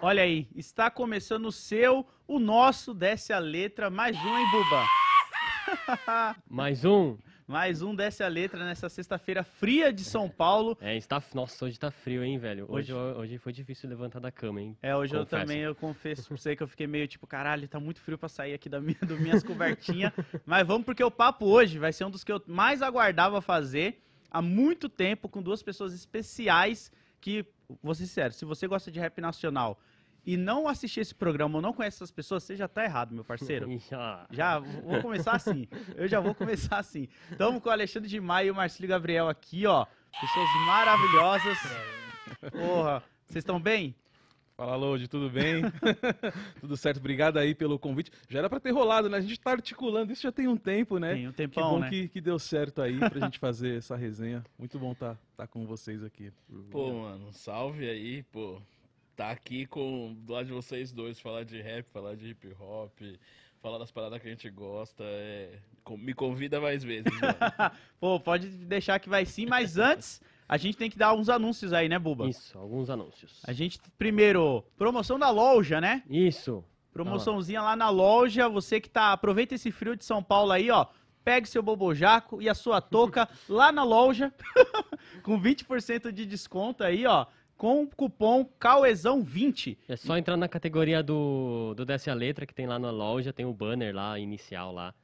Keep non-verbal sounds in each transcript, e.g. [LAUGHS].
Olha aí, está começando o seu, o nosso Desce a Letra, mais um, hein, Buba? [LAUGHS] Mais um. Mais um Desce a Letra nessa sexta-feira fria de São Paulo. É, está, nossa, hoje tá frio, hein, velho? Hoje, Hoje- hoje foi difícil levantar da cama, hein? É, hoje eu Confesso. também, eu confesso pra você que eu fiquei meio tipo, caralho, tá muito frio pra sair aqui da minha, do minhas [LAUGHS] cobertinhas. Mas vamos porque o papo hoje vai ser um dos que eu mais aguardava fazer há muito tempo com duas pessoas especiais que, vou ser sincero, se você gosta de rap nacional e não assistir esse programa ou não conhece essas pessoas, você já tá errado, meu parceiro. [LAUGHS] Já, vou começar assim. Eu já vou começar assim. Estamos com o Alexandre de Maio e o Marcílio Gabriel aqui, ó. Pessoas maravilhosas. Porra, vocês estão bem? Fala, Lodi, tudo bem? [LAUGHS] tudo certo, obrigado aí pelo convite. Já era pra ter rolado, né? A gente tá articulando isso já tem um tempo, né? Tem um que tempão, bom né? que, que deu certo aí pra gente fazer essa resenha. Muito bom tá, tá com vocês aqui. Pô, mano, salve aí, pô. Tá aqui com do lado de vocês dois, falar de rap, falar de hip hop, falar das paradas que a gente gosta. É... Me convida mais vezes. [LAUGHS] Pô, pode deixar que vai sim, mas antes a gente tem que dar uns anúncios aí, né, Buba? Isso, alguns anúncios. A gente, primeiro, promoção da loja, né? Isso. Promoçãozinha lá na loja. Você que tá. Aproveita esse frio de São Paulo aí, ó. Pegue seu bobojaco e a sua touca lá na loja. [LAUGHS] com 20% de desconto aí, ó. Com o cupom CAUEZão20. É só entrar na categoria do, do Desce a Letra, que tem lá na loja, tem o banner lá, inicial lá.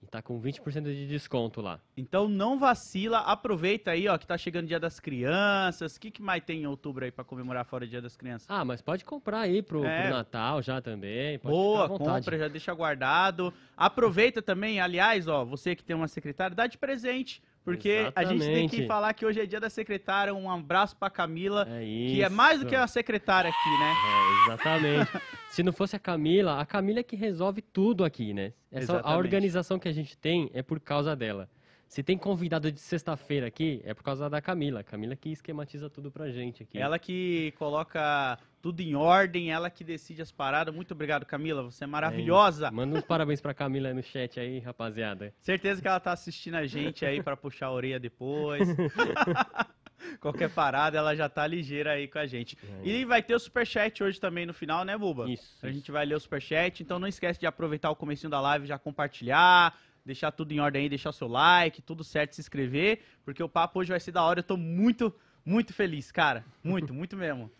E tá com 20% de desconto lá. Então não vacila, aproveita aí, ó, que tá chegando o Dia das Crianças. O que, que mais tem em outubro aí pra comemorar fora o Dia das Crianças? Ah, mas pode comprar aí pro, pro É. Natal já também. Boa, compra, já deixa guardado. Aproveita também, aliás, ó, você que tem uma secretária, dá de presente. Porque a gente tem que Exatamente. falar que hoje é dia da secretária. Um abraço pra Camila, É que é mais do que uma secretária aqui, né? É, exatamente. [LAUGHS] Se não fosse a Camila, a Camila é que resolve tudo aqui, né? Essa, a Exatamente. organização que a gente tem é por causa dela. Se tem convidado de sexta-feira aqui, é por causa da Camila. A Camila que esquematiza tudo pra gente aqui. Ela que coloca tudo em ordem, ela que decide as paradas. Muito obrigado, Camila. Você é maravilhosa. Manda uns parabéns pra Camila no chat aí, rapaziada. Certeza que ela tá assistindo a gente aí pra puxar a orelha depois. [LAUGHS] Qualquer parada, ela já tá ligeira aí com a gente. E vai ter o superchat hoje também no final, né, Buba? Isso. A gente vai ler o superchat, então não esquece de aproveitar o comecinho da live, já compartilhar, deixar tudo em ordem aí, deixar o seu like, tudo certo, se inscrever, porque o papo hoje vai ser da hora. Eu tô muito, muito feliz, cara. Muito, muito mesmo.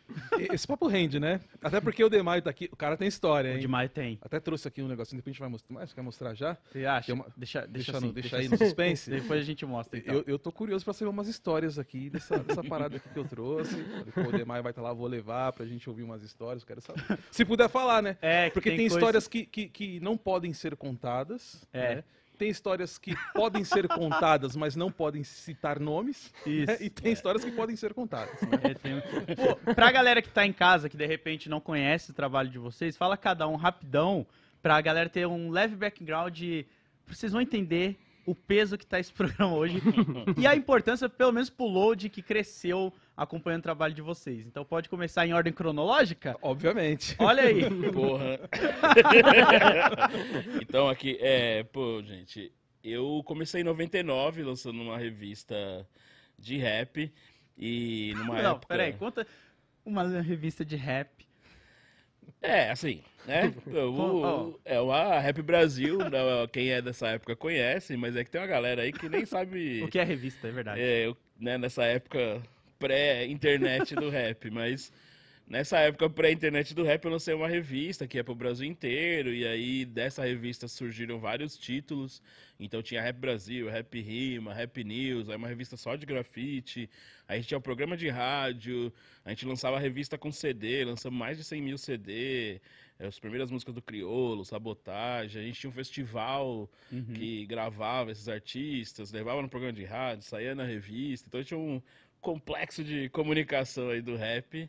Esse papo rende, né? Até porque o Demaio tá aqui, o cara tem história, O hein? demais tem. Até trouxe aqui um negocinho, depois a gente vai mostrar. Mas quer mostrar já? Você acha? Tem uma- Deixa, deixa, Deixa, assim, no, deixa aí no assim. suspense. Depois a gente mostra, então. Eu, eu tô curioso pra saber umas histórias aqui dessa, dessa parada aqui que eu trouxe. O Demaio vai estar lá, eu vou levar pra gente ouvir umas histórias. Quero saber. Se puder falar, né? É, que Porque tem, coisa- histórias que, que, que não podem ser contadas. É. né? Tem histórias que podem ser contadas, mas não podem citar nomes. Isso. né? E tem histórias que podem ser contadas. né? É, tem- Pô, pra galera que tá em casa, que de repente não conhece o trabalho de vocês, fala cada um rapidão, pra galera ter um leve background, de- vocês vão entender o peso que tá esse [LAUGHS] programa hoje [LAUGHS] e a importância, pelo menos pro load, que cresceu acompanhando o trabalho de vocês. Então pode começar em ordem cronológica? Obviamente. Olha aí. [LAUGHS] Porra. então aqui, é, pô, gente, eu comecei em 99 lançando uma revista de rap e numa não, época... peraí, conta uma revista de rap. É, assim, né? [LAUGHS] O- o- é uma Rap Brasil, né, quem é dessa época conhece, mas é que tem uma galera aí que nem sabe... [LAUGHS] O que é revista, é verdade. É, eu, né, nessa época pré-internet do rap, mas nessa época pré-internet do rap eu lancei uma revista que é pro Brasil inteiro, e aí dessa revista surgiram vários títulos, então tinha Rap Brasil, Rap Rima, Rap News, aí uma revista só de grafite, aí a gente tinha um programa de rádio, a gente lançava a revista com CD, lançamos mais de 100 mil CD, é, as primeiras músicas do Criolo, Sabotagem, a gente tinha um festival Uhum. que gravava esses artistas, levava no programa de rádio, saía na revista. Então tinha um complexo de comunicação aí do rap.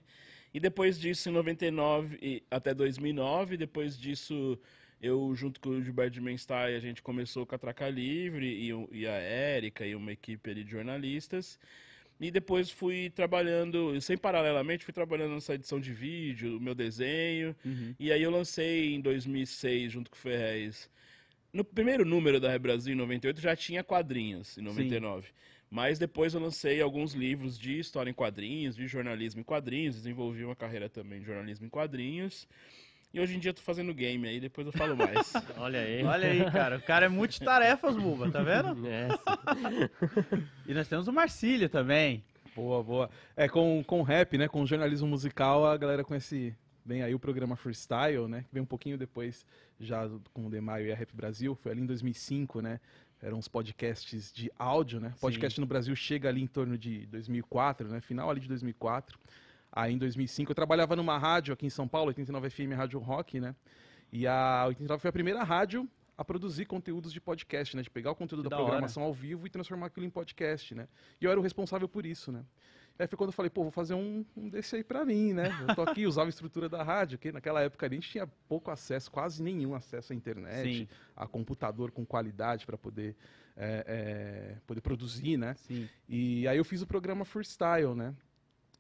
E depois disso, em 99 e até 2009, depois disso, eu junto com o Gilberto de Menstein, a gente começou com a Traca Livre e, e a Érica e uma equipe ali de jornalistas. E depois fui trabalhando, sem paralelamente, fui trabalhando nessa edição de vídeo, o meu desenho. Uhum. E aí eu lancei em 2006, junto com o Ferrez. No primeiro número da Rebrasil, em 98, já tinha quadrinhos, em 99. Mas depois eu lancei alguns livros de história em quadrinhos, de jornalismo em quadrinhos, desenvolvi uma carreira também de jornalismo em quadrinhos. E hoje em dia eu tô fazendo game aí, depois eu falo mais. [LAUGHS] Olha aí. Olha aí, cara. O cara é multitarefas, Buba, tá vendo? [LAUGHS] É, [LAUGHS] E nós temos o Marcílio também. Boa, boa. É, com, com rap, né? Com jornalismo musical, a galera conhece bem aí o programa Freestyle, né? Que veio um pouquinho depois, já com o Demaio e a Rap Brasil. Foi ali em 2005, né? Eram os podcasts de áudio, né? Podcast no Brasil chega ali em torno de 2004, né? Final ali de 2004. Aí em 2005 eu trabalhava numa rádio aqui em São Paulo, 89 FM Rádio Rock, né? E a 89 foi a primeira rádio a produzir conteúdos de podcast, né? De pegar o conteúdo da, da hora. programação ao vivo e transformar aquilo em podcast, né? E eu era o responsável por isso, né? Aí foi quando eu falei, pô, vou fazer um, um desse aí pra mim, né? Eu tô aqui, usava a estrutura da rádio, que naquela época a gente tinha pouco acesso, quase nenhum acesso à internet, Sim. a computador com qualidade para poder, é, é, poder produzir, né? Sim. E aí eu fiz o programa Freestyle, né?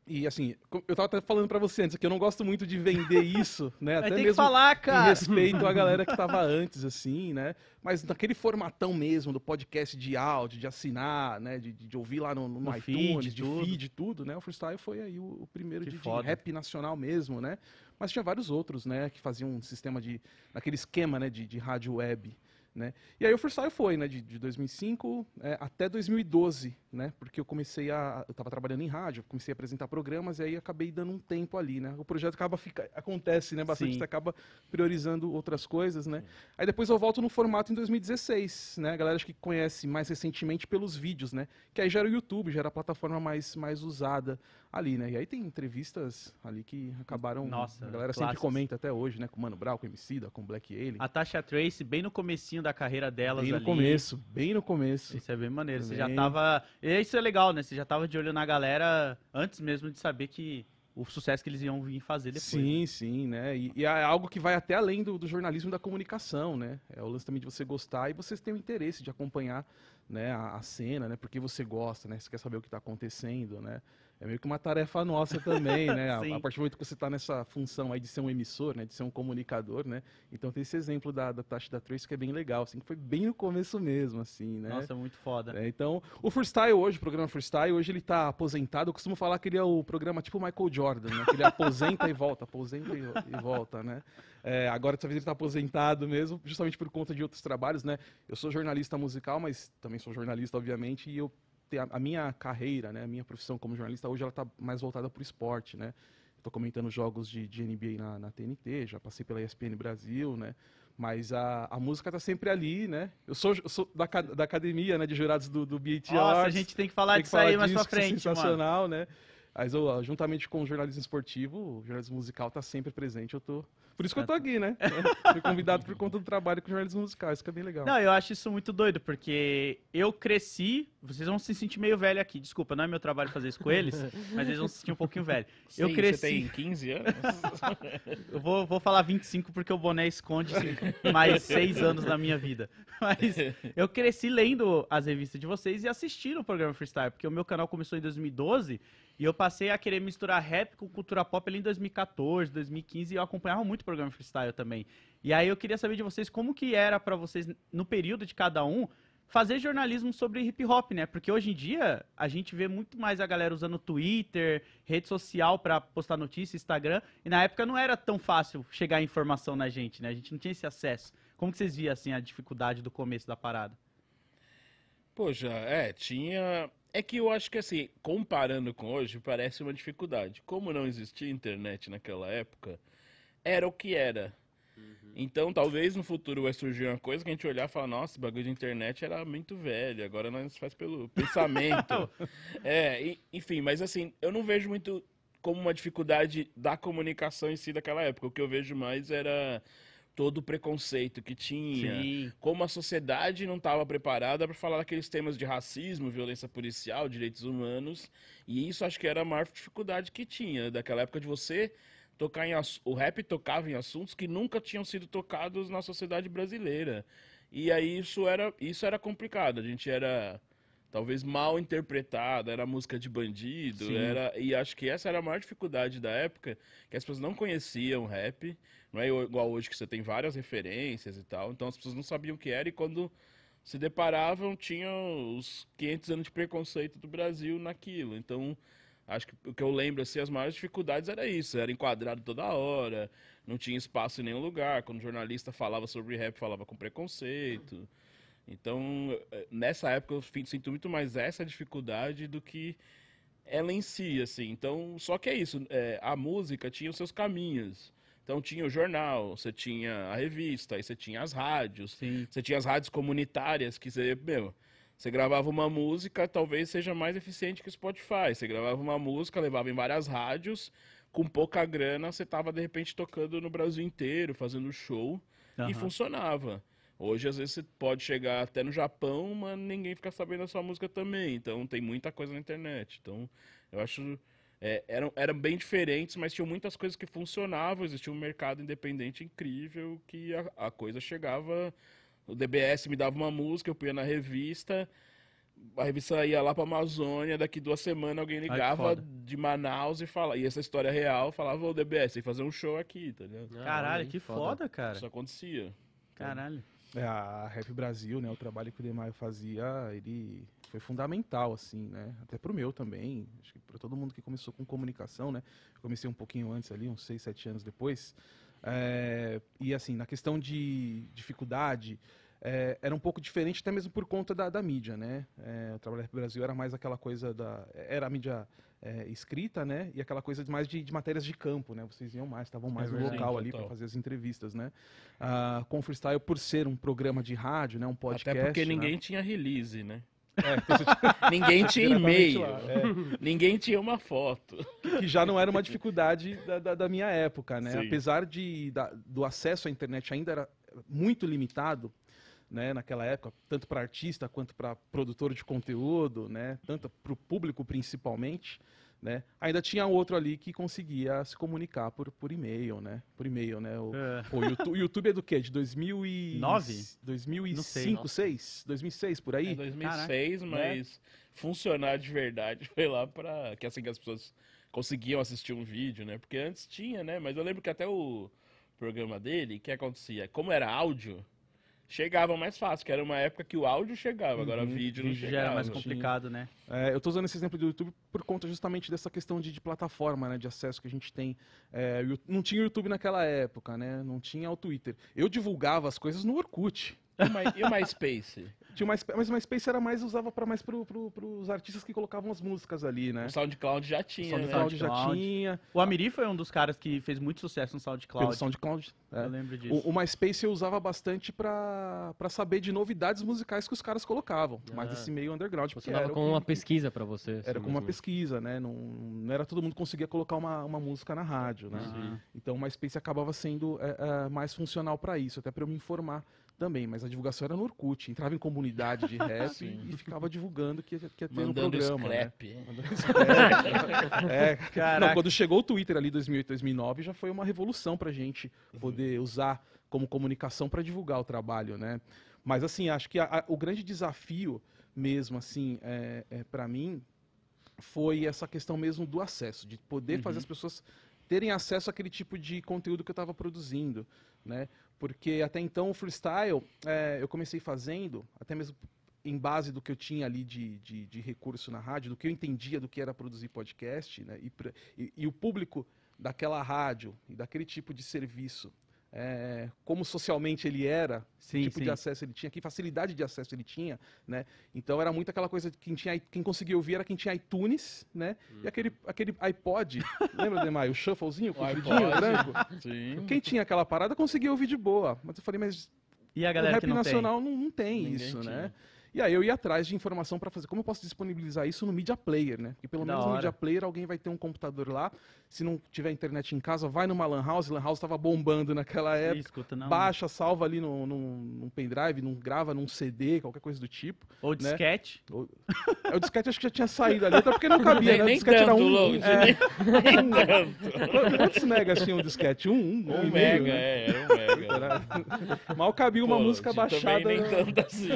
E assim, eu tava até falando pra você antes que eu não gosto muito de vender [LAUGHS] isso, né? Até tem que mesmo falar, em respeito à galera que tava [LAUGHS] antes, assim, né? Mas naquele formatão mesmo do podcast de áudio, de assinar, né? De, de ouvir lá no, no No iTunes, feed, de tudo. feed, tudo, né? O Freestyle foi aí o, o primeiro de, de rap nacional mesmo, né? Mas tinha vários outros, né? Que faziam um sistema de... Naquele esquema, né? De, de rádio web, né? E aí o Freestyle foi, né? De, de 2005 é, até 2012, né? Porque eu comecei a... Eu tava trabalhando em rádio, comecei a apresentar programas e aí acabei dando um tempo ali, né? O projeto acaba... Fica, acontece, né? Bastante, Sim. você acaba priorizando outras coisas, né? Aí depois eu volto no formato em 2016, né? A galera acho que conhece mais recentemente pelos vídeos, né? Que aí já era o YouTube, já era a plataforma mais, mais usada ali, né? E aí tem entrevistas ali que acabaram... Nossa, a galera sempre clássicos. comenta até hoje, né? Com o Mano Brown, com o Emicida, com o Black Alien. A Tasha Trace, bem no comecinho da carreira delas Bem no ali. começo, bem no começo. Isso é bem maneiro. Você já Bem. tava. E Isso é legal, né? Você já tava de olho na galera antes mesmo de saber que o sucesso que eles iam vir fazer depois. Sim, sim, né? E, e é algo que vai até além do, do jornalismo e da comunicação, né? É o lance também de você gostar e vocês têm o interesse de acompanhar né, a, a cena, né? Porque você gosta, né? Você quer saber o que está acontecendo, né? É meio que uma tarefa nossa também, né? [LAUGHS] A, a partir do momento que você está nessa função aí de ser um emissor, né? De ser um comunicador, né? Então tem esse exemplo da, da Tasha da Trace que é bem legal, assim, que foi bem no começo mesmo, assim, né? Nossa, muito foda. É, então, o Freestyle hoje, o programa Freestyle, hoje ele tá aposentado. Eu costumo falar que ele é o programa tipo Michael Jordan, né? Que ele aposenta e volta, aposenta e, e volta, né? É, agora, dessa vez, ele tá aposentado mesmo, justamente por conta de outros trabalhos, né? Eu sou jornalista musical, mas também sou jornalista, obviamente, e eu a, minha carreira, né? A minha profissão como jornalista hoje, ela tá mais voltada pro esporte, né? Tô comentando jogos de, de NBA na, na TNT, já passei pela ESPN Brasil, né? Mas a, a música tá sempre ali, né? Eu sou, eu sou da, da academia, né? De jurados do, do BET Nossa, a gente tem que falar Tem que disso aí mais disso, pra é frente, mano. sensacional, né? Mas eu, ó, juntamente com o jornalismo esportivo, o jornalismo musical tá sempre presente. Eu tô... Por isso que eu tô aqui, né? [LAUGHS] Fui convidado por conta do trabalho com jornalismo musical, isso que é bem legal. Não, eu acho isso muito doido, porque eu cresci. Vocês vão se sentir meio velho aqui, desculpa, não é meu trabalho fazer isso com eles, [LAUGHS] mas eles vão se sentir um pouquinho velho. Eu Sim, cresci. Você tem 15 anos? [LAUGHS] Eu vou, vou falar 25 porque o boné esconde mais seis anos na minha vida. Mas eu cresci lendo as revistas de vocês e assistindo o programa Freestyle, porque o meu canal começou em 2012 e eu passei a querer misturar rap com cultura pop ali em 2014, 2015 e eu acompanhava muito o programa Freestyle também. E aí eu queria saber de vocês como que era pra vocês, no período de cada um, fazer jornalismo sobre hip hop, né? Porque hoje em dia a gente vê muito mais a galera usando Twitter, rede social pra postar notícia, Instagram, e na época não era tão fácil chegar informação na gente, né? A gente não tinha esse acesso. Como que vocês viam assim a dificuldade do começo da parada? Poxa, é, tinha. É que eu acho que assim, comparando com hoje, parece uma dificuldade. Como não existia internet naquela época, era o que era. Então, talvez no futuro vai surgir uma coisa que a gente olhar e falar, nossa, esse bagulho de internet era muito velho, agora nós faz pelo [LAUGHS] pensamento. [LAUGHS] é, e- enfim, mas assim, eu não vejo muito como uma dificuldade da comunicação em si daquela época. O que eu vejo mais era todo o preconceito que tinha Sim. como a sociedade não estava preparada para falar daqueles temas de racismo, violência policial, direitos humanos, e isso acho que era a maior dificuldade que tinha daquela época de você tocar em o rap tocava em assuntos que nunca tinham sido tocados na sociedade brasileira. E aí isso era isso era complicado, a gente era talvez mal interpretada, era música de bandido, Sim. era e acho que essa era a maior dificuldade da época, que as pessoas não conheciam rap, não é igual hoje que você tem várias referências e tal, então as pessoas não sabiam o que era e quando se deparavam tinham os 500 anos de preconceito do Brasil naquilo. Então, acho que o que eu lembro assim, as maiores dificuldades era isso, era enquadrado toda hora, não tinha espaço em nenhum lugar, quando o jornalista falava sobre rap, falava com preconceito. Então, eh, nessa época eu sinto muito mais essa dificuldade do que ela em si, assim. Então, só que é isso, é, a música tinha os seus caminhos. Então tinha o jornal, você tinha a revista, aí você tinha as rádios, Sim. você tinha as rádios comunitárias que você, meu, você gravava uma música, talvez seja mais eficiente que o Spotify. Você gravava uma música, levava em várias rádios, com pouca grana, você tava de repente tocando no Brasil inteiro, fazendo show e Aham. funcionava. Hoje, às vezes, você pode chegar até no Japão, mas ninguém fica sabendo a sua música também. Então, tem muita coisa na internet. Então, eu acho. É, eram, eram bem diferentes, mas tinham muitas coisas que funcionavam. Existia um mercado independente incrível que a, a coisa chegava. O DBS me dava uma música, eu punha na revista. A revista ia lá pra Amazônia, daqui duas semanas alguém ligava foda. de Manaus e falava. E essa história real falava, ô DBS, tem que fazer um show aqui, tá ligado? Caralho, que foda, cara. Isso acontecia. Caralho. É, a Rap Brasil, né, o trabalho que o Demaio fazia, ele foi fundamental, assim, né, até pro meu também, acho que pra todo mundo que começou com comunicação, né, eu comecei um pouquinho antes ali, uns 6, 7 anos depois, é, e assim, na questão de dificuldade, é, era um pouco diferente até mesmo por conta da, da mídia, né, é, o trabalho da Rap Brasil era mais aquela coisa da, era a mídia é, escrita, né, e aquela coisa de mais de, de matérias de campo, né, vocês iam mais, estavam mais É no local ali para fazer as entrevistas, né, Ah, com o freestyle por ser um programa de rádio, né, um podcast. Até porque né? ninguém tinha release, né? É, [LAUGHS] Ninguém tinha [LAUGHS] e-mail, é, ninguém tinha uma foto. que já não era uma dificuldade da, da, da minha época, né? Sim. Apesar de da- do acesso à internet ainda era muito limitado, né? Naquela época, tanto para artista quanto para produtor de conteúdo, né? Tanto para o público principalmente. Né? Ainda tinha outro ali que conseguia se comunicar por, por e-mail, né? Por e-mail, né? O, É. Pô, YouTube, o YouTube é do quê? De 2000 e... Nove? 2005, Não sei. 2006? 2006, por aí? Em 2006, Né? mas funcionar de verdade [LAUGHS] foi lá pra. Que assim que as pessoas conseguiam assistir um vídeo, né? Porque antes tinha, né? Mas eu lembro que até o programa dele, o que acontecia? Como era áudio, chegava mais fácil, que era uma época que o áudio chegava, agora Uhum, vídeo não chegava. já era mais Tinha. complicado, né? É, eu estou usando esse exemplo do YouTube por conta justamente dessa questão de, de plataforma, né, de acesso que a gente tem. É, não tinha o YouTube naquela época, né? Não tinha o Twitter. Eu divulgava as coisas no Orkut. E o My- o MySpace? Tinha uma, mas o MySpace era mais usava para mais pro, pro, pros artistas que colocavam as músicas ali, né? O SoundCloud já tinha, O né? SoundCloud já SoundCloud. tinha, O Amiri foi um dos caras que fez muito sucesso no SoundCloud. pelo SoundCloud. é. Eu lembro disso. O, o MySpace eu usava bastante para saber de novidades musicais que os caras colocavam, mais Ah. esse meio underground. era o como que- uma pesquisa pra você. Era assim como uma mesmo. pesquisa, né? Não, não era todo mundo que conseguia colocar uma, uma música na rádio, né? Sim. Então o MySpace acabava sendo é, é, mais funcional para isso, até para eu me informar também. Mas a divulgação era no Orkut, entrava em comunidade de [LAUGHS] rap Sim. e ficava divulgando que, ia- que ia ter no Mandando programa. Né? scrap. Mandando [LAUGHS] scrap. é, [LAUGHS] Caraca. não, quando chegou o Twitter ali 2008, 2009, já foi uma revolução pra gente poder usar como comunicação para divulgar o trabalho, né? Mas assim, acho que a- a- o grande desafio mesmo, assim, é, é, para mim, foi essa questão mesmo do acesso, de poder fazer Uhum. as pessoas terem acesso àquele tipo de conteúdo que eu estava produzindo, né? Porque até então o freestyle é, eu comecei fazendo, até mesmo em base do que eu tinha ali de, de, de recurso na rádio, do que eu entendia do que era produzir podcast, né? E, pra- e- e o público daquela rádio e daquele tipo de serviço, é, como socialmente ele era, Sim, tipo de sim. acesso ele tinha, que facilidade de acesso ele tinha, né? Então era muito aquela coisa de quem tinha, quem conseguia ouvir era quem tinha iTunes, né? E aquele, aquele iPod, [LAUGHS] lembra, Demai? O shufflezinho, O compridinho, branco? Sim. Quem tinha aquela parada conseguia ouvir de boa. Mas eu falei, mas E a o galera rap que não nacional não, não tem Ninguém isso, tinha. né? E aí eu ia atrás de informação para fazer. Como eu posso disponibilizar isso no Media Player, né? Porque pelo Da menos no hora. Media Player alguém vai ter um computador lá. Se não tiver internet em casa, vai numa Lan House. Lan House estava bombando naquela época. escuta, não. Baixa, salva ali num, num, pendrive, num, grava num CD, qualquer coisa do tipo. Ou né? disquete. É, O disquete acho que já tinha saído ali, até porque não [LAUGHS] cabia, Nem, né? O disquete tanto, era um. Load, é, nem, [LAUGHS] Quantos megas tinha o disquete? Um, um, um, Um e meio, mega, né? é, era um mega. Era- [LAUGHS] Mal cabia uma Pô, música baixada. Também nem tanto assim.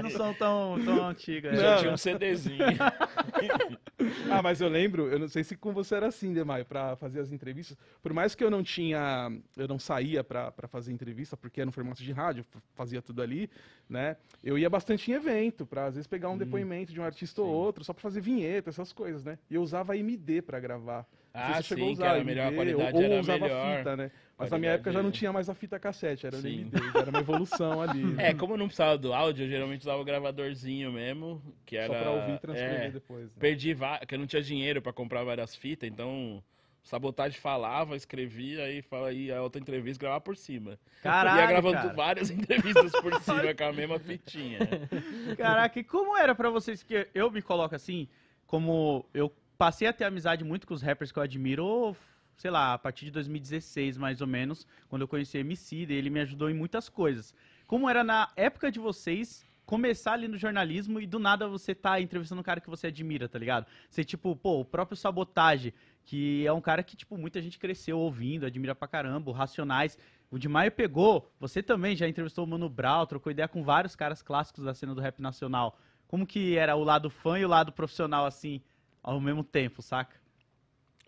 Vocês não são tão, tão antigos. Já Não, tinha um CDzinho. [LAUGHS] Ah, mas eu lembro, eu não sei se com você era assim, Demai, pra fazer as entrevistas. Por mais que eu não tinha, eu não saía pra, pra fazer entrevista, porque era no formato de rádio, fazia tudo ali, né? Eu ia bastante em evento, pra às vezes pegar um depoimento de um artista ou outro, só pra fazer vinheta, essas coisas, né? E eu usava MD pra gravar. Ah, sim, que era melhor, a MD, qualidade ou, ou era usava melhor. fita, né? Mas na minha época já não tinha mais a fita cassete, era Sim. Era uma evolução [LAUGHS] ali. né? É, como eu não precisava do áudio, eu geralmente usava o gravadorzinho mesmo, que era... Só pra ouvir e transcrever é, depois. né? Perdi, va- que eu não tinha dinheiro pra comprar várias fitas, então... Sabotagem falava, escrevia, aí fala aí a outra entrevista gravava por cima. Caralho, Ia gravando cara. várias [LAUGHS] entrevistas por cima com a mesma fitinha. [LAUGHS] Caraca, e como era pra vocês que eu me coloco assim, como eu passei a ter amizade muito com os rappers que eu admiro, sei lá, a partir de 2016 mais ou menos, quando eu conheci MC, ele me ajudou em muitas coisas. Como era na época de vocês começar ali no jornalismo e do nada você tá entrevistando um cara que você admira, tá ligado? Você tipo, pô, o próprio Sabotage, que é um cara que tipo muita gente cresceu ouvindo, admira pra caramba, o Racionais, o de Maio pegou, você também já entrevistou o Mano Brown, trocou ideia com vários caras clássicos da cena do rap nacional. Como que era o lado fã e o lado profissional, assim, ao mesmo tempo, saca?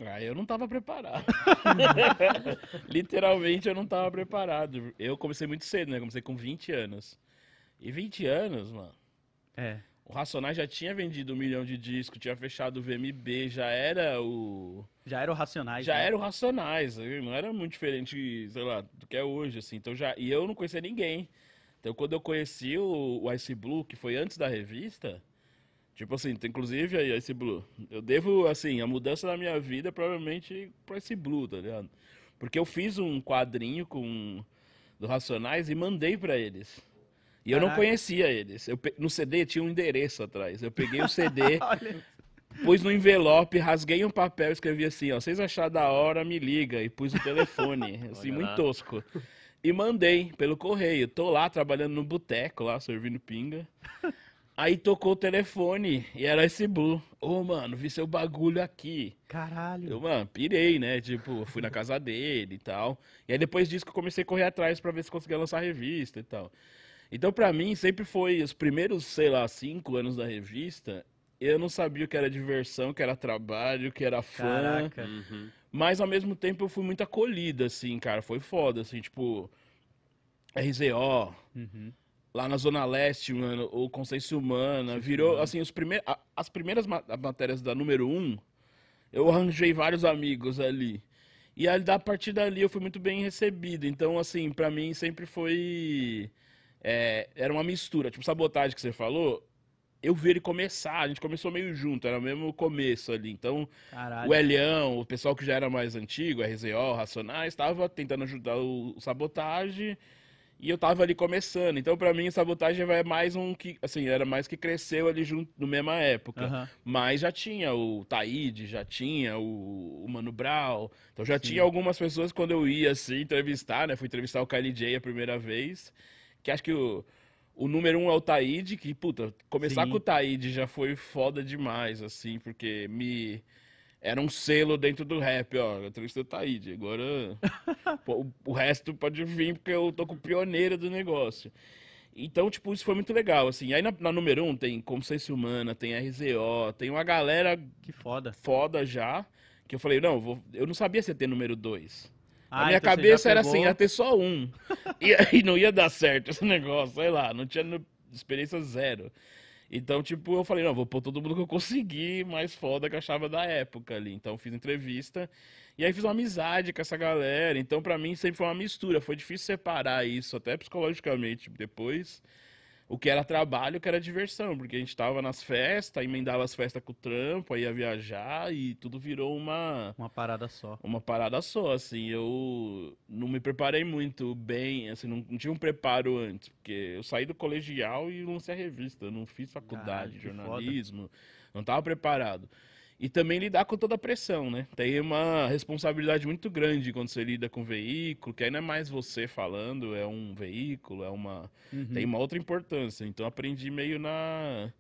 Ah, eu não tava preparado. [LAUGHS] Literalmente eu não tava preparado. Eu comecei muito cedo, né? Comecei com 20 anos. E 20 anos, mano. É. O Racionais já tinha vendido um milhão de discos, tinha fechado o VMB, já era o. Já era o Racionais. Já né? era o Racionais, não era muito diferente, sei lá, do que é hoje, assim. Então já... E eu não conhecia ninguém. Então quando eu conheci o, o Ice Blue, que foi antes da revista, tipo assim, inclusive aí, Ice Blue, eu devo, assim, a mudança da minha vida provavelmente pro Ice Blue, tá ligado? Porque eu fiz um quadrinho com do Racionais e mandei pra eles. E eu não Caraca. conhecia eles. Eu No CD tinha um endereço atrás. Eu peguei o CD, [LAUGHS] pus no envelope, rasguei um papel e escrevi assim, ó, vocês achar da hora, me liga, e pus o telefone, [LAUGHS] assim, Olha muito lá. tosco. E mandei pelo correio. Tô lá trabalhando no boteco lá, servindo pinga. Aí tocou o telefone e era esse Blue. Ô, mano, vi seu bagulho aqui. caralho. Eu, mano, pirei, né? Tipo, fui na casa dele e tal. E aí depois disso que eu comecei a correr atrás pra ver se conseguia lançar a revista e tal. Então, pra mim, sempre foi os primeiros, sei lá, cinco anos da revista. Eu não sabia o que era diversão, o que era trabalho, o que era fã. Caraca. Uhum. Mas ao mesmo tempo eu fui muito acolhida, assim, cara. Foi foda, assim, tipo. RZO, Uhum. Lá na Zona Leste, mano, ou Consciência Humana, virou, assim, os prime a- as primeiras ma- matérias da número um, eu arranjei vários amigos ali. E da partir dali eu fui muito bem recebido. Então, assim, pra mim sempre foi. é, era uma mistura. Tipo, sabotagem que você falou, eu vi ele começar, a gente começou meio junto, era mesmo o começo ali. Então, Caralho. o Elião, o pessoal que já era mais antigo, RZO, Racionais, estava tentando ajudar o, o Sabotagem e eu tava ali começando. Então, pra mim, Sabotagem é mais um que, assim, era mais que cresceu ali junto, na mesma época. Aham. Mas já tinha o Taíde, já tinha o, o Mano Brown. Então já tinha algumas pessoas quando eu ia assim entrevistar, né? Fui entrevistar o Kylie J a primeira vez. Que acho que o, o número um é o Taíde, que, puta, começar Sim. com o Taíde já foi foda demais, assim, porque me. Era um selo dentro do rap, ó. Entrevistei o Taíde. Agora. [LAUGHS] pô, o, o resto pode vir, porque eu tô com o pioneiro do negócio. Então, tipo, isso foi muito legal, assim. Aí na, na número um tem Consciência Humana, tem RZO, tem uma galera Que foda. foda já, que eu falei, não, vou- eu não sabia se ia ter número dois. Ah, Na minha então cabeça era assim, ia ter só um. [LAUGHS] e aí não ia dar certo esse negócio, sei lá, não tinha experiência zero. Então, tipo, eu falei, não, vou pôr todo mundo que eu conseguir mais foda que eu achava da época ali. Então, fiz entrevista e aí fiz uma amizade com essa galera. Então, pra mim, sempre foi uma mistura. Foi difícil separar isso, até psicologicamente, depois. O que era trabalho, o que era diversão, porque a gente tava nas festas, emendava as festas com o trampo, aí ia viajar e tudo virou uma Uma parada só. uma parada só, assim, eu não me preparei muito bem, assim, não, não tive um preparo antes, porque eu saí do colegial e lancei a revista, eu não fiz faculdade de jornalismo, não estava preparado. E também lidar com toda a pressão, né? Tem uma responsabilidade muito grande quando você lida com veículo, que aí não é mais você falando, é um veículo, é uma Uhum. tem uma outra importância. Então aprendi meio na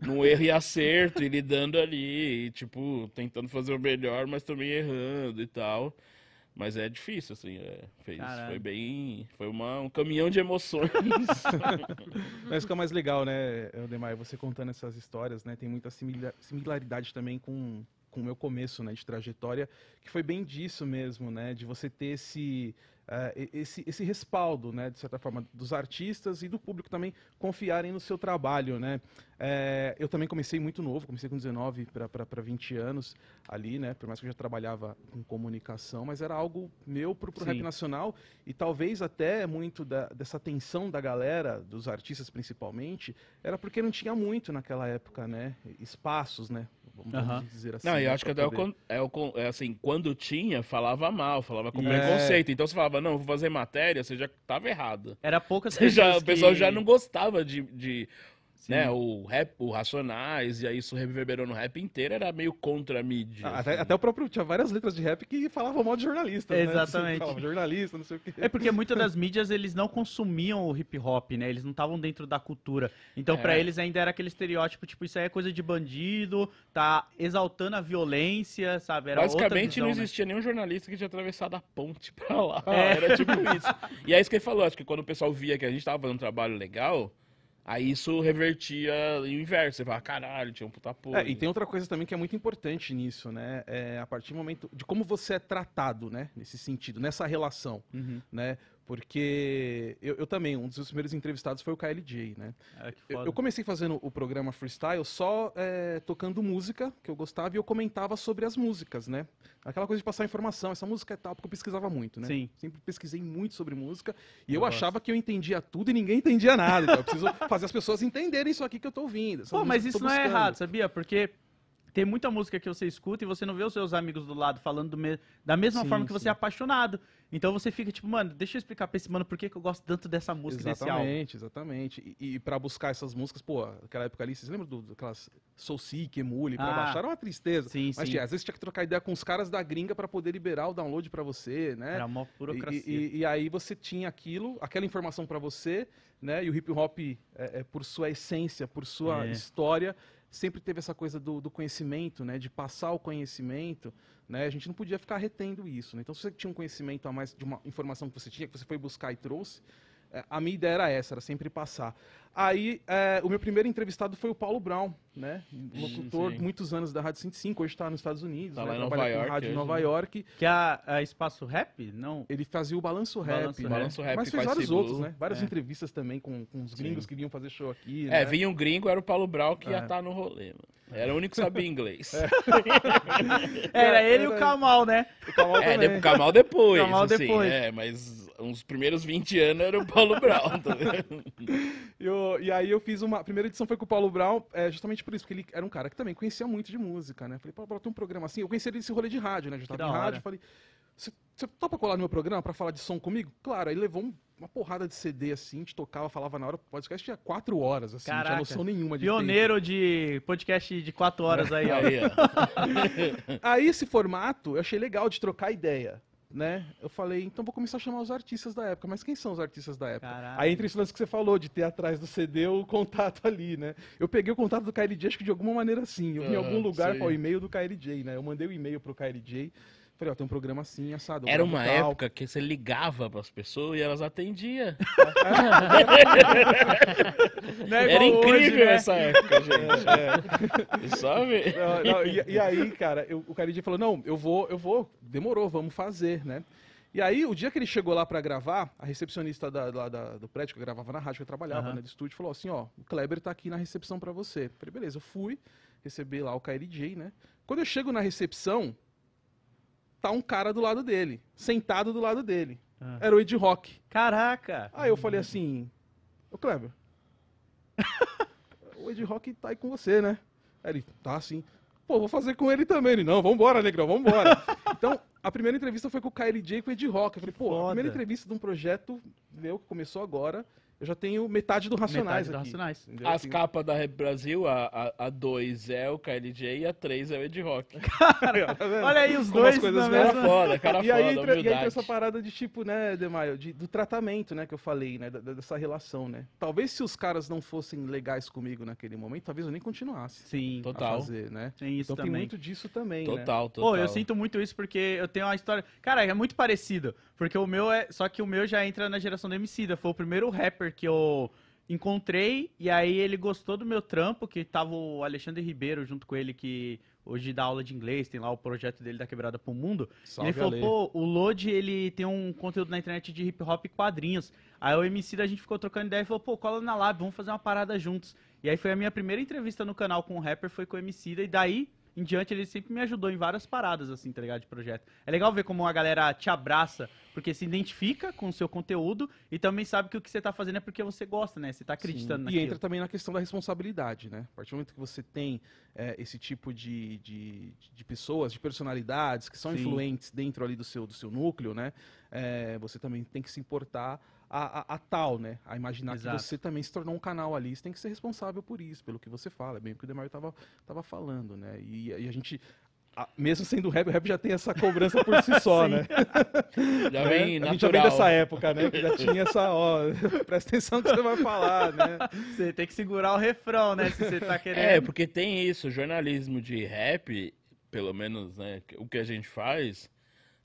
no erro e acerto e lidando ali, e, tipo, tentando fazer o melhor, mas também errando e tal. Mas é difícil, assim, é, fez, Caralho. foi bem, foi uma, um caminhão de emoções. [LAUGHS] Mas fica mais legal, né, Demar, você contando essas histórias, né? Tem muita simila- similaridade também com, com o meu começo, né, de trajetória, que foi bem disso mesmo, né? De você ter esse, e- esse, esse respaldo, né, de certa forma, dos artistas e do público também confiarem no seu trabalho, né? Eh, eu também comecei muito novo, comecei com 19 para 20 anos ali, né? Por mais que eu já trabalhava com comunicação, mas era algo meu pro, pro rap nacional e talvez até muito da- dessa atenção da galera, dos artistas principalmente, era porque não tinha muito naquela época, né? Espaços, né? Vamos, dizer assim. Não, e eu né, acho que até o, é, o é assim, quando tinha, falava mal, falava com É. preconceito. Então você falava, não, vou fazer matéria, você já tava errado. Era poucas Você [LAUGHS] já, pessoas o pessoal que- já não gostava de, de Sim. né, o rap, o Racionais, e aí isso reverberou no rap inteiro, era meio contra a mídia. Ah, Até, assim. até o próprio. Tinha várias letras de rap que falavam mal de jornalista. né? Exatamente. Falava jornalista, não sei o quê. É porque muitas das [LAUGHS] mídias eles não consumiam o hip hop, né? Eles não estavam dentro da cultura. Então, pra É. eles ainda era aquele estereótipo, tipo, isso aí é coisa de bandido, tá exaltando a violência, sabe? Era outra Basicamente visão, não né? existia nenhum jornalista que tinha atravessado a ponte pra lá. É. Era tipo [LAUGHS] isso. E é isso que ele falou, acho que quando o pessoal via que a gente tava fazendo um trabalho legal, aí isso revertia em inverso. Você fala, caralho, tinha um puta apoio. É, e tem outra coisa também que é muito importante nisso, né? É a partir do momento de como você é tratado, né? Nesse sentido, nessa relação, Uhum. né? Porque eu, eu também, um dos meus primeiros entrevistados foi o KLJ, né? É, Eu, eu comecei fazendo o programa Freestyle só é, tocando música que eu gostava e eu comentava sobre as músicas, né? Aquela coisa de passar informação, essa música é tal, porque eu pesquisava muito, né? Sim. Sempre pesquisei muito sobre música e eu, Eu achava que eu entendia tudo e ninguém entendia nada. Então eu preciso [LAUGHS] fazer as pessoas entenderem isso aqui que eu tô ouvindo. Pô, mas isso não é errado, sabia? Porque tem muita música que você escuta e você não vê os seus amigos do lado falando do me- da mesma Sim, forma que você sim. é apaixonado. Então você fica tipo, mano, deixa eu explicar pra esse mano por que, que eu gosto tanto dessa música, desse álbum. Exatamente, exatamente. E, e para buscar essas músicas, pô, aquela época ali, vocês lembram do, daquelas Soul Seek, Emule, pra Ah. baixar? Era uma tristeza. Sim, Mas sim. tinha, às vezes tinha que trocar ideia com os caras da gringa pra poder liberar o download pra você, né? Era uma burocracia. E, e- e aí você tinha aquilo, aquela informação pra você, né? E o hip hop, é, é, por sua essência, por sua É. história, sempre teve essa coisa do, do conhecimento, né? De passar o conhecimento, né? A gente não podia ficar retendo isso, né? Então, se você tinha um conhecimento a mais de uma informação que você tinha, que você foi buscar e trouxe, é, a minha ideia era essa, era sempre passar. Aí, é, o meu primeiro entrevistado foi o Paulo Brown, né? Locutor, sim. muitos anos da Rádio 105, hoje está nos Estados Unidos, Tá né? lá em Trabalha Nova com York rádio em hoje, Nova né? York. Que é a, a Espaço Rap? Não. Ele fazia o Balanço Rap, Balanço né? Rap. Balanço Rap mas com fez vários outros, né? Várias É. entrevistas também com, com os gringos Sim. que vinham fazer show aqui, É, né? vinha um gringo, era o Paulo Brown que ia É. estar no rolê, mano. Era o único que sabia inglês. [LAUGHS] [LAUGHS] Era ele e o Kamal, né? O Kamal É, o Kamal depois, Kamal assim, depois. É, mas uns primeiros 20 anos era o Paulo Brown, tá vendo? E, e aí eu fiz uma... A primeira edição foi com o Paulo Brown, é, justamente por isso, porque ele era um cara que também conhecia muito de música, né? Falei, Paulo Brown, tem um programa assim. Eu conheci ele nesse rolê de rádio, né? Já tava em rádio, falei... Você topa colar no meu programa pra falar de som comigo? Claro, aí levou um- uma porrada de CD assim, a gente tocava, falava na hora, o podcast tinha quatro horas, assim, não Caraca. tinha noção nenhuma de Pioneiro de podcast de quatro horas aí, ó. Tempo. [LAUGHS] Aí esse formato eu achei legal de trocar ideia, né? Eu falei, então vou começar a chamar os artistas da época. Mas quem são os artistas da época? Caralho. Aí entra esse lance que você falou, de ter atrás do CD o contato [LAUGHS] ali, né? Eu peguei o contato do KLJ, acho que de alguma maneira sim. Eu vi em algum lugar, falou, o e-mail do KLJ, né? Eu mandei o e-mail pro KLJ. Falei, ó, tem um programa assim, assado. eu Era uma tal. época que você ligava pras pessoas e elas atendiam. [LAUGHS] É Era igual hoje, incrível né? essa época, gente. É. [LAUGHS] Sabe? Não, não, e, e aí, cara, eu- o KLJ falou, não, eu vou, eu vou, demorou, vamos fazer, né? E aí, o dia que ele chegou lá pra gravar, a recepcionista da, lá da- do prédio, que eu gravava na rádio, que eu trabalhava, Aham. né, do estúdio, falou assim, ó, o Kleber tá aqui na recepção pra você. Falei, beleza, eu fui receber lá o KLJ, né? Quando eu chego na recepção, tá um cara do lado dele, sentado do lado dele. Ah. Era o Ed Rock. Caraca. Aí eu falei assim, ô Kleber, [LAUGHS] o Ed Rock tá aí com você, né? Aí ele, tá sim. Pô, vou fazer com ele também. Ele, não, vambora, Negrão, vambora. [LAUGHS] então, a primeira entrevista foi com o KLJ e com o Ed Rock. Eu falei, pô, a primeira entrevista de um projeto meu que começou agora, eu já tenho metade do Racionais Metade do aqui. Racionais. entendeu? As Assim, capas da Rap Brasil, a 2 a, a dois é o KLJ e a 3 é o Ed Rock. [LAUGHS] tá vendo? Olha aí os Como dois as coisas Cara mesma... foda, cara E aí, foda, entra, e aí entra essa parada de tipo, né, Demaio, de- do tratamento, né, que eu falei, né, da- dessa relação, né. Talvez se os caras não fossem legais comigo naquele momento, talvez eu nem continuasse Sim, a Total. fazer, né. tem isso Então tem também. muito disso também, né. Total, total. Pô, eu sinto muito isso porque eu tenho uma história. Cara, é muito parecido. Porque o meu é. Só que o meu já entra na geração do Emicida. Foi o primeiro rapper que eu encontrei. E aí ele gostou do meu trampo, que tava o Alexandre Ribeiro junto com ele, que hoje dá aula de inglês, tem lá o projeto dele da Quebrada pro Mundo. Salve, ele falou, Ale. pô, o Lodi, ele tem um conteúdo na internet de hip hop e quadrinhos. Aí o MC a gente ficou trocando ideia e falou, pô, cola na Lab, vamos fazer uma parada juntos. E aí foi a minha primeira entrevista no canal com o rapper, foi com o MC e daí em diante ele sempre me ajudou em várias paradas, assim, tá ligado, de projeto. É legal ver como a galera te abraça, porque se identifica com o seu conteúdo e também sabe que o que você tá fazendo é porque você gosta, né? Você tá acreditando Sim. E naquilo. entra também na questão da responsabilidade, né? A partir do momento que você tem é, esse tipo de, de, de pessoas, de personalidades que são Sim. influentes dentro ali do seu, do seu núcleo, né? É, você também tem que se importar a, a- a tal, né? A imaginar Exato. que você também se tornou um canal ali, você tem que ser responsável por isso, pelo que você fala, é bem o que o Demario tava, tava falando, né? E, e a gente, a- mesmo sendo rap, o rap já tem essa cobrança por si só, [LAUGHS] né? Já Né? vem [LAUGHS] a gente já vem dessa época, né? Que já tinha essa, ó, [LAUGHS] presta atenção no que você vai falar, né? Você tem que segurar o refrão, né? Se você tá querendo. É, porque tem isso, jornalismo de rap, pelo menos, né, o que a gente faz,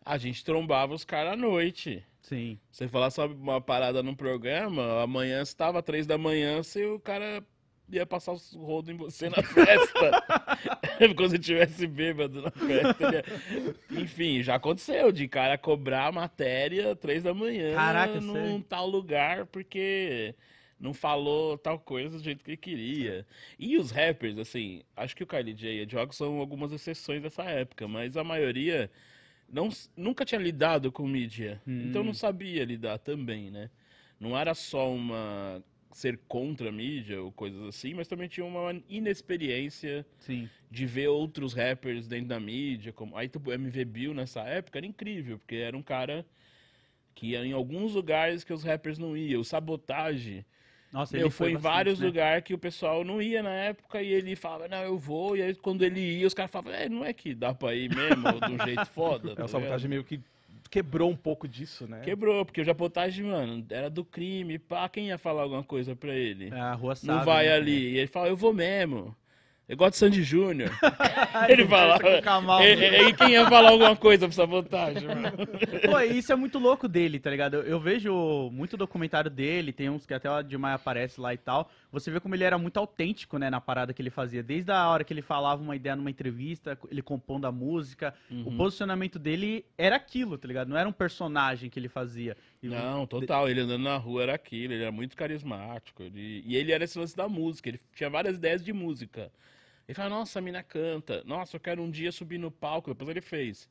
a gente trombava os caras à noite. Sim. Você falar sobre uma parada num programa, amanhã você tava três da manhã, se o cara ia passar os rodos em você na [LAUGHS] festa. [LAUGHS] Quando você tivesse bêbado na festa. ia- Enfim, já aconteceu de cara cobrar matéria três da manhã Caraca, num sério? tal lugar porque não falou tal coisa do jeito que ele queria. E os rappers, assim, acho que o Kylie J e a Jog são algumas exceções dessa época, mas a maioria não, nunca tinha lidado com mídia. Hum. Então não sabia lidar também, né? Não era só uma ser contra a mídia ou coisas assim, mas também tinha uma inexperiência Sim. de ver outros rappers dentro da mídia, como aí tipo, o MV Bill nessa época era incrível, porque era um cara que ia em alguns lugares que os rappers não iam. O Sabotagem, Nossa, ele foi em bastante, vários né? lugares que o pessoal não ia na época e ele falava, não, eu vou. E aí quando ele ia, os caras falavam, é, não é que dá pra ir mesmo, de um jeito foda. É, tá o sabotagem meio que quebrou um pouco disso, né? Quebrou, porque o Japotagem, mano, era do crime, pá, quem ia falar alguma coisa pra ele? É, a rua não sabe, vai né? ali. E ele fala, eu vou mesmo. Eu gosto de Sandy Júnior. [LAUGHS] Ele falava. com o Kamal. E, e- e quem ia falar alguma coisa pra sabotagem, mano? [LAUGHS] Pô, e isso é muito louco dele, tá ligado? Eu, eu vejo muito documentário dele, tem uns que até o Dilmaia aparece lá e tal. Você vê como ele era muito autêntico, né, na parada que ele fazia. Desde a hora que ele falava uma ideia numa entrevista, ele compondo a música. O Uhum. posicionamento dele era aquilo, tá ligado? Não era um personagem que ele fazia. E- Não, total. Ele andando na rua era aquilo, ele era muito carismático. ele- E ele era esse lance da música, ele tinha várias ideias de música. Ele fala, nossa, a mina canta. Nossa, eu quero um dia subir no palco. Depois ele fez.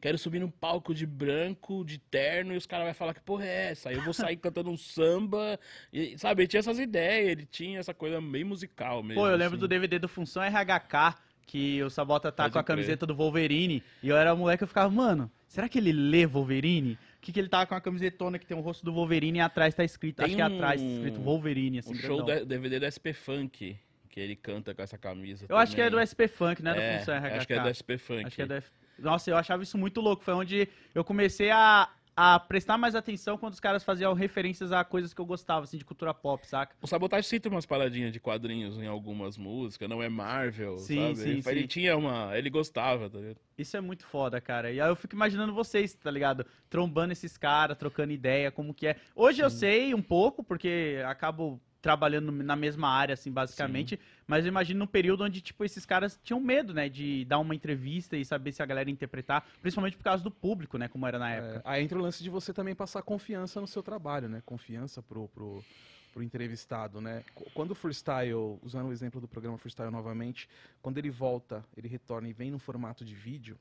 Quero subir no palco de branco, de terno, e os caras vão falar que porra é essa? Aí eu vou sair [LAUGHS] cantando um samba. E, sabe, ele tinha essas ideias, ele tinha essa coisa bem musical mesmo. Pô, eu lembro assim. do DVD do Função RH, que o Sabota tá Pode com a crer. camiseta do Wolverine. E eu era moleque, eu ficava, mano, será que ele lê Wolverine? O que, que ele tava com a camisetona que tem o rosto do Wolverine e atrás tá escrito, Tem acho que é atrás, tá um- escrito Wolverine, assim, O show grandão. do DVD do SP Funk, que ele canta com essa camisa. Eu acho que é do também. SP Funk, não é, do Função RH. Acho que é do SP Funk. Acho que é do F... Nossa, eu achava isso muito louco. Foi onde eu comecei a, a prestar mais atenção quando os caras faziam referências a coisas que eu gostava, assim, de cultura pop, saca? O Sabotage cita umas paradinhas de quadrinhos em algumas músicas, não é Marvel, Sim, sabe? sim, ele, ele sim. tinha uma. Ele gostava, tá ligado? Isso é muito foda, cara. E aí eu fico imaginando vocês, tá ligado? Trombando esses caras, trocando ideia, como que é. Hoje eu sei um pouco, porque acabo trabalhando na mesma área, assim, basicamente. Mas eu imagino num período onde, tipo, esses caras tinham medo, né? De dar uma entrevista e saber se a galera interpretar. Principalmente por causa do público, né? Como era na época. É, aí entra o lance de você também passar confiança no seu trabalho, né? Confiança pro, pro, pro entrevistado, né? Qu- Quando o freestyle, usando o exemplo do programa freestyle novamente, quando ele volta, ele retorna e vem no formato de vídeo,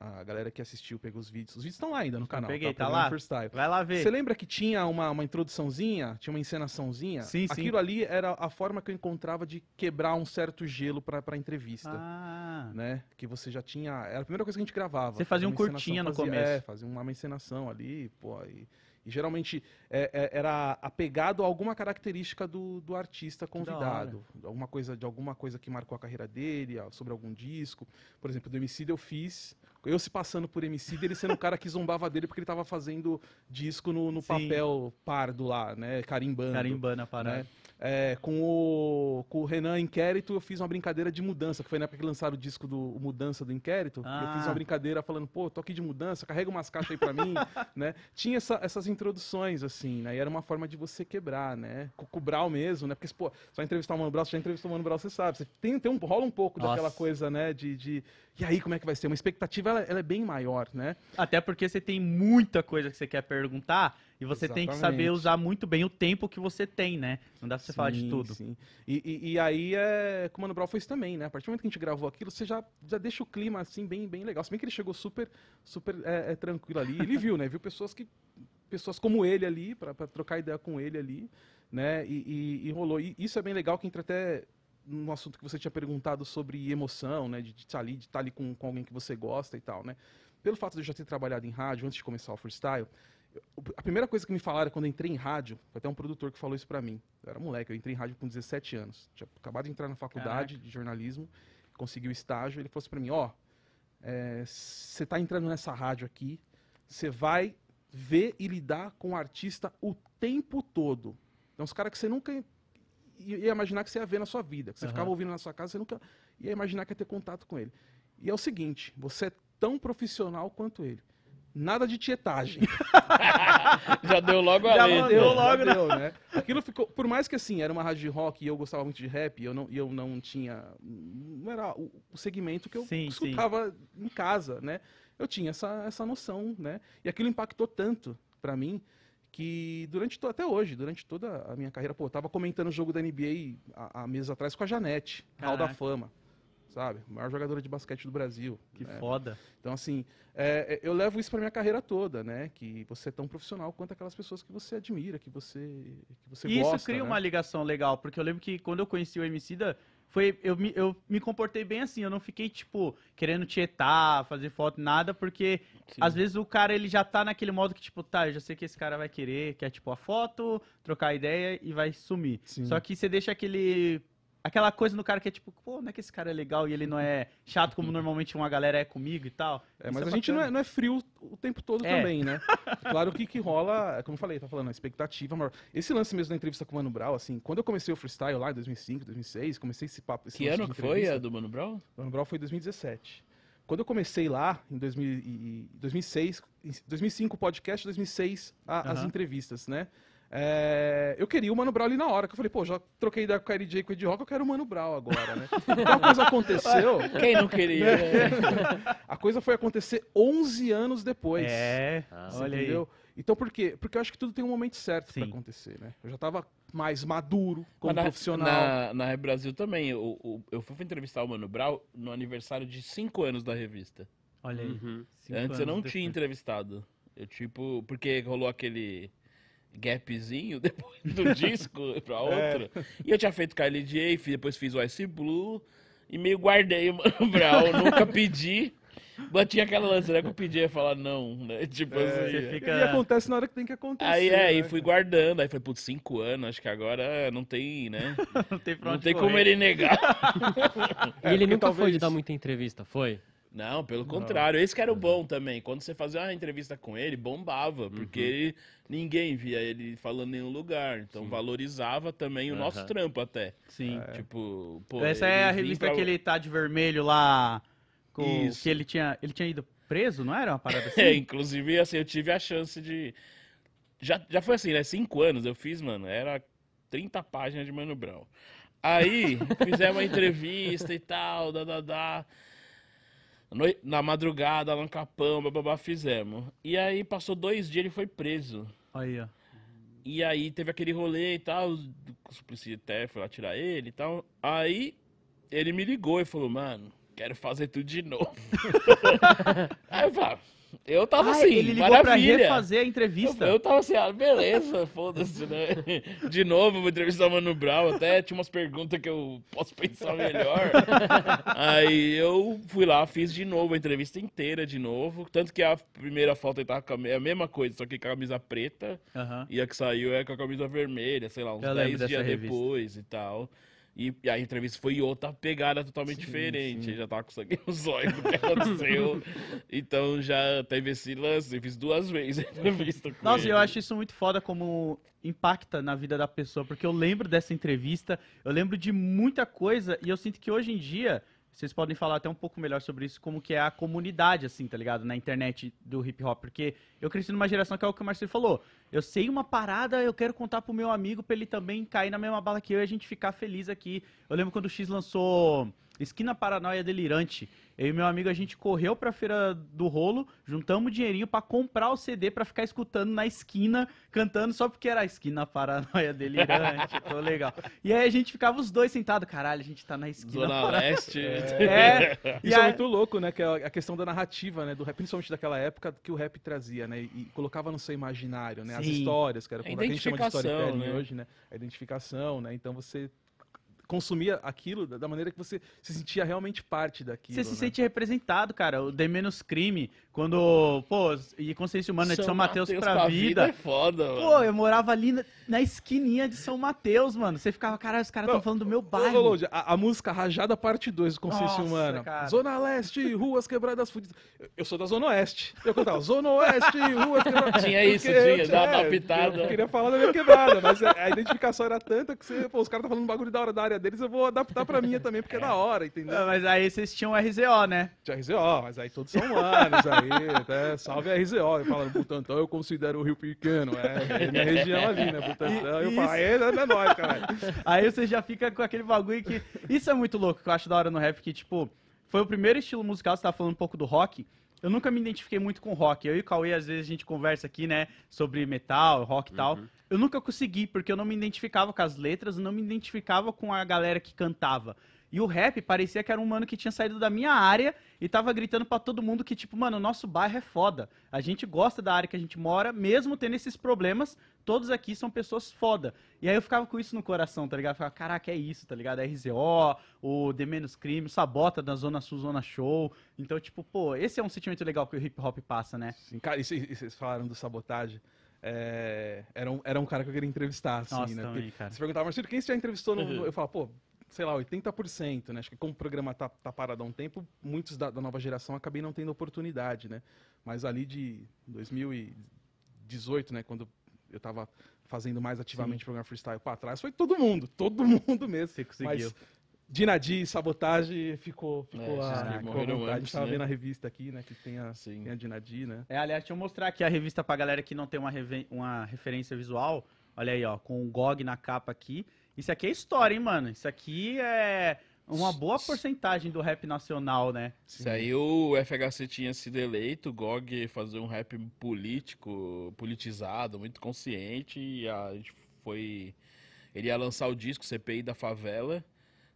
a galera que assistiu pegou os vídeos. Os vídeos estão lá ainda no canal. peguei, tá programa lá? Freestyle. Vai lá ver. Você lembra que tinha uma, uma introduçãozinha, tinha uma encenaçãozinha? Sim, sim. Aquilo ali era a forma que eu encontrava de quebrar um certo gelo pra, pra entrevista. Ah. Né? Que você já tinha. Era a primeira coisa que a gente gravava. Você fazia um uma encenação, curtinha no fazia- começo. É, fazia uma encenação ali, pô. E, E geralmente é, é, era apegado a alguma característica do, do artista da convidado. Alguma coisa, de alguma coisa que marcou a carreira dele, sobre algum disco. Por exemplo, do Emicida eu fiz. Eu se passando por Emicida, ele sendo um cara que zombava dele porque ele estava fazendo disco no, no papel pardo lá, né? Carimbando. Carimbana a parada. né? É, com, o, com o Renan Inquérito, eu fiz uma brincadeira de mudança, que foi na época que lançaram o disco do Mudança do Inquérito. e Eu fiz Ah. uma brincadeira falando, pô, tô aqui de mudança, carrega umas caixas aí pra mim, [LAUGHS] né? Tinha essa- essas introduções, assim, né? E era uma forma de você quebrar, né? Com, com o Brau mesmo, né? Porque, pô, só entrevistar o Mano Brau, você já entrevistou o Mano Brau, você sabe. Você tem, tem um, rola um pouco Nossa. daquela coisa, né? De, de. E aí, como é que vai ser? Uma expectativa, ela, ela é bem maior, né? Até porque você tem muita coisa que você quer perguntar e você tem que saber Exatamente. usar muito bem o tempo que você tem, né? Não dá pra você falar de Sim, tudo. Sim. E, e, e aí, é, como o Mano Brown foi isso também, né? A partir do momento que a gente gravou aquilo, você já, já deixa o clima, assim, bem, bem legal. Se bem que ele chegou super, super é, é, tranquilo ali. Ele viu, né? Viu pessoas que... Pessoas como ele ali, pra, pra trocar ideia com ele ali, né? E, e- e rolou. E isso é bem legal, que entra até no assunto que você tinha perguntado sobre emoção, né? De estar ali, de estar ali com, com alguém que você gosta e tal, né? Pelo fato de eu já ter trabalhado em rádio antes de começar o freestyle, eu- a primeira coisa que me falaram quando eu entrei em rádio, foi até um produtor que falou isso pra mim. Eu era moleque, eu entrei em rádio com 17 anos. Tinha acabado de entrar na faculdade de jornalismo, consegui o estágio. Ele falou assim pra mim: Ó, você tá entrando nessa rádio aqui, você vai ver e lidar com o artista o tempo todo. Então, os caras que você nunca ia imaginar que você ia ver na sua vida, que você Aham. ficava ouvindo na sua casa, você nunca ia imaginar que ia ter contato com ele. E é o seguinte: você é tão profissional quanto ele. Nada de tietagem. [LAUGHS] Já deu logo a Já letra. mandou logo, já deu, né? Aquilo ficou, por mais que assim, era uma rádio de rock e eu gostava muito de rap, e eu não, eu não tinha, não era o, o segmento que eu Sim, sim. escutava em casa, né? Eu tinha essa, essa noção, né? E aquilo impactou tanto pra mim que durante até hoje, durante toda a minha carreira, pô, eu tava comentando o jogo da NBA há, há meses atrás com a Janete, Hall da. Fama, sabe? Maior jogadora de basquete do Brasil. Que né? foda. Então, assim, é, é, eu levo isso pra minha carreira toda, né? Que você é tão profissional quanto aquelas pessoas que você admira, que você, que você E gosta. isso cria né? uma ligação legal, porque eu lembro que quando eu conheci o Emicida, foi, eu, me, eu me comportei bem assim, eu não fiquei, tipo, querendo tietar, fazer foto, nada, porque Sim. às vezes o cara, ele já tá naquele modo que, tipo, tá, eu já sei que esse cara vai querer, quer, tipo, a foto, trocar ideia e vai sumir. Sim. Só que você deixa aquele... Aquela coisa no cara que é tipo, pô, não é que esse cara é legal e ele não é chato como normalmente uma galera é comigo e tal. É, Isso mas a gente não é, não é frio o tempo todo É. também, né? [LAUGHS] Claro que que rola, é como eu falei, tá falando, a expectativa maior. Esse lance mesmo da entrevista com o Mano Brown, assim, quando eu comecei o freestyle lá em 2005, 2006, comecei esse papo. Esse Que ano que foi a do Mano Brown? O Mano Brown foi em 2017. Quando eu comecei lá, em 2000 e- e 2006, em 2005 o podcast, 2006 a- as Aham. entrevistas, né? É, eu queria o Mano Brown ali na hora, que eu falei, pô, já troquei ideia com o com o Ed Rock, eu quero o Mano Brown agora, né? Então a coisa aconteceu, [LAUGHS] Quem não queria? né? [LAUGHS] a coisa foi acontecer 11 anos depois. É, Ah, Você olha aí. entendeu? Então por quê? Porque eu acho que tudo tem um momento certo pra Sim. acontecer, né? Eu já tava mais maduro como na- profissional. Na, na Brasil também. o- o- eu fui entrevistar o Mano Brown no aniversário de 5 anos da revista. Olha aí. Uhum. Antes eu não anos tinha depois. entrevistado. Eu, tipo, porque rolou aquele gapzinho [LAUGHS] depois do disco pra outro. E eu tinha feito Kylie J, depois fiz o Ice Blue e meio guardei [LAUGHS] o Mano Brown. nunca pedi. Mas tinha aquela lance, né? Que eu pedi ia falar não, né? Tipo É, assim. você e- fica- E acontece na hora que tem que acontecer. Aí é, e né? fui guardando. Aí foi, putz, cinco anos, acho que agora não tem, né? [LAUGHS] não tem pra Não tem como ele negar. E ele porque nunca foi talvez- de dar muita entrevista, foi? Não, pelo contrário. Esse que era o bom também. Quando você fazia uma entrevista com ele, bombava. Porque ele, ninguém via ele falando em nenhum lugar. Então valorizava também o nosso trampo até. Sim. Tipo, pô. Essa é a revista pra- que ele tá de vermelho lá. Com, Isso. que ele tinha, ele tinha ido preso, não era uma parada [LAUGHS] assim? É, inclusive, assim, eu tive a chance de. Já, já foi assim, né? Cinco anos eu fiz, mano. Era 30 páginas de Mano Brown. Aí, [LAUGHS] fizemos uma entrevista e tal, da, da, da. Noi- Na madrugada, lá no Capão, bababá, fizemos. E aí, passou dois dias, ele foi preso. Aí, ó. E aí, teve aquele rolê e tal, o Suplicy até foi lá tirar ele e tal. Aí, ele me ligou e falou, mano, quero fazer tudo de novo. [LAUGHS] aí eu falei, "Ah, Eu tava Ah, assim, ele ligou maravilha. pra refazer a Eu, entrevista. eu tava assim, ah, beleza, [LAUGHS] foda-se, né? De novo, vou entrevistar o Mano Brown, até tinha umas perguntas que eu posso pensar melhor. Aí eu fui lá, fiz de novo a entrevista inteira de novo. Tanto que a primeira foto ele tava com a me- a mesma coisa, só que com a camisa preta. Aham. E a que saiu é com a camisa vermelha, sei lá, uns Eu lembro 10 dessa dias revista. depois e tal. E, e a entrevista foi outra pegada totalmente diferente. Já tava com sangue nos olhos do que aconteceu. [LAUGHS] então já teve esse lance. Eu fiz duas vezes a entrevista com Nossa, ele. eu acho isso muito foda como impacta na vida da pessoa, porque eu lembro dessa entrevista, eu lembro de muita coisa e eu sinto que hoje em dia, vocês podem falar até um pouco melhor sobre isso, como que é a comunidade, assim, tá ligado? Na internet do hip hop, porque eu cresci numa geração que é o que o Marcelo falou. Eu sei uma parada, eu quero contar pro meu amigo pra ele também cair na mesma bala que eu e a gente ficar feliz aqui. Eu lembro quando o X lançou Esquina Paranoia Delirante. Eu e meu amigo, a gente correu pra feira do rolo, juntamos dinheirinho pra comprar o CD pra ficar escutando na esquina, cantando só porque era a esquina paranoia delirante, [LAUGHS] tô legal. E aí a gente ficava os dois sentados, caralho, a gente tá na esquina Zona paranoia. Leste. É, [LAUGHS] e Isso é muito louco, né? Que é a questão da narrativa, né? Do rap, principalmente daquela época que o rap trazia, né? E colocava no seu imaginário, né? As Sim. histórias, que era como a gente chama de identificação, storytelling né? hoje, né? A identificação, né? Então você consumia aquilo da maneira que você se sentia realmente parte daquilo. Você se né? sente representado, cara. O The Menos Crime, quando, pô, e Consciência Humana de São Mateus pra vida. é foda, Pô, mano. eu morava ali na, na esquininha de São Mateus, mano. Você ficava, caralho, os caras estão falando do meu Ô, bairro. Lodi, a, a música Rajada Parte 2 do Consciência Nossa, Humana. cara. Zona Leste, ruas quebradas fudidas. Eu, eu sou da Zona Oeste. Eu cantava Zona Oeste, ruas quebradas Tinha isso, Porque eu- tinha, dá uma pitada. Eu queria falar da minha quebrada, mas a, a identificação era tanta que você, pô, os caras estão falando um bagulho da hora da área deles, eu vou adaptar pra minha também, porque é, da hora, entendeu? Ah, Mas aí vocês tinham RZO, né? De RZO, mas aí todos são humanos aí, até [LAUGHS] salve RZO. Eu falo, Butantã eu considero o Rio Pequeno, é, é minha região ali, né? Butantã, eu Isso. falo, aí é, é nóis, caralho. Aí você já fica com aquele bagulho que. Isso é muito louco, que eu acho da hora no rap, que, tipo, foi o primeiro estilo musical, você tava falando um pouco do rock. Eu nunca me identifiquei muito com rock. Eu e o Cauê, às vezes, a gente conversa aqui, né, sobre metal, rock e tal. Eu nunca consegui, porque eu não me identificava com as letras, eu não me identificava com a galera que cantava. E o rap parecia que era um mano que tinha saído da minha área e tava gritando pra todo mundo que, tipo, mano, o nosso bairro é foda. A gente gosta da área que a gente mora, mesmo tendo esses problemas, todos aqui são pessoas foda. E aí eu ficava com isso no coração, tá ligado? Eu ficava, caraca, é isso, tá ligado? RZO, o The Menos Crime, Sabota da Zona Sul, Zona Show. Então, tipo, pô, esse é um sentimento legal que o hip hop passa, né? Sim, cara, e cê- vocês falaram do sabotagem. É, era, um, era um cara que eu queria entrevistar, assim, Nossa, né? também, cara. Você perguntava, Marcelo, quem você já entrevistou? No, no-" eu falava, pô, sei lá, 80%, né? Acho que como o programa tá, tá parado há um tempo, muitos da, da nova geração acabei não tendo oportunidade, né? Mas ali de 2018, né? Quando eu tava fazendo mais ativamente o programa freestyle pra trás, foi todo mundo, todo [LAUGHS] mundo mesmo. Você conseguiu. Mas Dinadi, sabotagem, ficou, ficou É, a, vontade. A gente antes, tava né? vendo a revista aqui, né? Que tem a, Sim. tem a Dinadi, né? É, aliás, deixa eu mostrar aqui a revista pra galera que não tem uma, uma referência visual. Olha aí, ó, com o GOG na capa aqui. Isso aqui é história, hein, mano? Isso aqui é uma boa porcentagem do rap nacional, né? Se aí o FHC tinha sido eleito, o GOG fazer um rap político, politizado, muito consciente, e a gente foi... Ele ia lançar o disco CPI da Favela,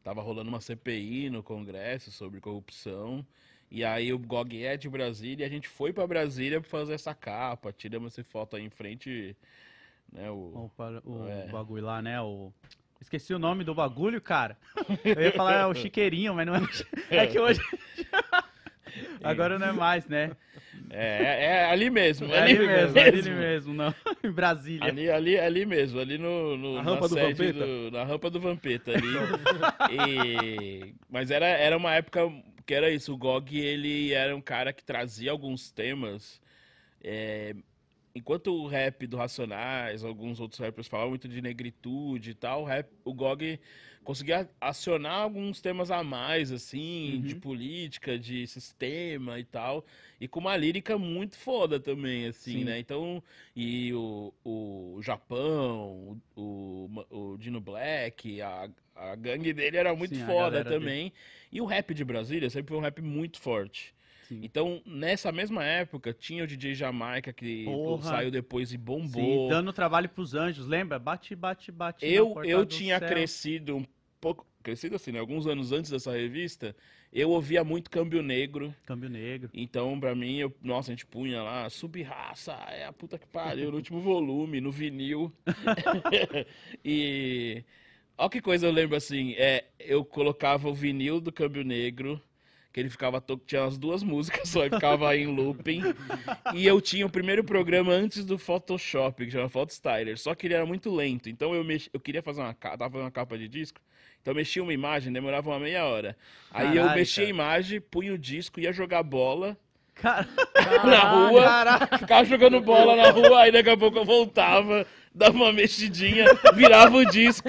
tava rolando uma CPI no Congresso sobre corrupção, e aí o GOG é de Brasília, e a gente foi pra Brasília pra fazer essa capa, tiramos essa foto aí em frente, né, o... O, o É. bagulho lá, né? O... Esqueci o nome do bagulho, cara. Eu ia falar é o chiqueirinho, mas não é. o chi- [LAUGHS] É que hoje. [LAUGHS] Agora não é mais, né? É, é, é ali mesmo, É ali mesmo, é ali mesmo. mesmo, não. [LAUGHS] Em Brasília. Ali, ali, ali mesmo, ali no, no- Na na rampa do sede Vampeta? do- na rampa do Vampeta ali. E- mas era, era uma época que era isso, o Gog ele era um cara que trazia alguns temas. é, enquanto o rap do Racionais, alguns outros rappers falavam muito de negritude e tal, o, rap, o Gog conseguia acionar alguns temas a mais, assim, de Uhum. política, de sistema e tal. E com uma lírica muito foda também, assim, Sim. né? Então, e o, o Japão, o, o, Dino Black, a, a gangue dele era muito Sim, foda dele. também. E o rap de Brasília sempre foi um rap muito forte. Sim. Então, nessa mesma época, tinha o DJ Jamaica, que Porra. saiu depois e Sim, bombou. dando trabalho pros anjos, lembra? Bate, bate, bate. eu eu tinha céu. crescido um pouco. crescido assim, né? Alguns anos antes dessa revista, eu ouvia muito Câmbio Negro. Câmbio negro. Então, pra mim, eu, nossa, a gente punha lá, subraça, é a puta que pariu, no último volume, no vinil. [LAUGHS] e. Olha que coisa eu lembro assim, é, eu colocava o vinil do Câmbio Negro, que ele ficava, to... tinha as duas músicas só, e ficava em looping. E eu tinha o primeiro programa antes do Photoshop, que chama Photostyler, só que ele era muito lento, então eu, mex... eu queria fazer uma capa, tava fazendo uma capa de disco, então eu mexia uma imagem, demorava uma meia hora. Aí eu Caralho, mexia a imagem, punha o disco, ia jogar bola, Cara, na rua, Caraca. ficava jogando bola na rua, aí daqui a pouco eu voltava, dava uma mexidinha, virava o disco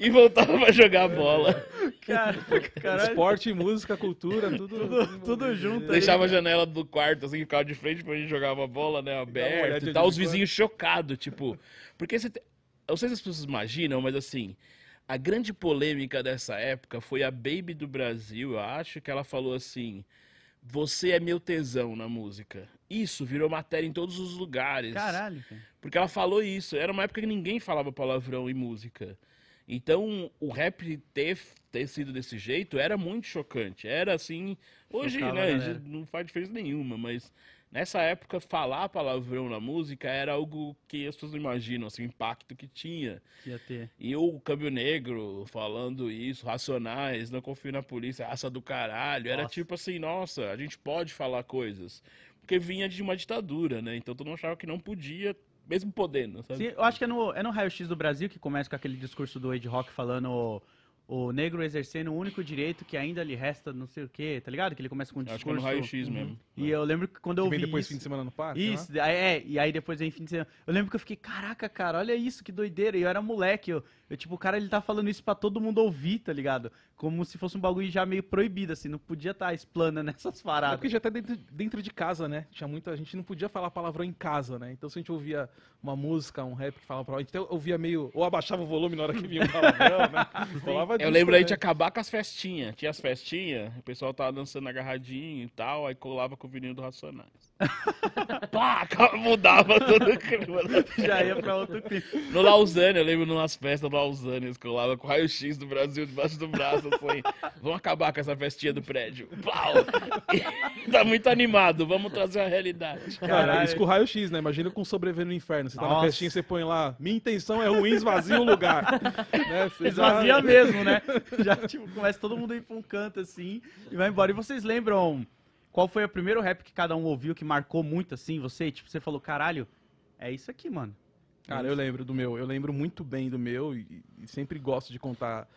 e voltava a jogar bola. cara, caralho. Esporte, música, cultura, tudo. Tudo- tudo junto aí. Deixava a janela do quarto, assim, ficava de frente pra gente jogava bola, né, aberta e tal, os vizinhos chocados, tipo... Porque você... te- Eu não sei se as pessoas imaginam, mas assim... A grande polêmica dessa época foi a Baby do Brasil, eu acho que ela falou assim... Você é meu tesão na música. Isso virou matéria em todos os lugares. Caralho, cara. Porque ela falou isso. Era uma época que ninguém falava palavrão em música. Então, o rap ter, ter sido desse jeito era muito chocante. Era assim. Hoje, Chocava né, não faz diferença nenhuma, mas nessa época, falar palavrão na música era algo que as pessoas não imaginam, assim, o impacto que tinha. Ia ter. E o Câmbio Negro falando isso, Racionais, não confio na polícia, raça do caralho. Era Nossa. tipo assim, nossa, a gente pode falar coisas. Porque vinha de uma ditadura, né? Então todo mundo achava que não podia, mesmo podendo, sabe? Sim, eu acho que é no, é no Raio X do Brasil que começa com aquele discurso do Ed Rock falando o, o negro exercendo o único direito que ainda lhe resta não sei o quê, tá ligado? Que ele começa com um Acho que é discurso. no raio-x mesmo. E eu lembro que quando eu Que vem vi depois isso, fim de semana no parque. né? Isso, aí, é, e aí depois vem fim de semana. Eu lembro que eu fiquei, caraca, cara, olha isso, que doideira. E eu era moleque, eu, eu, tipo, o cara ele tá falando isso pra todo mundo ouvir, tá ligado? Como se fosse um bagulho já meio proibido, assim, não podia estar tá explana [LAUGHS] nessas É paradas. porque já até dentro, dentro de casa, né? Tinha muita a gente não podia falar palavrão em casa, né? Então se a gente ouvia uma música, um rap que falava palavrão, então eu ouvia meio ou abaixava o volume na hora que vinha um palavrão, né? [LAUGHS] Eu lembro da gente também. acabar com as festinhas. Tinha as festinhas, o pessoal tava dançando agarradinho e tal, aí colava com o vinil do Racionais. [LAUGHS] Pá, mudava todo o clima. da Já ia pra outro clima. No Lausanne, eu lembro numas festas do Lausanne, eles colavam com o raio-x do Brasil debaixo do braço, assim, vamos acabar com essa festinha do prédio. Pau! Tá muito animado, vamos trazer a realidade. Cara, Caralho. isso com o raio-x, né? Imagina com sobreviver no inferno. Você tá na Nossa. festinha você põe lá, minha intenção é ruim, esvazia o lugar. [LAUGHS] né? Você já- Esvazia mesmo, né? Já, tipo, começa todo mundo a ir pra um canto assim e vai embora. E vocês lembram qual foi o primeiro rap que cada um ouviu que marcou muito assim? Você, tipo, você falou, caralho, é isso aqui, mano. Cara, eu lembro do meu. Eu lembro muito bem do meu e, e sempre gosto de contar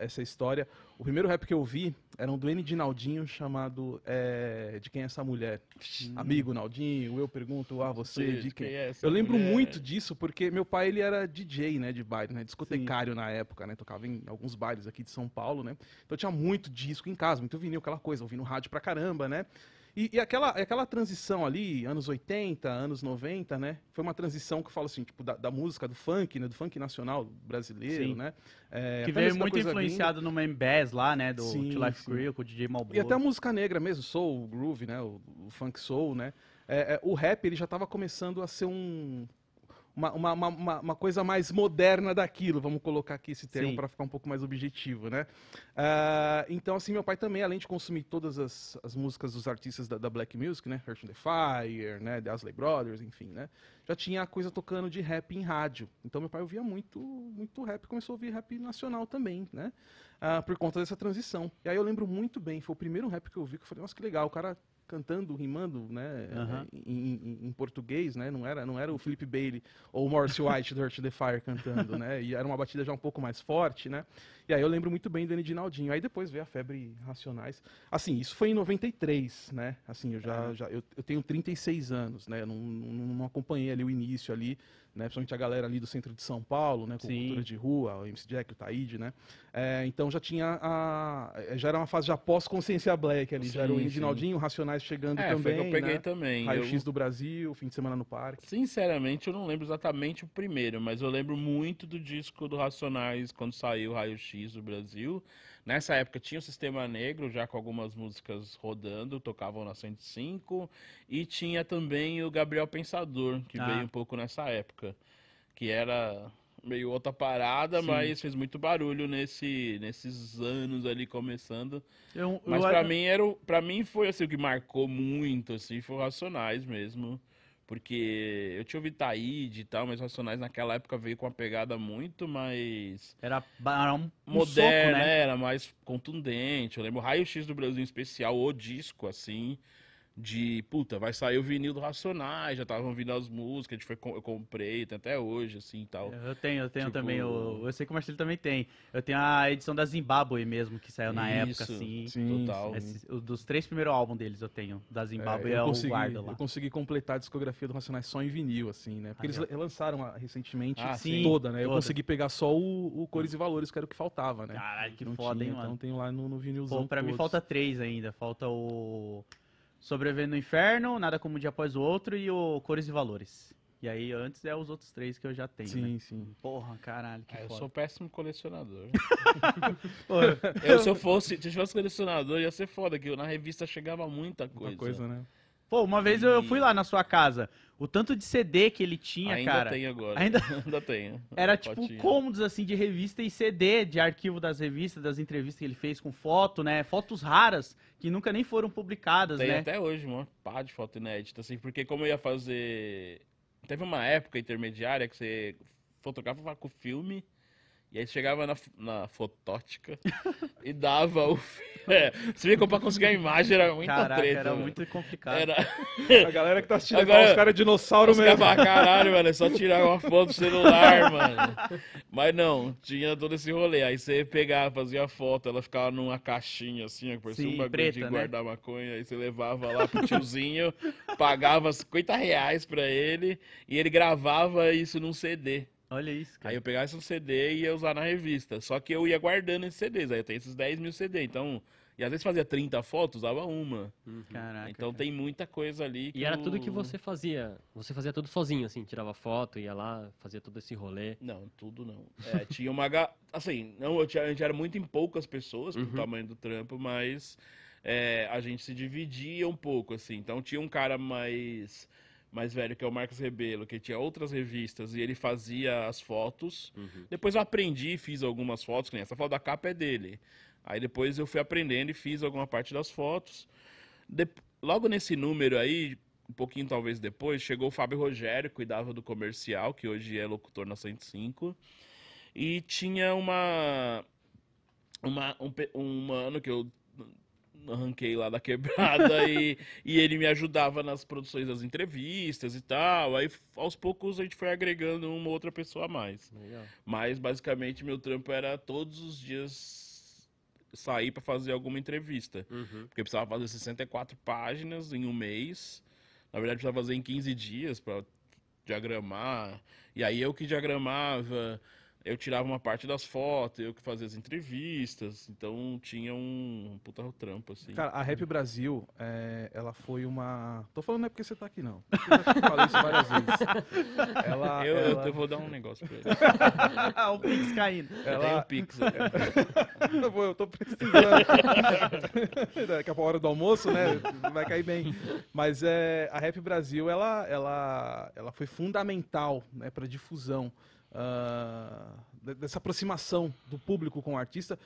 essa história. O primeiro rap que eu vi era um do N de Naldinho chamado é, De Quem é Essa Mulher? Amigo Naldinho, eu pergunto a você de quem. é essa Eu lembro mulher? muito disso porque meu pai ele era DJ, né, de baile, né, discotecário na época, né, tocava em alguns bailes aqui de São Paulo, né. Então tinha muito disco em casa, muito vinil, aquela coisa, ouvindo rádio pra caramba, né. E, e aquela, aquela transição ali, anos 80, anos 90, né, foi uma transição que eu falo assim, tipo, da, da música, do funk, né, do funk nacional brasileiro, Sim. né. É, Que veio muito influenciado no Bass lá, né? Do Sim, To Life. Crew, com o DJ Malboro. e até a música negra mesmo, soul, groove, né, o, o funk soul, né, é, é, o rap ele já estava começando a ser um uma, uma, uma- uma, coisa mais moderna daquilo, vamos colocar aqui esse termo para ficar um pouco mais objetivo, né? Ah, então, assim, meu pai também, além de consumir todas as, as músicas dos artistas da, da Black Music, né? Earth and the Fire, né? The Asley Brothers, enfim, né? Já tinha a coisa tocando de rap em rádio. Então, meu pai ouvia muito, muito rap, começou a ouvir rap nacional também, né? Ah, por conta dessa transição. E aí eu lembro muito bem, foi o primeiro rap que eu vi, que eu falei, nossa, que legal, o cara cantando, rimando, né, Aham. em, em- em português, né, não era, não era o Philip Bailey ou o Morris White do Earth the Fire cantando, né, e era uma batida já um pouco mais forte, né, e aí eu lembro muito bem do N. Dinaldinho, aí depois veio a Febre Racionais, assim, isso foi em 93, né, assim, eu já, já eu, eu tenho 36 anos, né, eu não, não, não acompanhei ali o início ali, né, principalmente a galera ali do centro de São Paulo, né, com Sim. cultura de rua, o MC Jack, o Taíde, né, é, então já tinha a, já era uma fase já pós-consciência black ali, já era o Sim, sim. Dinaldinho, Racionais chegando É, também, foi que eu peguei né? também. Raio Eu- X do Brasil, fim de semana no parque. Sinceramente, eu não lembro exatamente o primeiro, mas eu lembro muito do disco do Racionais quando saiu Raio X do Brasil. Nessa época tinha o Sistema Negro, já com algumas músicas rodando, tocavam na 105, e tinha também o Gabriel Pensador, que Ah. veio um pouco nessa época, que era meio outra parada, Sim. mas fez muito barulho nesse, nesses anos ali começando. Eu, Mas pra mim era para mim foi assim o que marcou muito assim, foi o Racionais mesmo. Porque eu tinha ouvido Taíde e tal, mas Racionais naquela época veio com uma pegada muito mais Era, era um, um moderna, soco, né? era mais contundente. Eu lembro Raio X do Brasil em especial, o disco, assim, de puta, vai sair o vinil do Racionais, já estavam vindo as músicas, a gente foi, com- eu comprei, tem até hoje, assim e tal. Eu tenho, eu tenho Tipo- também. o- eu sei que o Marcelo também tem. Eu tenho a edição da Zimbábue mesmo, que saiu na época, Isso. assim. Sim, Total. Esse- o dos três primeiros álbuns deles eu tenho. Da Zimbábue É, é, eu, o consegui, guarda lá. eu consegui completar a discografia do Racionais só em vinil, assim, né? Porque Aí, eles relançaram ah, recentemente Ah, sim. toda, né? Eu toda. consegui pegar só o, o Cores e Valores, que era o que faltava, né? Caralho, que Não foda, hein, tinha, mano. Então tenho lá no, no vinilzão Pô, pra mim todos. falta três ainda. Falta o Sobrevivendo no Inferno, Nada Como Um Dia Após o Outro e o Cores e Valores. E aí antes é os outros três que eu já tenho, Sim, né? sim. Porra, caralho, que Ah, eu foda. sou péssimo colecionador. [LAUGHS] Eu, se eu fosse, se eu tivesse colecionador, ia ser foda, que eu- na revista chegava muita coisa. Muita coisa, né? Pô, uma vez eu, eu fui lá na sua casa. O tanto de CD que ele tinha, Ainda cara. tem agora. Ainda- [LAUGHS] Ainda tenho. Era tipo Fotinha. cômodos assim de revista e CD de arquivo das revistas, das entrevistas que ele fez com foto, né? Fotos raras que nunca nem foram publicadas, Tem né? até hoje uma pá de foto inédita, assim, porque como eu ia fazer. Teve uma época intermediária que você fotografava com filme, e aí chegava na, na fotótica [LAUGHS] e dava o. [LAUGHS] É, você vê que pra conseguir a imagem era muita Caraca, treta. era mano. muito complicado. Era. [LAUGHS] A galera que tá assistindo Agora- Agora, os caras é dinossauro mesmo. falavam, caralho, mano, é só tirar uma foto do celular, mano. Mas não, tinha todo esse rolê. Aí você pegava, fazia a foto, ela ficava numa caixinha assim, ó, parecia Sim, um bagulho preta, de né? guardar maconha. Aí você levava lá pro tiozinho, pagava 50 reais pra ele e ele gravava isso num CD. Olha isso, cara. Aí eu pegava esse CD e ia usar na revista. Só que eu ia guardando esses CDs. Aí eu tenho esses 10 mil CD. Então, e às vezes fazia 30 fotos, usava uma. Caraca. então cara. tem muita coisa ali. E era eu- tudo que você fazia. Você fazia tudo sozinho, assim, tirava foto, ia lá, fazia todo esse rolê. Não, tudo não. É, tinha uma. Assim, não, eu tinha- a gente era muito em poucas pessoas, pelo Uhum. tamanho do trampo, mas é, a gente se dividia um pouco, assim. Então tinha um cara mais. Mais velho, que é o Marcos Rebelo, que tinha outras revistas e ele fazia as fotos. Depois eu aprendi e fiz algumas fotos, que nem essa foto da capa é dele. Aí depois eu fui aprendendo e fiz alguma parte das fotos. De- Logo nesse número aí, um pouquinho talvez depois, chegou o Fábio Rogério, cuidava do comercial, que hoje é locutor na 105. E tinha uma. uma um, um mano que eu arranquei lá da quebrada e, e ele me ajudava nas produções das entrevistas e tal. Aí aos poucos a gente foi agregando uma outra pessoa a mais. Legal. Mas basicamente meu trampo era todos os dias sair para fazer alguma entrevista. Uhum. Porque eu precisava fazer 64 páginas em um mês. Na verdade, precisava fazer em 15 dias para diagramar. E aí eu que diagramava, eu tirava uma parte das fotos, eu que fazia as entrevistas. Então tinha um puta trampo, assim. Cara, a Rap Brasil, é, ela foi uma. Tô falando não é porque você tá aqui, não. Eu já falei isso várias vezes. [LAUGHS] Ela, eu, ela- eu vou dar um negócio pra ele. Ah, [LAUGHS] o Pix caindo. Tem ela- um Pix. aqui. [LAUGHS] Eu, vou- eu tô precisando. Daqui a pouco, hora do almoço, né? Vai cair bem. Mas é, a Rap Brasil, ela, ela, ela foi fundamental né, para difusão de- dessa aproximação do público com o artista.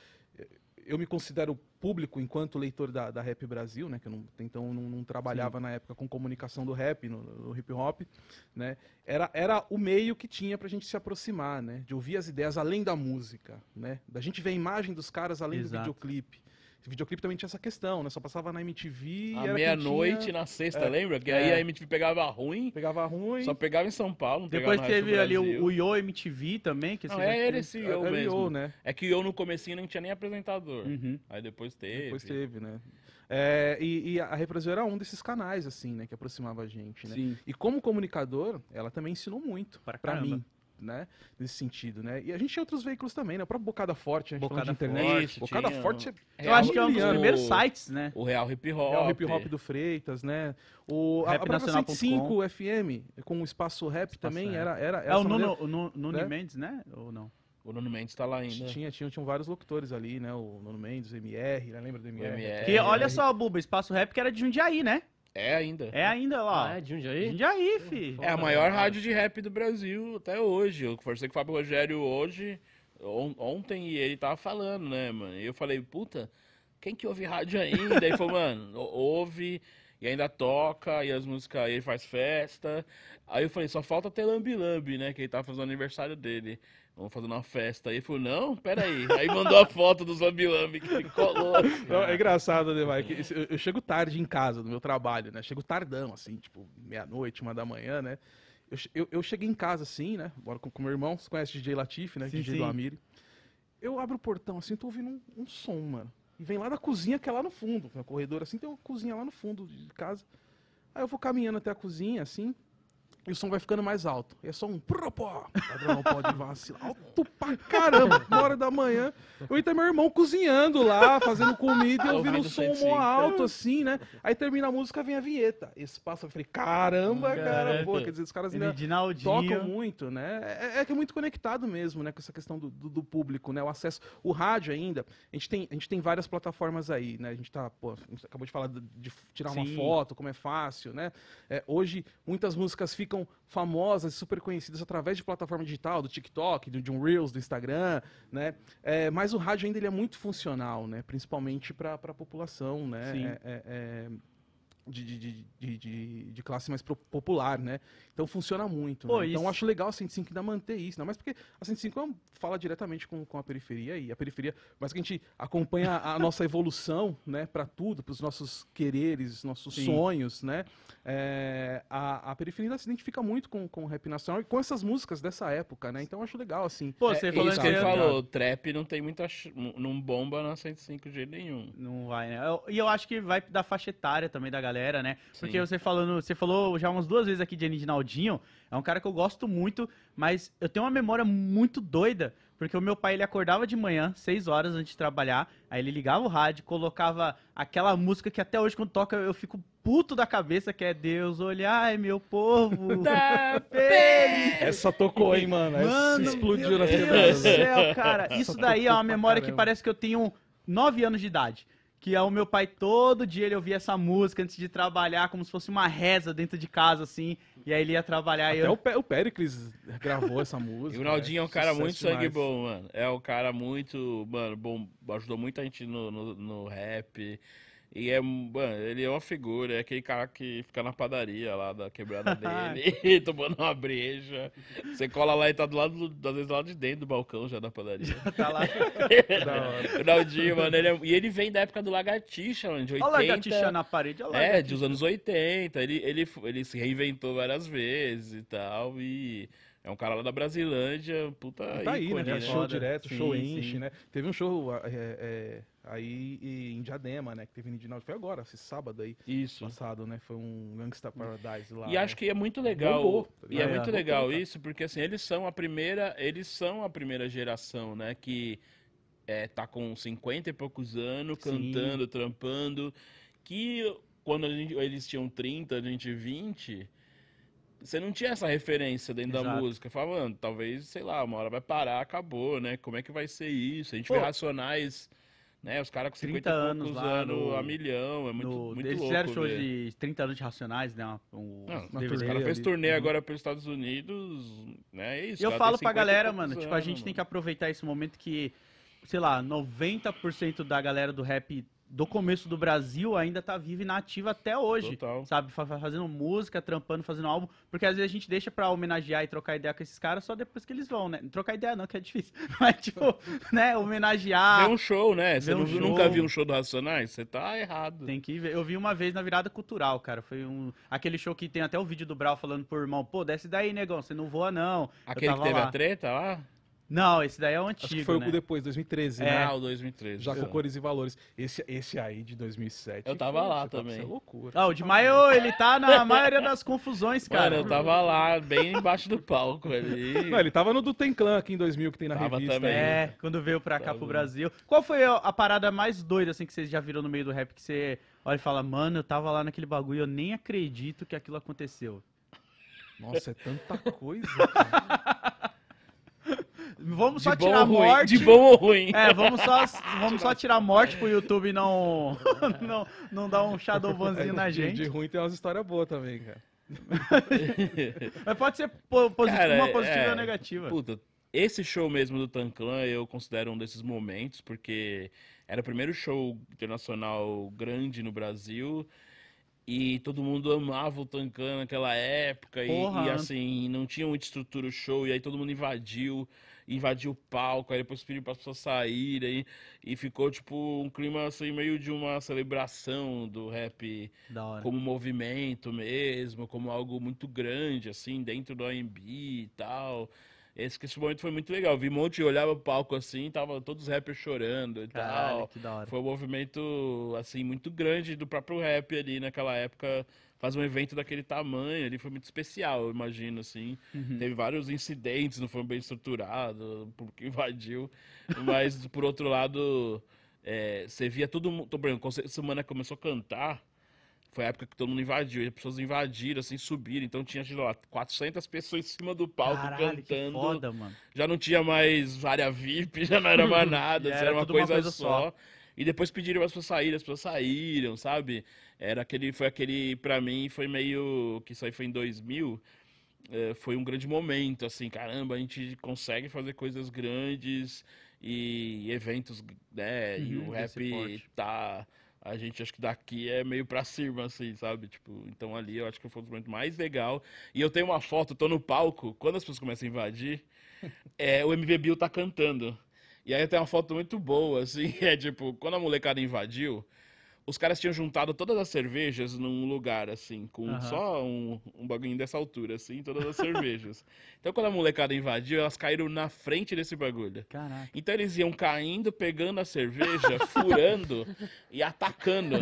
Eu me considero público enquanto leitor da, da Rap Brasil, né? Que eu não, então não, não trabalhava na época com comunicação do rap, no, no hip hop, né? Era, era o meio que tinha pra gente se aproximar, né? De ouvir as ideias além da música, né? Da gente ver a imagem dos caras além do Exato. videoclipe. Esse videoclipe também tinha essa questão, né? Só passava na MTV e À meia-noite tinha- na sexta, É. lembra? Que É. aí a MTV pegava ruim, Pegava ruim. só pegava em São Paulo, não Depois teve ali o, o Yo MTV também. Que Não, esse é esse Era eu o mesmo. Yo, né? É que eu no comecinho não tinha nem apresentador. Uhum. Aí depois teve. Depois teve, né? É, e, e a Brasil era um desses canais, assim, né? Que aproximava a gente, né? Sim. E como comunicador, ela também ensinou muito Pra pra caramba. mim, né? Nesse sentido, né? E a gente tinha outros veículos também, né? O próprio Bocada Forte, a gente falando de Bocada internet. Forte, Bocada tinha Forte é, Eu acho que é um dos Real- primeiros sites, né? O Real Hip Hop. é o hip hop do Freitas, né? O, a, a própria Rapnacional.com. 105 FM, com o espaço rap Espaço também, Rap. era, era É essa o Nuno, o Nu- Nuni né? Mendes, né? Ou não? O Nuno Mendes tá lá ainda. Tinha, tinha, tinham vários locutores ali, né? O Nuno Mendes, o MR, né? lembra do MR? MR. Que olha só, Buba, Espaço Rap que era de Jundiaí, né? É ainda. É ainda lá. Ah, é de Jundiaí? Jundiaí, fi. É a maior rádio de rap do Brasil até hoje. Eu conversei com o Fábio Rogério hoje, on- ontem, e ele tava falando, né, mano? E eu falei, puta, quem que ouve rádio ainda? Ele falou, [LAUGHS] mano, ou- ouve e ainda toca, e as músicas, ele faz festa. Aí eu falei, só falta ter Lambi Lambi, né? Que ele tava fazendo o aniversário dele. Vamos fazer uma festa. Aí ele falou, não, peraí. Aí mandou a foto dos Lambi Lambi que ele colou. [LAUGHS] Não, é engraçado, né, esse- Eu, eu chego tarde em casa, no meu trabalho, né? Chego tardão, assim, tipo, meia-noite, uma da manhã, né? Eu, eu, eu cheguei em casa, assim, né? Bora com, com meu irmão, você conhece o DJ Latif, né? Sim, DJ sim. do Amiri. Eu abro o portão, assim, tô ouvindo um, um som, mano. E vem lá da cozinha, que é lá no fundo. No corredor, assim, tem uma cozinha lá no fundo de casa. Aí eu vou caminhando até a cozinha, assim, e o som vai ficando mais alto. E é só um propó. Não pode vacilar. Alto pra caramba. Uma hora da manhã. Eu e meu irmão cozinhando lá, fazendo comida e ouvindo um Ouvindo som 105. mó alto, assim, né? Aí termina a música, vem a vinheta. Esse passa, eu falei, caramba, cara. Pô, quer dizer, os caras ainda tocam muito, né? É, é que é muito conectado mesmo, né? Com essa questão do, do, do público, né? O acesso. O rádio ainda, a gente tem, a gente tem várias plataformas aí, né? A gente tá, pô, a gente acabou de falar de, de tirar uma Sim. foto, como é fácil, né? É, hoje, muitas músicas ficam famosas e super conhecidas através de plataforma digital, do TikTok, do, de um Reels, do Instagram, né? É, mas o rádio ainda ele é muito funcional, né? Principalmente para a população, né? Sim. É- é- é, de, de, de, de, classe mais popular, né? Então funciona muito. Pô, né? Então acho legal a 105 ainda manter isso, não mas porque a 105 é fala diretamente com, com a periferia e a periferia, mas que a gente acompanha a nossa evolução, né, para tudo, para os nossos quereres, nossos Sim. sonhos, né? É, a, a periferia ainda se identifica muito com, com o rap nacional e com essas músicas dessa época, né? Então eu acho legal, assim. Pô, É, você falou isso que ele falou, trap não tem muita. ch- Não bomba na 105 de jeito nenhum. Não vai, né? Eu- E eu acho que vai da faixa etária também da galera, né? Porque Sim. você falando, você falou já umas duas vezes aqui de Naldinho, é um cara que eu gosto muito, mas eu tenho uma memória muito doida, porque o meu pai ele acordava de manhã, seis horas antes de trabalhar, aí ele ligava o rádio, colocava aquela música que até hoje quando toca eu fico puto da cabeça, que é Deus olhai meu povo. [LAUGHS] Tá [LAUGHS] feliz. Essa tocou, hein, mano? Mano, explodiu meu nas Deus do céu, cara. Isso daí é uma memória que parece que eu tenho nove anos de idade. Que é o meu pai, todo dia ele ouvia essa música antes de trabalhar, como se fosse uma reza dentro de casa, assim. E aí ele ia trabalhar e Até eu... o, Pé- o Péricles gravou essa música. E o Naldinho é um né? cara muito sangue demais. bom, mano. É um cara muito, mano, bom, ajudou muita gente no, no, no rap. E é, mano, ele é uma figura, é aquele cara que fica na padaria lá da quebrada [LAUGHS] dele, [LAUGHS] tomando uma breja. Você cola lá e tá do lado, do- às vezes lá de dentro do balcão já da padaria. tá lá. [LAUGHS] Da hora. o Naldinho, mano, ele é- e ele vem da época do Lagartixa, mano, de 80. Olha lagartixa na parede, olha lá. É, dos anos 80. Ele, ele, ele se reinventou várias vezes e tal. E é um cara lá da Brasilândia, puta. Tá aí, né? ícone, né? show direto, Sim, show sim. enche, né? Teve um show é, é, aí em Diadema, né? Que teve em Dinaldo. Foi agora, esse sábado aí, Isso. passado, né? Foi um Gangsta Paradise lá. E né? acho que é muito legal. Bombou, tá e é ligado? muito legal isso, porque assim, eles são a primeira, eles são a primeira geração, né, que é, tá com 50 e poucos anos, Sim. cantando, trampando, que quando gente- eles tinham 30, a gente 20, você não tinha essa referência dentro da Exato. música. Falava, mano, talvez, sei lá, uma hora vai parar, acabou, né? Como é que vai ser isso? A gente Pô. vê Racionais, né? Os caras com 50 30 e anos poucos anos, no- a milhão, é muito, No, muito eles louco fizeram show ver. de 30 anos de Racionais, né? Um, Não, os caras fez ali. turnê Uhum. agora pelos Estados Unidos, né? É isso. Eu falo pra 50 galera, mano, tipo, a anos, gente tem que mano. aproveitar esse momento que, sei lá, 90% da galera do rap do começo do Brasil ainda tá viva e nativa até hoje. Total. Sabe, Fa- fa- fazendo música, trampando, fazendo álbum, porque às vezes a gente deixa pra homenagear e trocar ideia com esses caras só depois que eles vão, né? Trocar ideia não, que é difícil. [LAUGHS] Mas, tipo, né, homenagear. Vê um show, né? Você um nunca viu um show do Racionais? Você tá errado. Tem que ver. Eu vi uma vez na virada cultural, cara. Foi um. Aquele show que tem até o vídeo do Brau falando pro irmão, pô, desce daí, negão, você não voa, não. Aquele que teve lá. a treta lá? Não, esse daí é o Acho antigo. que foi né? o depois, 2013, É. né? Ah, o 2013. Já com é. cores e valores. Esse, esse aí de 2007. Eu tava lá tá- também. Isso é loucura. Ah, o de Maio, ele tá na [LAUGHS] maioria das confusões, cara. Mano, eu tava lá, bem embaixo do palco ali. Não, ele tava no do Tem Clan aqui em 2000, que tem na Tava revista. também. É, quando veio pra cá pro. Brasil. Qual foi a, a parada mais doida, assim, que vocês já viram no meio do rap? Que você olha e fala, mano, eu tava lá naquele bagulho, eu nem acredito que aquilo aconteceu. Nossa, é tanta coisa. cara. [LAUGHS] vamos De só bom tirar ruim? morte. De bom ou ruim? É, vamos só, vamos só tirar morte pro YouTube não, [LAUGHS] não, não dar um shadowbanzinho na É, de, gente. de ruim tem umas histórias boas também, cara. [LAUGHS] Mas pode ser po- positivo, Cara, uma positiva é, ou negativa. Puta, esse show mesmo do Tanclan eu considero um desses momentos, porque era o primeiro show internacional grande no Brasil e todo mundo amava o Tanclan naquela época e- Porra, e, assim, não tinha muita estrutura o show e aí todo mundo invadiu, invadiu o palco, aí depois pediu para as pessoas saírem e ficou tipo um clima assim meio de uma celebração do rap como movimento mesmo, como algo muito grande, assim, dentro do AMB e tal. Esse, esse momento foi muito legal. Vi um monte, eu olhava o palco assim, tava todos os rappers chorando e Caralho, tal. Foi um movimento, assim, muito grande do próprio rap ali naquela época. Fazer um evento daquele tamanho ali foi muito especial, eu imagino, assim. Uhum. Teve vários incidentes, não foi bem estruturado, o público invadiu. Mas, por outro lado, é, você via todo mundo. Tô brincando, quando a semana começou a cantar, foi a época que todo mundo invadiu. E as pessoas invadiram, assim, subiram. Então tinha, sei lá, 400 pessoas em cima do palco Caralho, cantando. foda, mano. Já não tinha mais área VIP, [LAUGHS] já não era mais [LAUGHS] nada, assim, era era uma tudo uma coisa, coisa só. só. E depois pediram as pessoas saírem, as pessoas saíram, sabe? Era aquele, foi aquele, pra mim, foi meio, que isso aí foi em 2000, eh, foi um grande momento, assim, caramba, a gente consegue fazer coisas grandes e eventos, né? e Uhum, o desse rap tá, a gente acho que daqui é meio pra cima, assim, sabe? Tipo, então ali eu acho que foi o momento mais legal. E eu tenho uma foto, eu tô no palco, quando as pessoas começam a invadir, [LAUGHS] é, o MV Bill tá cantando. E aí tem uma foto muito boa, assim, [LAUGHS] é tipo, quando a molecada invadiu, os caras tinham juntado todas as cervejas num lugar, assim, com Aham. só um, um bagulho dessa altura, assim, todas as cervejas. [LAUGHS] Então quando a molecada invadiu, elas caíram na frente desse bagulho. Caraca. Então eles iam caindo, pegando a cerveja, [LAUGHS] furando e atacando.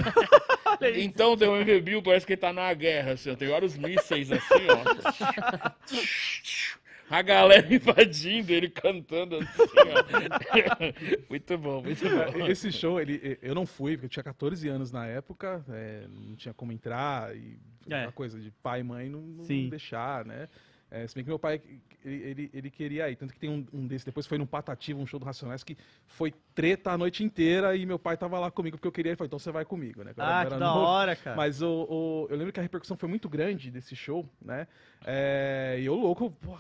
Então tem MV Bill, parece que ele tá na guerra, assim, ó, tem vários mísseis assim, ó. A galera [LAUGHS] invadindo, ele cantando assim, ó. [LAUGHS] Muito bom, muito bom. Esse show, ele, eu não fui, porque eu tinha 14 anos na época, é, não tinha como entrar, e É. aquela coisa de pai e mãe não, não deixar, né? É, se bem que meu pai, ele, ele, ele queria ir, tanto que tem um, um desses, depois foi no Patativa, um show do Racionais, que foi treta a noite inteira, e meu pai tava lá comigo, porque eu queria, ele falou, então você vai comigo, né? Ah, era que da novo. hora, cara. Mas o, o- eu lembro que a repercussão foi muito grande desse show, né? É, e eu louco, pô,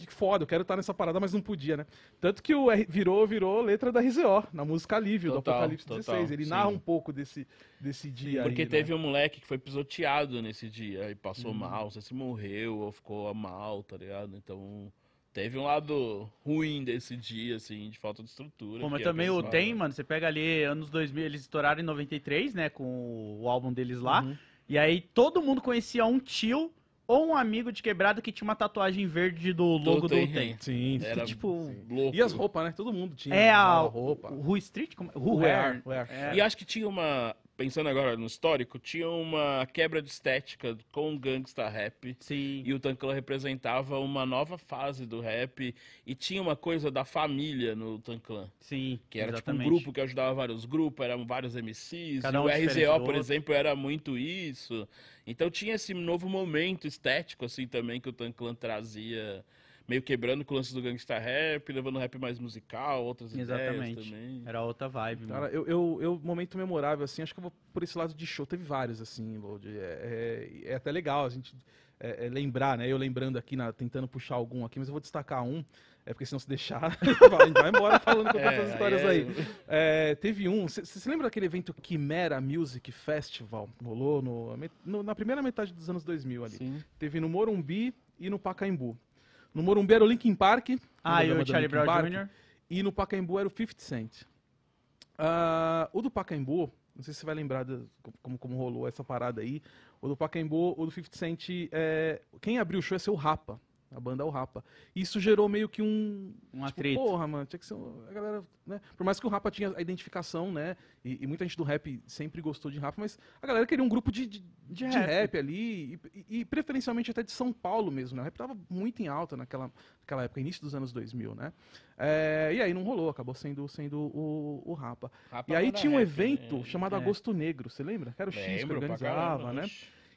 que, que foda, eu quero estar nessa parada, mas não podia, né? Tanto que o R- virou, virou letra da RZO, na música Alívio, Total, do Apocalipse total, 16. Ele sim. narra um pouco desse, desse dia Porque aí, né? teve um moleque que foi pisoteado nesse dia e passou Uhum. mal, não sei se morreu ou ficou mal, tá ligado? Então teve um lado ruim desse dia, assim, de falta de estrutura. Pô, mas é também o Tem, né? mano, você pega ali anos 2000, eles estouraram em 93, né, com o álbum deles lá. Uhum. E aí todo mundo conhecia um tio ou um amigo de quebrada que tinha uma tatuagem verde do logo do Tem, Tem. Sim. Era tipo, louco. E as roupas, né? Todo mundo tinha. É a roupa. o Who Street? Como... Who Hair. Hair. É. E acho que tinha uma, pensando agora no histórico, tinha uma quebra de estética com o gangsta rap. Sim. E o Tanclan representava uma nova fase do rap. E tinha uma coisa da família no Tanclan. Sim, Que era exatamente. tipo um grupo que ajudava vários grupos, eram vários MCs. Um o RZO, por exemplo, era muito isso. Então tinha esse novo momento estético, assim, também, que o Tanclan trazia. Meio quebrando com o lance do gangsta rap, levando rap mais musical, outras Exatamente. ideias também. Era outra vibe, Cara, mano. eu, eu, eu, momento memorável, assim, acho que eu vou por esse lado de show. Teve vários, assim, Load. É, é, é até legal a gente é, é, lembrar, né? Eu lembrando aqui, na- tentando puxar algum aqui, mas eu vou destacar um, é porque senão se deixar, [LAUGHS] a gente vai embora falando com É, essas histórias aí aí. É, teve um, você se lembra daquele evento Quimera Music Festival? Rolou no, no- na primeira metade dos anos 2000 ali. Sim. Teve no Morumbi e no Pacaembu. No Morumbi era o Linkin Park. Ah, e o Charlie Brown? Jr.? E no Pacaembu era o 50 Cent. Ah, o do Pacaembu, não sei se você vai lembrar de- como, como rolou essa parada aí. O do Pacaembu, o do 50 Cent, é, quem abriu o show ser o Rapa. A banda é o Rapa. E isso gerou meio que um. Um tipo, atrito. porra, mano, tinha que ser. um- A galera, né? Por mais que o Rapa tinha a identificação, né? E, e muita gente do rap sempre gostou de Rapa, mas a galera queria um grupo de, de, De rap. rap. ali. E, e- preferencialmente até de São Paulo mesmo, né? O rap tava muito em alta naquela, naquela época, início dos anos 2000, né? É, e aí não rolou, acabou sendo, sendo o, o Rapa. Rapa E aí tinha um rap, evento né? chamado É. Agosto Negro, você lembra? Que era o X que organizava, né?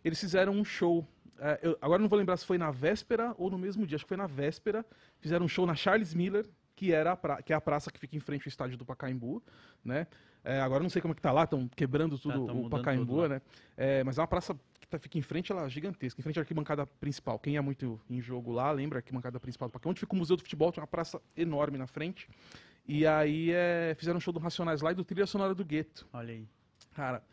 Eles fizeram um show é, eu- agora não vou lembrar se foi na véspera ou no mesmo dia, acho que foi na véspera. Fizeram um show na Charles Miller, que, era pra- que é a praça que fica em frente ao estádio do Pacaembu, né? É, agora não sei como é que tá lá, estão quebrando tudo tão o Pacaembu, tudo né? É, mas é uma praça que tá- fica em frente, ela é gigantesca, em frente à arquibancada principal. Quem é muito em jogo lá, lembra a arquibancada principal do Pacaembu, onde fica o Museu do Futebol, tem uma praça enorme na frente. E aí é, fizeram um show do Racionais lá e do Trilha Sonora do Gueto. Olha aí. Cara,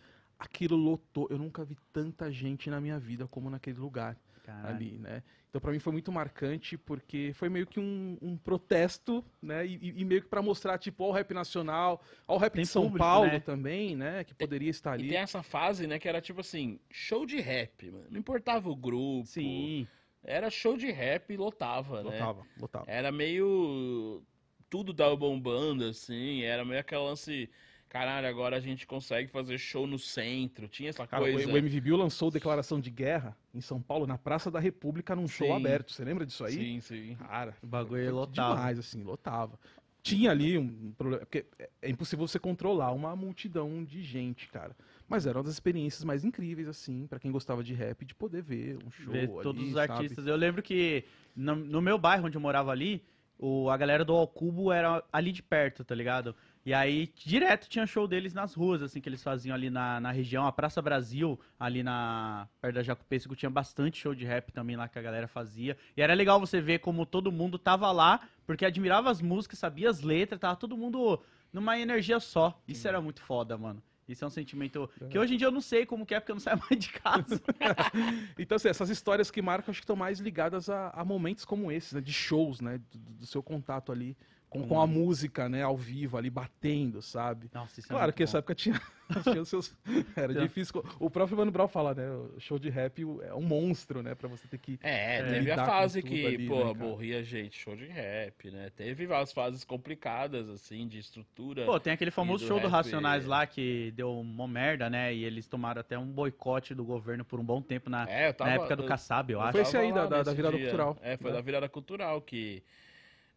aquilo lotou. Eu nunca vi tanta gente na minha vida como naquele lugar Caralho. ali, né? Então pra mim foi muito marcante porque foi meio que um, um protesto, né? E, e- e meio que pra mostrar tipo, ó, o rap nacional, ó, o rap Tem de São público, Paulo né? também, né? Que poderia estar E ali. tem essa fase, né, que era tipo assim, show de rap, mano. Não importava o grupo. Sim. Era show de rap e lotava, né? Lotava, lotava. Era meio. Tudo tava bombando, assim. Era meio aquele lance. Caralho, agora a gente consegue fazer show no centro. Tinha essa Cara, o, coisa. o MVBio lançou declaração de guerra em São Paulo, na Praça da República, num show Sim. aberto. Você lembra disso aí? Sim, sim. Cara, O bagulho lotava. demais, assim, lotava. Tinha ali um problema, porque é- é impossível você controlar uma multidão de gente, cara. Mas era uma das experiências mais incríveis, assim, pra quem gostava de rap, de poder ver um show ver ali, todos os sabe? artistas. Eu lembro que no, no meu bairro onde eu morava ali, o, a galera do Alcubo era ali de perto, tá ligado? E aí, direto tinha show deles nas ruas, assim, que eles faziam ali na, na região. A Praça Brasil, ali na perto da Jacopêssego, tinha bastante show de rap também lá que a galera fazia. E era legal você ver como todo mundo tava lá, porque admirava as músicas, sabia as letras, tava todo mundo numa energia só. Isso era muito foda, mano. Isso é um sentimento que hoje em dia eu não sei como que é, porque eu não saio [LAUGHS] mais de casa. [LAUGHS] Então, assim, essas histórias que marcam, acho que estão mais ligadas a, a momentos como esses, né? De shows, né? Do, do seu contato ali com, com a música, né? Ao vivo, ali, batendo, sabe? Nossa, isso é Claro muito que bom. essa época tinha, tinha os seus. Era Então. difícil. O próprio Mano Brown fala, né? O show de rap é um monstro, né? Pra você ter que. É, É, teve a fase que, ali, pô, né, morria gente, show de rap, né? Teve várias fases complicadas, assim, de estrutura. Pô, tem aquele famoso do show do Racionais lá que deu uma merda, né? E eles tomaram até um boicote do governo por um bom tempo na, É, eu tava, na época do eu- Kassab, eu Foi acho. esse aí, da- da- da virada dia. cultural, É, foi né? da virada cultural que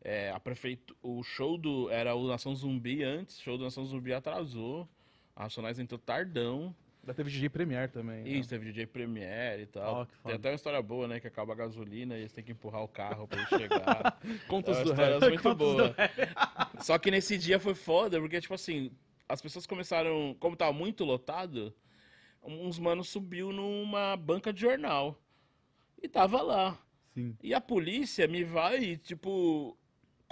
é, a prefeitura, o show do era o Nação Zumbi antes, show do Nação Zumbi atrasou. A Racionais entrou tardão. Já teve DJ Premier também. né? Isso, teve DJ Premiere e tal. Que Tem até uma história boa, né? Que acaba a gasolina e eles têm que empurrar o carro pra ele chegar. [LAUGHS] Contas É do uma rap. história muito Contos boa. Só que nesse dia foi foda, porque, tipo assim, as pessoas começaram. Como tava muito lotado, uns manos subiu numa banca de jornal. E tava lá. Sim. E a polícia me vai, tipo,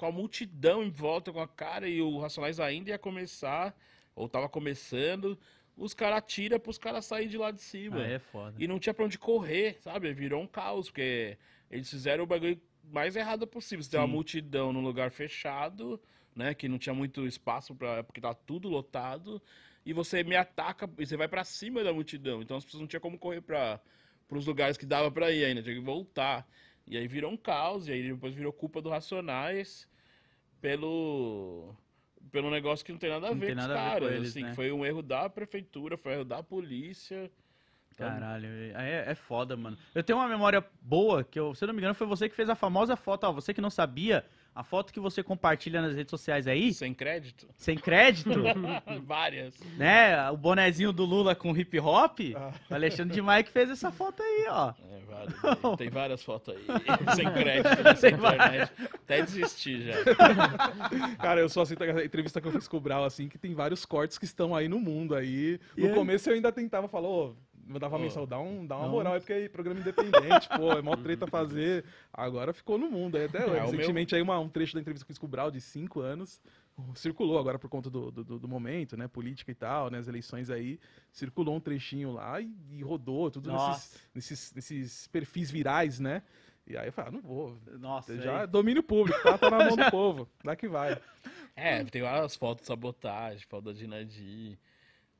com a multidão em volta com a cara e o Racionais ainda ia começar, ou tava começando. Os caras atiram pros caras saírem de lá de cima. Ah, é foda. E não tinha pra onde correr, sabe? Virou um caos, porque eles fizeram o bagulho mais errado possível. Você tem uma multidão num lugar fechado, né? Que não tinha muito espaço para porque tá tudo lotado. E você me ataca e você vai pra cima da multidão. Então as pessoas não tinham como correr para os lugares que dava pra ir ainda, tinha que voltar. E aí virou um caos, e aí depois virou culpa do Racionais pelo pelo negócio que não tem nada a Não ver com os caras, eles, assim, né? que foi um erro da prefeitura, foi um erro da polícia. sabe? Caralho, é, é foda, mano. Eu tenho uma memória boa, que eu, se eu não me engano, foi você que fez a famosa foto, ó, você que não sabia, a foto que você compartilha nas redes sociais aí, Sem crédito? sem crédito, [LAUGHS] Várias. né? O bonezinho do Lula com hip hop, Ah. o Alexandre de Maia que fez essa foto aí, ó. É, várias. [LAUGHS] Tem várias fotos aí. [LAUGHS] Sem crédito nessa Tem internet. Até desistir já. Cara, eu só aceito a entrevista que eu fiz com o Brau, assim, que tem vários cortes que estão aí no mundo aí. E No aí? começo eu ainda tentava falar, ô, mandava Ô. mensal, dá, um, dá uma Não. moral aí, porque aí programa independente, pô, é mó treta [LAUGHS] fazer. Agora ficou no mundo. Aí até É, o meu- recentemente aí uma, um trecho da entrevista com o Brau de cinco anos. Circulou agora por conta do, do, do momento, né? Política e tal, né? As eleições aí. Circulou um trechinho lá e, e rodou, tudo nesses, nesses, nesses perfis virais, né? E aí eu falei, ah, não vou. nossa. Já aí- domínio público, tá, tá na mão do [LAUGHS] povo. Dá que vai. É, tem várias fotos de sabotagem, foto da Dinadi.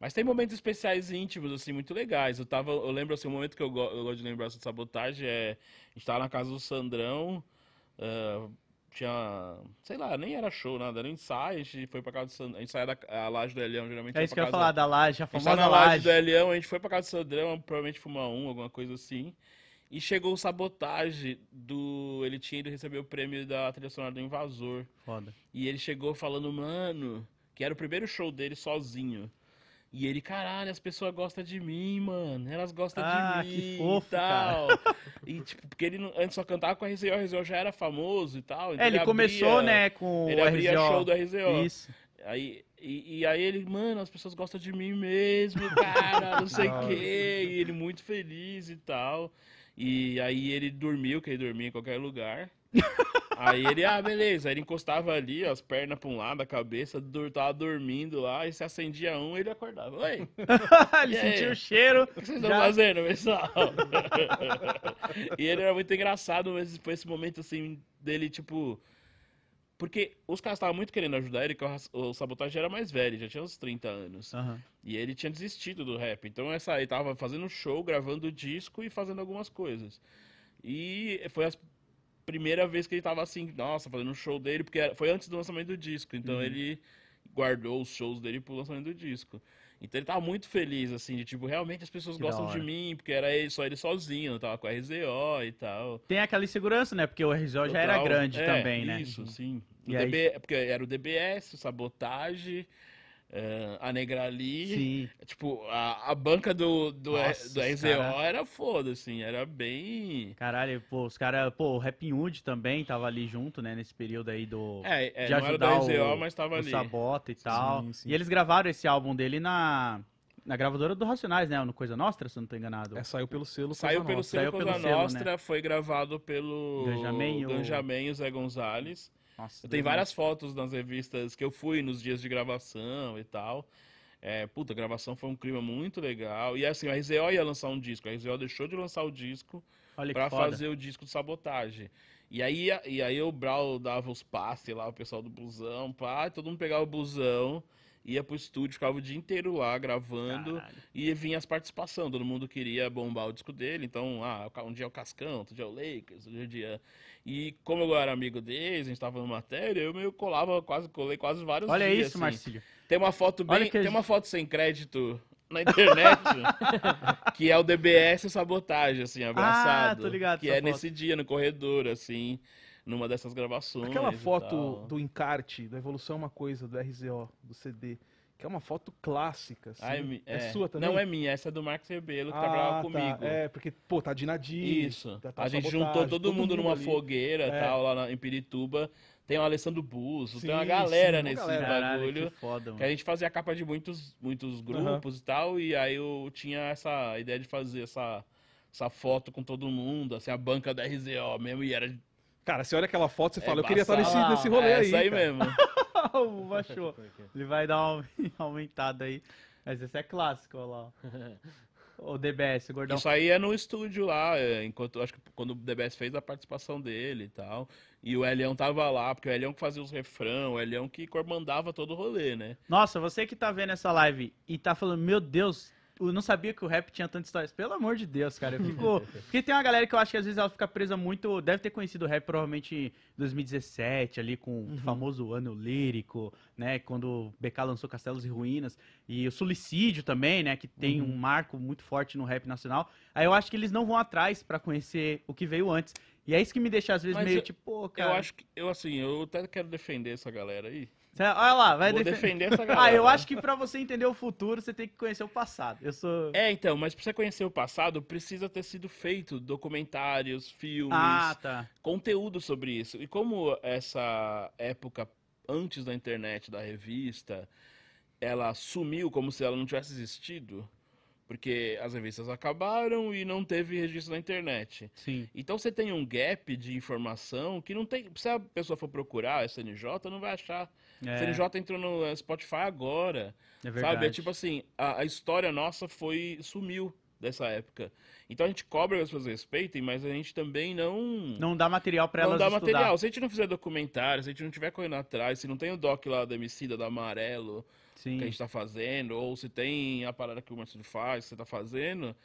Mas tem momentos especiais íntimos, assim, muito legais. Eu tava. Eu lembro assim, um momento que eu, go- eu gosto de lembrar de sabotagem é. A gente tava na casa do Sandrão. ah, tinha. Sei lá, nem era show, nada, era um ensaio. A gente foi pra casa do Sandrão. A gente saía da a laje do Elião, geralmente. É isso que eu ia falar da laje, a A famosa tá na laje laje. do Elião, a gente foi pra casa do Sandrão, provavelmente fumar um, alguma coisa assim. E chegou o sabotagem do. Ele tinha ido receber o prêmio da trilha sonora do Invasor. Foda. E ele chegou falando, mano, que era o primeiro show dele sozinho. E ele, caralho, as pessoas gostam de mim, mano. Elas gostam Ah, de que mim fofo, e tal. E, tipo, porque ele antes só cantava com a RZO, a RZO já era famoso e tal. então É, ele começou, abria- né, com Ele abria RZO. show do RZO. Isso. Aí, e, e aí ele, mano, as pessoas gostam de mim mesmo, cara, não sei [LAUGHS] o quê. E ele muito feliz e tal. E aí ele dormiu, que ele dormia em qualquer lugar. [LAUGHS] Aí ele, ah, beleza. Aí ele encostava ali, as pernas pra um lado, a cabeça, dur- tava dormindo lá, e se acendia um, ele acordava. Oi, o [LAUGHS] ele aí? sentiu o cheiro. que vocês estão Já- fazendo, pessoal? [LAUGHS] e ele era muito engraçado, mas foi esse momento assim dele, tipo. Porque os caras estavam muito querendo ajudar ele, que o o Sabotagem era mais velho, já tinha uns 30 anos. Aham. E ele tinha desistido do rap. Então essa, ele tava fazendo show, gravando disco e fazendo algumas coisas. E foi a primeira vez que ele tava assim, nossa, fazendo um show dele, porque foi antes do lançamento do disco. Então Uhum. ele guardou os shows dele pro lançamento do disco. Então ele tava muito feliz, assim, de tipo, realmente as pessoas Que gostam de mim, porque era ele, só ele sozinho, tava com a RZO e tal. Tem aquela insegurança, né? Porque o RZO já era Total. grande É, também, né? Isso, sim. E O DB, porque era o DBS, o Sabotagem, eh, a Negrali. Sim. Tipo, a, a banca do, do, Nossa, do RZO cara- era foda, assim, era bem. Caralho, pô, os caras, pô, o Rapping Hood também tava ali junto, né, nesse período aí do É, é de não era do ajudar RZO, o, mas tava ali. Sabota e tal. Sim, sim. E eles gravaram esse álbum dele na na gravadora do Racionais, né, no Coisa Nostra, se eu não tô enganado. É, saiu pelo selo. Saiu Coisa pelo Nossa. selo Saiu pelo Cosa selo, né? Nostra, foi gravado pelo Ganjamin e o- Ganjamin e o Zé Gonzalez. Nossa, Tem Deus várias fotos nas revistas que eu fui nos dias de gravação e tal. É, puta, a gravação foi um clima muito legal. E assim, a RZO ia lançar um disco. A RZO deixou de lançar o disco foda. fazer o disco de sabotagem. E aí, e aí o Brau dava os passes lá, o pessoal do busão, pá, todo mundo pegava o busão, ia pro estúdio, ficava o dia inteiro lá gravando. Caralho. E vinha as participações, todo mundo queria bombar o disco dele, então, ah, um dia é o Cascão, outro dia é o Lakers, outro dia... E como eu era amigo deles, a gente tava fazendo matéria, eu meio colava, quase colei quase vários Olha dias, isso, assim. Marcílio. Tem uma foto bem, tem gente- uma foto sem crédito na internet, [LAUGHS] que é o DBS Sabotagem, assim, abraçado. tô ligado Que é foto. nesse dia, no corredor, assim, numa dessas gravações Aquela e foto tal. do encarte, da Evolução é uma coisa, do RZO, do CD, que é uma foto clássica, assim. Ai, mi- é, sua também? Não é minha, essa é do Marcos Rebelo, que ah, trabalhava tá. comigo. É, porque, pô, tá de Nadir. Isso. tá- tá a gente juntou todo, mundo numa ali. fogueira É. tal, lá na- em Pirituba. Tem o Alessandro Busso, tem uma Sim, galera sim, uma nesse galera. Caralho, bagulho. que foda, Que a gente fazia a capa de muitos, muitos grupos e tal, e aí eu tinha essa ideia de fazer essa, essa foto com todo mundo, assim, a banca da RZO mesmo, e era Cara, você olha aquela foto, você É fala, eu queria estar nesse, nesse rolê é aí. essa aí cara. mesmo. [LAUGHS] o baixou. Ele vai dar uma [LAUGHS] aumentada aí. Mas esse é clássico, olha lá. ó. [LAUGHS] O DBS, o gordão. Isso aí é no estúdio lá, é, enquanto acho que quando o DBS fez a participação dele e tal. E o Elião tava lá, porque o Elião que fazia os refrão, o Elião que comandava todo o rolê, né? Nossa, você que tá vendo essa live e tá falando, meu Deus, eu não sabia que o rap tinha tantas histórias. Pelo amor de Deus, cara. Eu fico. [LAUGHS] Porque tem uma galera que eu acho que às vezes ela fica presa muito. Deve ter conhecido o rap provavelmente em 2017, ali com o famoso ano lírico, né? Quando o BK lançou Castelos e Ruínas. E o Suicídio também, né? Que tem um marco muito forte no rap nacional. Aí eu acho que eles não vão atrás pra conhecer o que veio antes. E é isso que me deixa às vezes Mas meio eu- tipo, pô, cara. Eu acho que, eu assim, eu até quero defender essa galera aí. Olha lá, vai Vou defender [LAUGHS] essa galera. Ah, eu acho que pra você entender o futuro, você tem que conhecer o passado. Eu sou. É, então, mas pra você conhecer o passado, precisa ter sido feito documentários, filmes, Ah, tá. conteúdo sobre isso. E como essa época antes da internet, da revista, ela sumiu como se ela não tivesse existido, porque as revistas acabaram e não teve registro na internet. Sim. Então você tem um gap de informação que não tem. Se a pessoa for procurar a SNJ, não vai achar. É, A SNJ entrou no eh, Spotify agora. é verdade. Sabe? É tipo assim, a, a história nossa foi. sumiu dessa época. Então a gente cobra que as pessoas respeitem, mas a gente também não. Não dá material não elas dá estudar. material. Se a gente não fizer documentário, se a gente não tiver correndo atrás, se não tem o doc lá da Emicida, da Amarelo, Sim. que a gente tá fazendo, ou se tem a parada que o Marcelo faz, que você tá fazendo,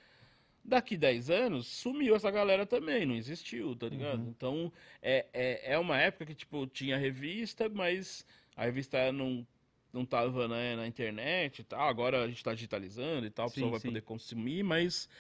daqui 10 anos, sumiu essa galera também, não existiu, tá ligado? Uhum. Então, é, é, é uma época que, tipo, tinha revista, mas a revista não, não tava né, na internet e tal, agora a gente tá digitalizando e tal, a pessoa vai sim. poder consumir, mas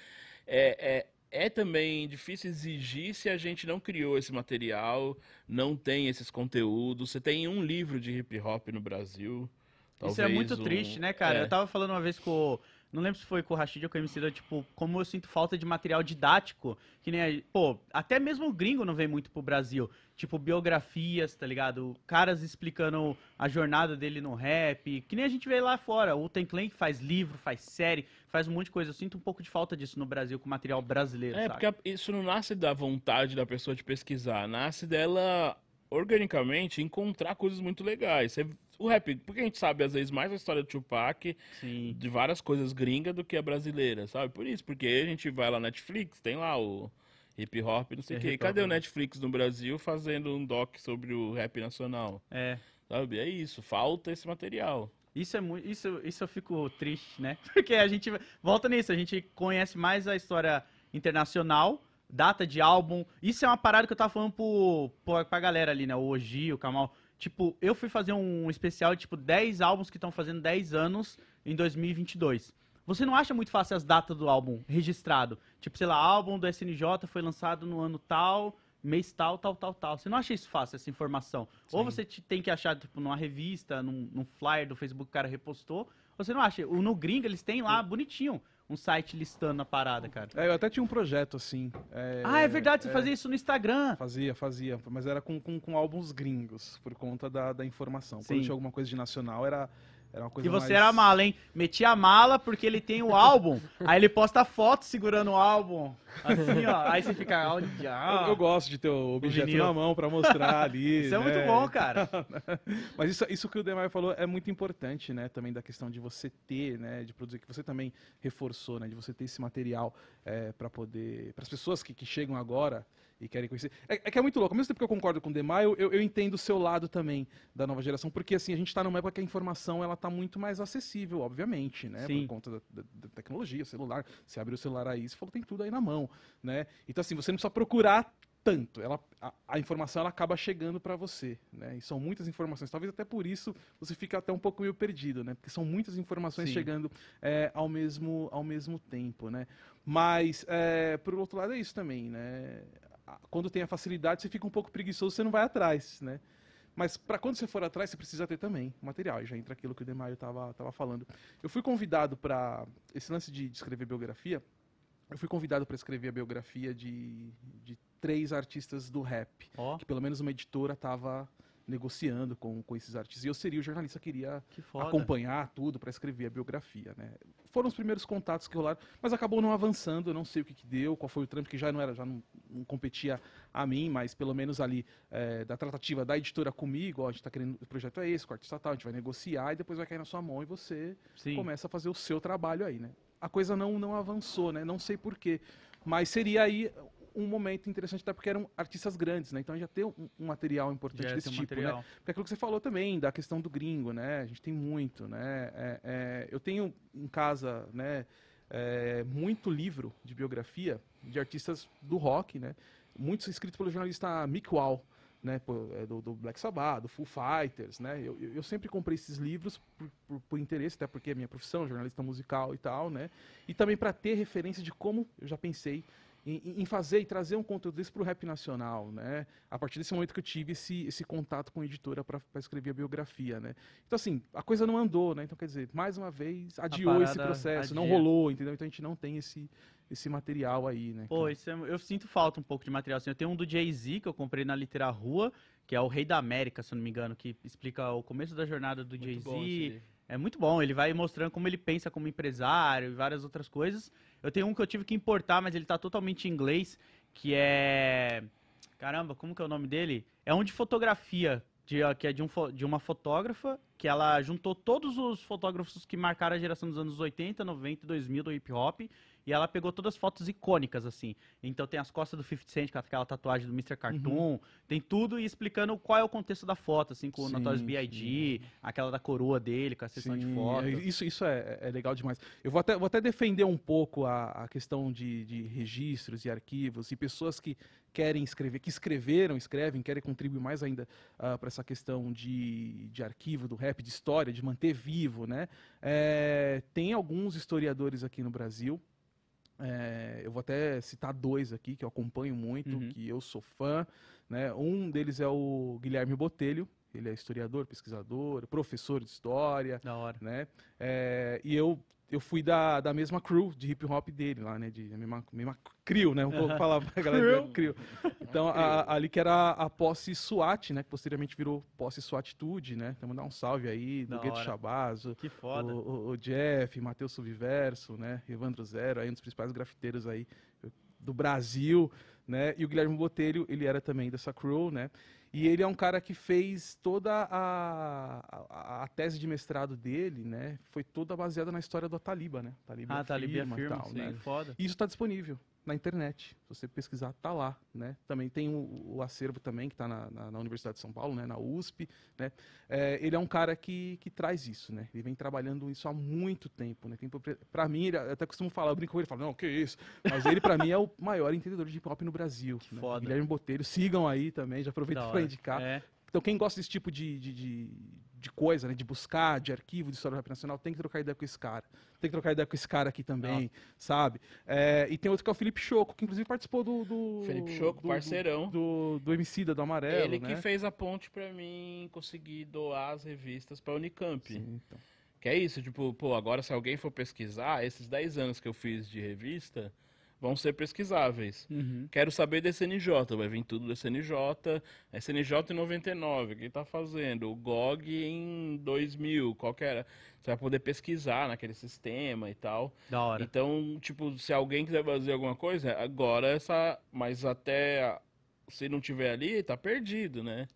é, é, é também difícil exigir se a gente não criou esse material, não tem esses conteúdos. Você tem um livro de hip hop no Brasil, Isso é Talvez muito um- triste, né, cara? é. Eu tava falando uma vez com. o- Não lembro se foi com o Rashid ou com o MC, da, tipo, como eu sinto falta de material didático. Que nem. a- Pô, até mesmo o gringo não vem muito pro Brasil. Tipo, biografias, tá ligado? Caras explicando a jornada dele no rap. Que nem a gente vê lá fora. O Ten que faz livro, faz série, faz um monte de coisa. Eu sinto um pouco de falta disso no Brasil com material brasileiro. É, sabe? porque isso não nasce da vontade da pessoa de pesquisar, nasce dela organicamente encontrar coisas muito legais. Você- o rap, porque a gente sabe às vezes mais a história do Tupac, Sim. de várias coisas gringas do que a brasileira, sabe? Por isso, porque a gente vai lá na Netflix, tem lá o hip hop, não sei o É, quê. Cadê o né? Netflix no Brasil fazendo um doc sobre o rap nacional? É. Sabe? É isso, falta esse material. Isso é muito. Isso, isso eu fico triste, né? [LAUGHS] Porque a gente volta nisso, a gente conhece mais a história internacional, data de álbum. Isso é uma parada que eu tava falando pro, pro, pra galera ali, né? O Oji, o Kamal. Tipo, eu fui fazer um especial de tipo 10 álbuns que estão fazendo 10 anos em 2022. Você não acha muito fácil as datas do álbum registrado? Tipo, sei lá, álbum do SNJ foi lançado no ano tal, mês tal, tal, tal, tal. Você não acha isso fácil, essa informação? Ou Sim. você te- tem que achar, tipo, numa revista, num, num flyer do Facebook que o cara repostou. Ou você não acha? O, no Gringo, eles têm lá, bonitinho, um site listando a parada, cara. É, eu até tinha um projeto assim. é, ah, é verdade, você é, fazia isso no Instagram. Fazia, fazia, mas era com, com, com álbuns gringos, por conta da, da informação. Sim. Quando tinha alguma coisa de nacional, era, era uma coisa Que você mais... era mala, hein? Metia a mala porque ele tem o álbum. aí ele posta foto segurando o álbum. Assim, ó. Aí você fica. Olha, Eu, eu gosto de ter o objeto vinil. na mão pra mostrar ali. Isso é né? muito bom, cara. [LAUGHS] Mas isso, isso que o Demar falou é muito importante, né? Também da questão de você ter, né? De produzir, que você também reforçou, né? De você ter esse material é, para poder. Para as pessoas que, que chegam agora e querem conhecer. É, é que é muito louco. Ao mesmo tempo que eu concordo com o Demar, eu, eu, eu entendo o seu lado também da nova geração, porque assim, a gente está numa época que a informação ela tá muito mais acessível, obviamente, né? Sim. Por conta da, da- da tecnologia, celular. Você abre o celular aí, você falou, tem tudo aí na mão, né? Então, assim, você não precisa procurar tanto. Ela, a, a informação ela acaba chegando para você, né? E são muitas informações. Talvez até por isso você fica até um pouco meio perdido, né? Porque são muitas informações Sim. chegando é, ao mesmo ao mesmo tempo, né? Mas é, por outro lado é isso também, né? Quando tem a facilidade você fica um pouco preguiçoso, você não vai atrás, né? Mas para quando você for atrás, você precisa ter também material. E já entra aquilo que o Demaio estava tava falando. Eu fui convidado para esse lance de, de escrever biografia. Eu fui convidado para escrever a biografia de, de três artistas do rap, Ó, que pelo menos uma editora estava negociando com, com esses artistas. E eu seria o jornalista que iria que acompanhar tudo para escrever a biografia, né? Foram os primeiros contatos que rolaram, mas acabou não avançando, eu não sei o que, que deu, qual foi o trâmite, que já não era, já não, não competia a mim, mas pelo menos ali é, da tratativa da editora comigo, ó, a gente tá querendo, o projeto é esse, com o artista tal, a gente vai negociar e depois vai cair na sua mão e você Sim. começa a fazer o seu trabalho aí, né? A coisa não, não avançou, né? Não sei porquê, mas seria aí um momento interessante, até porque eram artistas grandes, né? Então já tem um, um material importante Já desse tipo, né? material. Porque aquilo que você falou também, da questão do gringo, né? A gente tem muito, né? É, é, eu tenho em casa, né, é, muito livro de biografia de artistas do rock, né? Muitos escritos pelo jornalista Mick Wall, né? é, Do, do Black Sabbath, do Foo Fighters, né? Eu, eu eu sempre comprei esses livros por, por, por interesse, até porque é minha profissão, jornalista musical e tal, né? E também para ter referência de como eu já pensei em, em fazer e trazer um conteúdo desse para o rap nacional, né? A partir desse momento que eu tive esse, esse contato com a editora para escrever a biografia, né? Então, assim, a coisa não andou, né? Então, quer dizer, mais uma vez, adiou esse processo, não adia. rolou, entendeu? Então a gente não tem esse, esse material aí, né? Pô, é- eu sinto falta um pouco de material. Assim, eu tenho um do Jay-Z que eu comprei na Litera Rua, que é o Rei da América, se eu não me engano, que explica o começo da jornada do Jay-Z. É muito bom, ele vai mostrando como ele pensa como empresário e várias outras coisas. Eu tenho um que eu tive que importar, mas ele tá totalmente em inglês, que é. Caramba, como que é o nome dele? É um de fotografia, de, que é de, um, de uma fotógrafa, que ela juntou todos os fotógrafos que marcaram a geração dos anos 80, 90 e 2000 do hip hop. E ela pegou todas as fotos icônicas, assim. Então tem as costas do 50 Cent, com aquela tatuagem do Mr. Cartoon. Tem tudo e explicando qual é o contexto da foto, assim, com o Sim, Notorious B.I.G., aquela da coroa dele, com a sessão de Sim, foto. é, Isso, isso é, é legal demais. Eu vou até, vou até defender um pouco a, a questão de, de registros e arquivos e pessoas que querem escrever, que escreveram, escrevem, querem contribuir mais ainda para essa questão de, de arquivo do rap, de história, de manter vivo, né? É, tem alguns historiadores aqui no Brasil. é, eu vou até citar dois aqui que eu acompanho muito, Uhum. que eu sou fã. Né? Um deles é o Guilherme Botelho. ele é historiador, pesquisador, professor de história, Da hora. né? É, e eu eu fui da, da mesma crew de hip hop dele lá, né? De a mesma, mesma crew, né? Vou Aham. falar pra galera da crew. Então, a- ali que era a posse SWAT, né? Que posteriormente virou posse SWATitude, né? Então, mandar um salve aí do Gueto. Chabazo, Que o, foda. o- o Jeff, Matheus Subverso, né? Evandro Zero, aí um dos principais grafiteiros aí do Brasil, né? E o Guilherme Botelho, ele era também dessa crew, né? E ele é um cara que fez toda a, a, a tese de mestrado dele, né? Foi toda baseada na história do Taliba, né? Taliba Ah, tá ali firma e firma, tal, sim. né? Foda. E isso está disponível na internet. Se você pesquisar, tá lá, né? Também tem o, o acervo também, que está na, na- na Universidade de São Paulo, né? Na USP, né? É, ele é um cara que, que traz isso, né? Ele vem trabalhando isso há muito tempo, né? Para mim, ele, eu até costumo falar, eu brinco com ele, falo, não, que isso? Mas ele, para [LAUGHS] mim, é o maior entendedor de hip hop no Brasil. Que né? foda. Guilherme Botelho, sigam aí também, já aproveito para indicar. É. Então, quem gosta desse tipo de, de, de, de coisa, né? De buscar, de arquivo, de história do rap nacional, tem que trocar ideia com esse cara. Tem que trocar ideia com esse cara aqui também, sabe? É, e tem outro que é o Felipe Choco, que inclusive participou do. do Felipe Choco, do- parceirão. Do, do Emicida, do Amarelo. Ele né? que fez a ponte pra mim conseguir doar as revistas pra Unicamp. Sim, então. Que é isso, tipo, pô, agora se alguém for pesquisar, esses 10 anos que eu fiz de revista vão ser pesquisáveis. Uhum. Quero saber da SNJ, vai vir tudo da SNJ, SNJ em 99, o que tá fazendo? O GOG em 2000, qual que era? Você vai poder pesquisar naquele sistema e tal. Da hora. Então, tipo, se alguém quiser fazer alguma coisa, agora essa. Mas até. Se não tiver ali, tá perdido, né?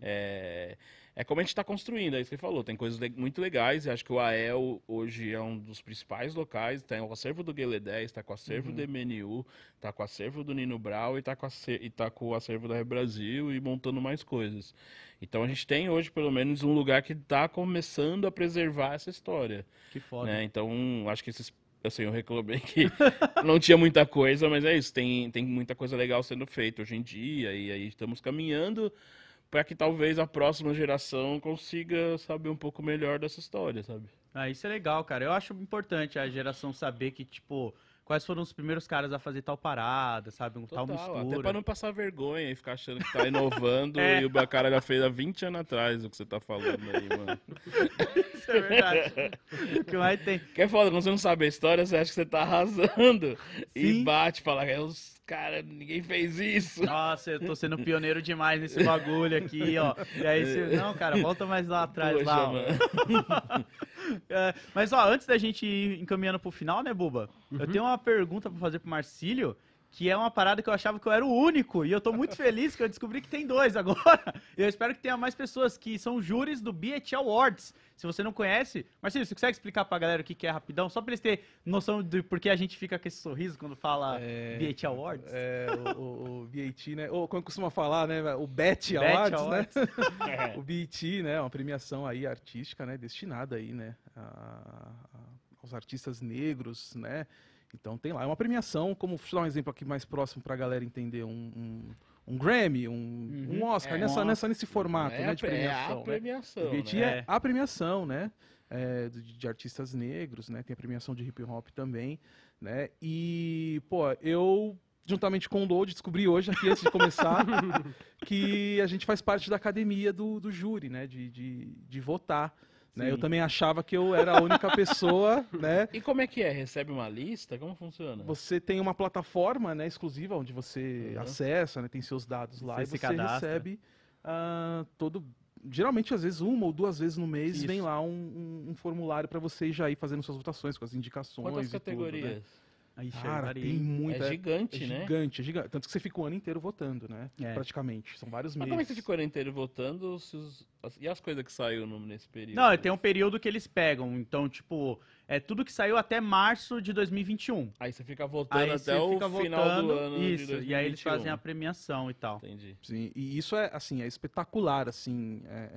É, é como a gente tá construindo, é isso que você falou. Tem coisas muito legais. e acho que o AEL hoje é um dos principais locais. Tem o acervo do Guele 10, tá com o acervo do MNU, tá com o acervo do Nino Brau e tá com, e tá com o acervo da Brasil e montando mais coisas. Então a gente tem hoje, pelo menos, um lugar que tá começando a preservar essa história Que foda. né? Então, acho que esses. Assim, eu reclamei que [LAUGHS] não tinha muita coisa, mas é isso, tem, tem muita coisa legal sendo feita hoje em dia, e aí estamos caminhando para que talvez a próxima geração consiga saber um pouco melhor dessa história, sabe? Ah, isso é legal, cara. Eu acho importante a geração saber que, tipo, quais foram os primeiros caras a fazer tal parada, sabe? Um tal Total, até mistura. para não passar vergonha e ficar achando que tá inovando [LAUGHS] É. e o cara já fez há 20 anos atrás o que você tá falando aí, mano. [LAUGHS] Isso é verdade. o que mais tem? Que é foda, quando você não sabe a história, você acha que você tá arrasando e Sim. bate, fala, "É, os cara, ninguém fez isso. Nossa, eu tô sendo pioneiro demais nesse bagulho aqui, ó. E aí você, não, cara, volta mais lá atrás, Poxa, lá. mano. [LAUGHS] É, mas, ó, antes da gente ir encaminhando pro final, né, Buba? Eu tenho uma pergunta pra fazer pro Marcílio, que é uma parada que eu achava que eu era o único, e eu tô muito feliz que eu descobri que tem dois agora. [LAUGHS] Eu espero que tenha mais pessoas, que são júris do BET Awards. Se você não conhece, Marcílio, você consegue explicar pra galera o que é rapidão? Só pra eles terem noção de por que a gente fica com esse sorriso quando fala É, BET Awards? É, o, o, o BET, né? Ou como costuma falar, né? O BET BET Awards, Awards. né? [LAUGHS] o BET, né? Uma premiação aí artística, né? Destinada aí, né? a- a- aos artistas negros, né? Então tem lá, é uma premiação, como deixa eu dar um exemplo aqui mais próximo pra galera entender, um, um, um Grammy, um, Uhum. um Oscar, É, nessa, nossa. nessa, nesse formato, é, né? a, De pre- é a premiação, né? premiação, né? é a premiação, né? é, de, de artistas negros, né? Tem a premiação de hip hop também, né? E, pô, eu, juntamente com o Load, descobri hoje, aqui antes de começar, [LAUGHS] que a gente faz parte da academia do, do júri, né? De, de, de votar. Né? Eu também achava que eu era a única [LAUGHS] pessoa, né? E como é que é? Recebe uma lista? Como funciona? Você tem uma plataforma né, exclusiva onde você Uhum. acessa, né, tem seus dados lá Você e você recebe ah, todo. Geralmente, às vezes, uma ou duas vezes no mês Isso. vem lá um, um- um formulário para você já ir fazendo suas votações com as indicações. Quantas e tudo, né? Aí, Cara, tem hein? muita. é é gigante, né? gigante, é gigante. Tanto que você fica o ano inteiro votando, né? É. Praticamente. São vários Mas meses. como é que você ficou o ano inteiro votando? se os- E as coisas que saíram no- nesse período? Não, tem um período que eles pegam. Então, tipo, é tudo que saiu até março de 2021. Aí você fica votando Aí até você o fica final votando, do ano de isso, e aí eles 2021. fazem a premiação e tal. Entendi. Sim, e isso é assim, é espetacular, assim, é-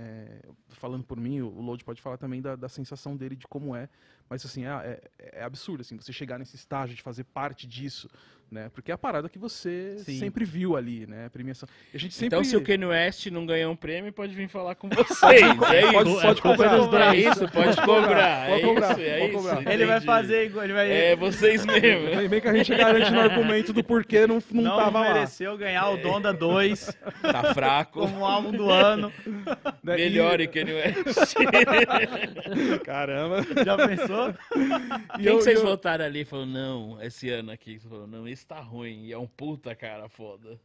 é, falando por mim, o Load pode falar também da, da sensação dele de como é, mas assim, é, é- é absurdo, assim, você chegar nesse estágio de fazer parte disso, né? Porque é a parada que você Sim. sempre viu ali, né? A premiação. A gente sempre Então, se o Kanye West não ganhar um prêmio, pode vir falar com [LAUGHS] vocês. é isso. pode, pode cobrar. os É dois. isso, pode cobrar. É isso, é pode isso. cobrar. Ele vai fazer igual, ele vai... É vocês [LAUGHS] mesmo. Bem que a gente garante no argumento do porquê não, não, não tava lá. mereceu ganhar o Donda 2 Tá fraco. como álbum do ano. né? E- Melhore Kanye West. [LAUGHS] Caramba. Já pensou? E Quem eu- que vocês eu- votaram ali e falou, não, esse ano aqui? Você falou, não, esse tá ruim. E é um puta cara foda.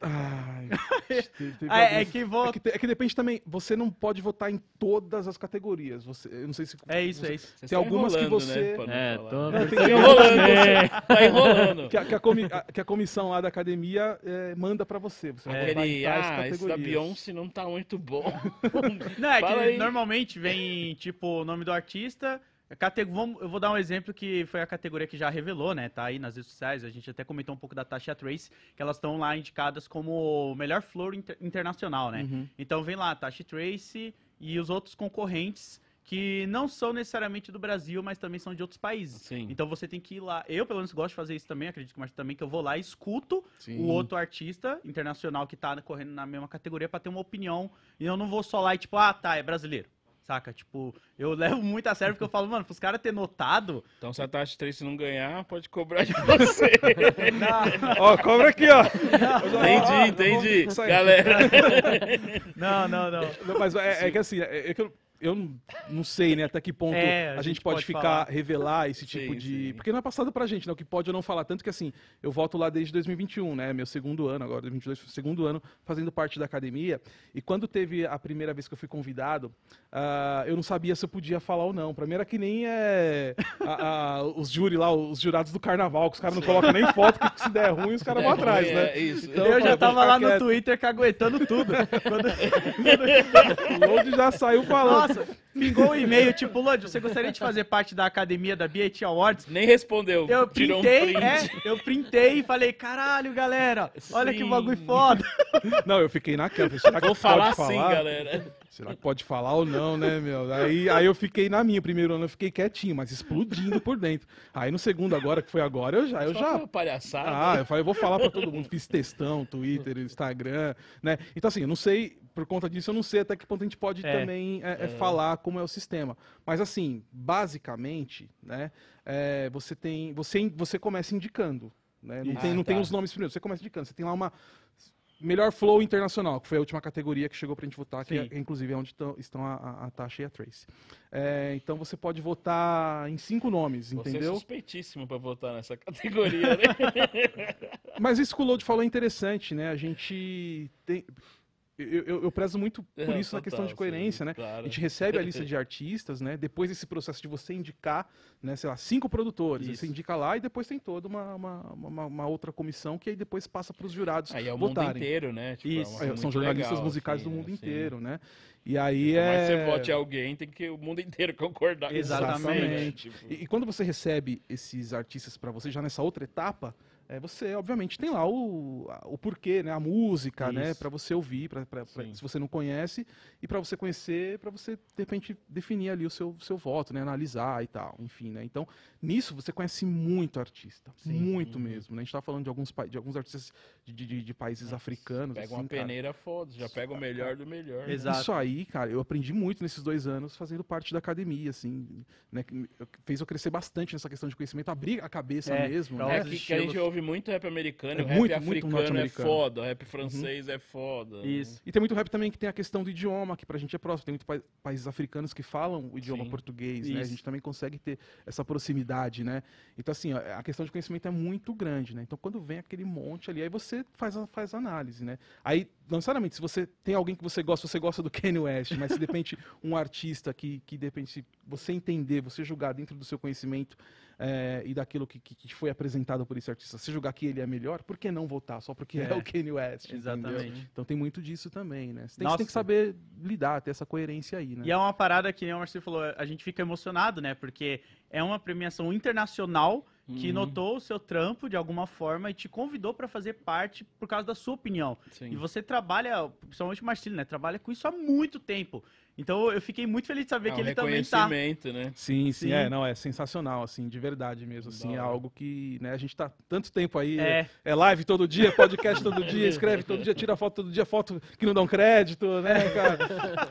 Ai, [LAUGHS] teve- teve Ah, é alguns- que É vota. que, te- é que depende também, você não pode votar em todas as categorias. Você, eu não sei se. É isso, você- é isso. Tem tão algumas que enrolando, você- Né, É, tô Não, tem- percebendo enrolando, você. Tá enrolando. Que a, que a comi- a- que a comissão lá da academia é, manda pra você. Você vai Aquele, ah, esse da categorias. Beyoncé não tá muito bom. [LAUGHS] Não, é Fala que aí. normalmente vem, tipo, o nome do artista. Vamos- Eu vou dar um exemplo que foi a categoria que já revelou, né? Tá aí nas redes sociais. A gente até comentou um pouco da Tasha Trace, que elas estão lá indicadas como melhor flor inter- internacional, né? Uhum. Então vem lá Tasha Trace e os outros concorrentes que não são necessariamente do Brasil, mas também são de outros países. Sim. Então você tem que ir lá. Eu, pelo menos, gosto de fazer isso também, acredito que Martin também, que eu vou lá e escuto Sim. o outro artista internacional que tá correndo na mesma categoria pra ter uma opinião. E eu não vou só lá e tipo, ah, tá, é brasileiro. Saca? Tipo, eu levo muito a sério porque eu falo, mano, pros caras ter notado. Então se a Tati Trace não ganhar, pode cobrar de você. Ó, cobra aqui, ó. entendi, entendi. Isso aí. Galera. Não, não, não. Não, Mas é, é que assim, é, é que eu, eu não- não sei, né, até que ponto É, a, gente pode, ficar, falar. revelar esse tipo Sim, de. sim. Porque não é passado pra gente, né? O que pode eu não falar. Tanto que assim, eu volto lá desde 2021, né? Meu segundo ano, agora 2022, segundo ano, fazendo parte da academia. E quando teve a primeira vez que eu fui convidado, ah, eu não sabia se eu podia falar ou não. Pra mim era que nem é, a- a- os júri lá, os jurados do carnaval, que os caras não colocam nem foto, que se der ruim, os caras vão É, atrás, né? é isso. Então, eu já tava lá no quieto. Twitter caguetando tudo. [LAUGHS] Quando- O Lodi já saiu falando. Nossa, pingou o e-mail, tipo, Lodi, você gostaria de fazer parte da academia da BAT Awards? Nem respondeu. Eu tirou um printei, print. é, eu printei e falei, caralho, galera, olha que Sim. bagulho foda. Não, eu fiquei naquela. Será que Vou falar falar? sim, galera. Será que pode falar ou não, né, meu? Aí, aí eu fiquei na minha, primeiro ano eu fiquei quietinho, mas explodindo por dentro. Aí no segundo agora, que foi agora, eu já, eu Só já... uma palhaçada. Ah, eu falei, eu vou falar pra todo mundo. Fiz textão, Twitter, Instagram, né? Então assim, eu não sei, por conta disso, eu não sei até que ponto a gente pode É. também é, é, falar como é o sistema. Mas assim, basicamente, né, é, você tem, você, você começa indicando, né? Não, Isso. tem, Ah, não tem tá. os nomes primeiro, você começa indicando. Você tem lá uma melhor flow internacional, que foi a última categoria que chegou pra gente votar, que Sim. é, inclusive é onde tão- estão a, a, a Tasha e a Trace. É, então você pode votar em cinco nomes, Você é entendeu? suspeitíssimo pra votar nessa categoria, né? [LAUGHS] Mas isso que o Load falou é interessante, né? A gente tem. Eu, eu, eu prezo muito por É, isso na questão de coerência, sim, né? claro. A gente recebe a [LAUGHS] lista de artistas, né? Depois desse processo de você indicar, né, sei lá, cinco produtores. Isso. Você indica lá e depois tem toda uma, uma, uma, uma outra comissão que aí depois passa para os jurados Aí é o votarem. mundo inteiro, né? Tipo, é Isso. Aí, são jornalistas legal, musicais assim, do mundo assim. inteiro, né? E aí é. que você vote alguém, tem que o mundo inteiro [LAUGHS] concordar. com Exatamente. né? Exatamente. Tipo, E, e quando você recebe esses artistas para você já nessa outra etapa, é, você obviamente tem lá o, o porquê, né, a música, né, Isso. para você ouvir, pra, pra- pra- se você não conhece e para você conhecer, para você de repente definir ali o seu, seu voto, né, analisar e tal, enfim, né. Então nisso você conhece muito artista, Sim. muito Uhum. mesmo. Né? A gente tá falando de alguns de alguns artistas de, de- de países africanos, Pega assim, uma cara. peneira foda, já pega o melhor do melhor. Exato. Isso aí, cara, eu aprendi muito nesses dois anos fazendo parte da academia, assim, né? Fez eu crescer bastante nessa questão de conhecimento, abrir a cabeça É, mesmo, né? É que, que a gente estilos. Ouve muito rap americano, É o rap muito, muito africano é norte-americano. foda, o rap francês é foda. Isso. E tem muito rap também que tem a questão do idioma, que pra gente é próximo. Tem muitos pa- países africanos que falam o idioma Sim. português, né? A Isso. gente também consegue ter essa proximidade, né? Então, assim, ó, a questão de conhecimento é muito grande, né? Então, quando vem aquele monte ali, aí você faz a, faz a análise, né? Aí, não necessariamente, se você tem alguém que você gosta, você gosta do Kanye West, mas se de repente um artista que, que de repente, se você entender, você julgar dentro do seu conhecimento é, e daquilo que, que, foi apresentado por esse artista, se julgar que ele é melhor, por que não votar? Só porque é, É. o Kanye West, entendeu? Exatamente. Então tem muito disso também, né? Você tem, você tem que saber lidar, ter essa coerência aí, né? E é uma parada que nem o Marcelo falou, a gente fica emocionado, né? Porque é uma premiação internacional que Uhum. notou o seu trampo de alguma forma e te convidou pra fazer parte por causa da sua opinião. Sim. E você trabalha, principalmente o Marcelo, né? Trabalha com isso há muito tempo. Então eu fiquei muito feliz de saber É um que ele também tá. reconhecimento, né? Sim, sim, Sim. é, não, é sensacional, assim, de verdade mesmo, assim, é algo que, né, a gente tá tanto tempo aí, É. é live todo dia, podcast todo dia, [LAUGHS] escreve todo dia, tira foto todo dia, foto que não dão crédito, né, cara?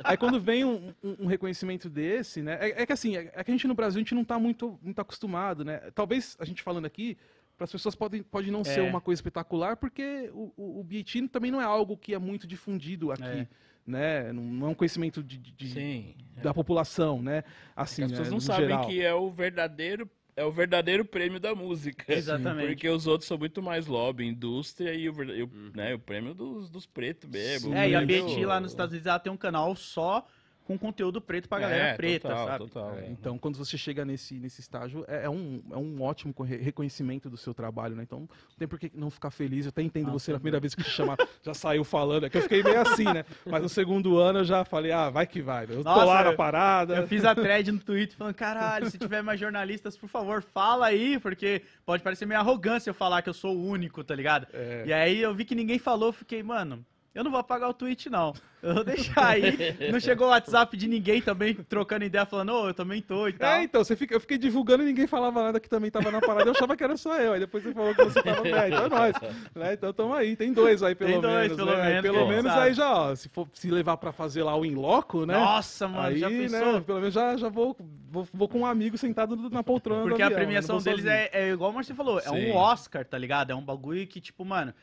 Aí quando vem um, um- um reconhecimento desse, né, é, é que assim, é, é que a gente no Brasil, a gente não tá muito, muito acostumado, né, talvez a gente falando aqui, para as pessoas podem, pode não ser É. uma coisa espetacular, porque o, o, o também não é algo que é muito difundido aqui, É. né, não, não é um conhecimento de- de- Sim. da população, né, assim, As né, pessoas não no sabem geral. que é o verdadeiro é o verdadeiro prêmio da música. Exatamente. Porque os outros são muito mais lobby, indústria e o, ver- o, né, o prêmio dos, dos pretos mesmo. É, e a. BT lá nos Estados Unidos ela tem um canal só com conteúdo preto pra galera É, preta, total, sabe? total. É, então, quando você chega nesse, nesse estágio, é, é um, é um ótimo reconhecimento do seu trabalho, né? Então, não tem por que não ficar feliz. Eu até entendo Ah, você na primeira vez que te chamaram, [LAUGHS] já saiu falando. É que eu fiquei meio assim, né? Mas no segundo ano eu já falei, ah, vai que vai. Eu tô Nossa, lá na eu- parada. Eu fiz a thread no Twitter falando, caralho, se tiver mais jornalistas, por favor, fala aí, porque pode parecer meio arrogância eu falar que eu sou o único, tá ligado? É. E aí eu vi que ninguém falou, fiquei, mano, eu não vou apagar o tweet, não. Eu vou deixar aí. Não chegou o WhatsApp de ninguém também trocando ideia, falando, ô, eu também tô e tal. É, então, você fica, eu fiquei divulgando e ninguém falava nada que também tava na parada. Eu achava que era só eu. Aí depois você falou que você tava bem. Então é nóis. Né? Então tamo aí. Tem dois aí, pelo Tem dois, menos. pelo né? menos, Pelo menos sabe. aí já, ó, se, for, se levar pra fazer lá o in loco, né? Nossa, mano, aí, já né, pensou? pelo menos já, já vou, vou, vou com um amigo sentado na poltrona Porque a avião, né? premiação deles é, é igual o Marcelo falou, é Sim. um Oscar, tá ligado? É um bagulho que, tipo, mano,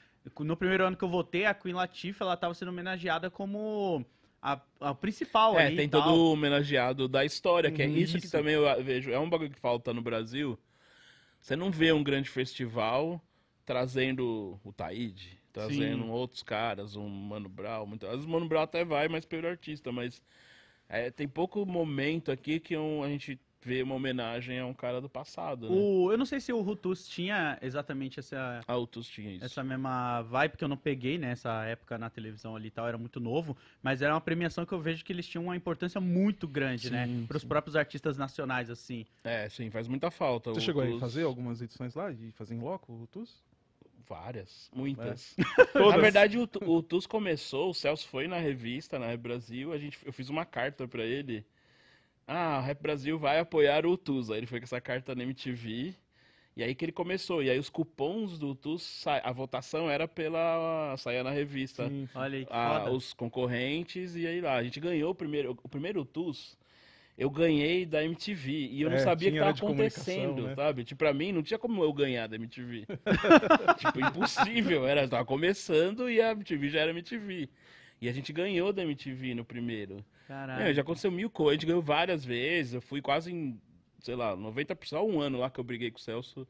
no primeiro ano que eu votei, a Queen Latifah, ela tava sendo homenageada como a, a principal É, ali tem todo o homenageado da história, que é Uhum, isso, que isso. também eu vejo. É um bagulho que falta no Brasil. Você não vê um grande festival trazendo o Taíde, trazendo Sim. outros caras, um Mano Brown. Muito... Às vezes o Mano Brown até vai, mas pelo artista, mas é, tem pouco momento aqui que um- a gente vê uma homenagem a um cara do passado, né? O, eu não sei se o Rutus tinha exatamente essa, Autos tinha isso. essa mesma vibe que eu não peguei nessa época na televisão ali e tal, era muito novo, mas era uma premiação que eu vejo que eles tinham uma importância muito grande, né? Sim, Para os próprios artistas nacionais, assim. É, sim, faz muita falta. Você O chegou aí a fazer algumas edições lá? De fazer em loco, o TUS? Várias, muitas. [LAUGHS] Todas. Na verdade, o, o TUS começou, o Celso foi na revista, na Brasil, a gente, eu fiz uma carta pra ele. Ah, a Rap Brasil vai apoiar o TUS. Aí ele foi com essa carta na MTV. E aí que ele começou. E aí os cupons do TUS, sa- a votação era pela. saía na revista. Sim. Olha aí que Ah, foda. os concorrentes, e aí lá. A gente ganhou o primeiro. O primeiro TUS. Eu ganhei da MTV e eu não É, sabia o que tinha tava era de comunicação, acontecendo, né? sabe? Tipo, pra mim não tinha como eu ganhar da MTV. [LAUGHS] tipo, impossível. Era, tava começando e a MTV já era MTV. E a gente ganhou da MTV no primeiro. Caralho. Meu, já aconteceu mil coisas, a gente ganhou várias vezes. Eu fui quase em, sei lá, 90%, só um ano lá que eu briguei com o Celso,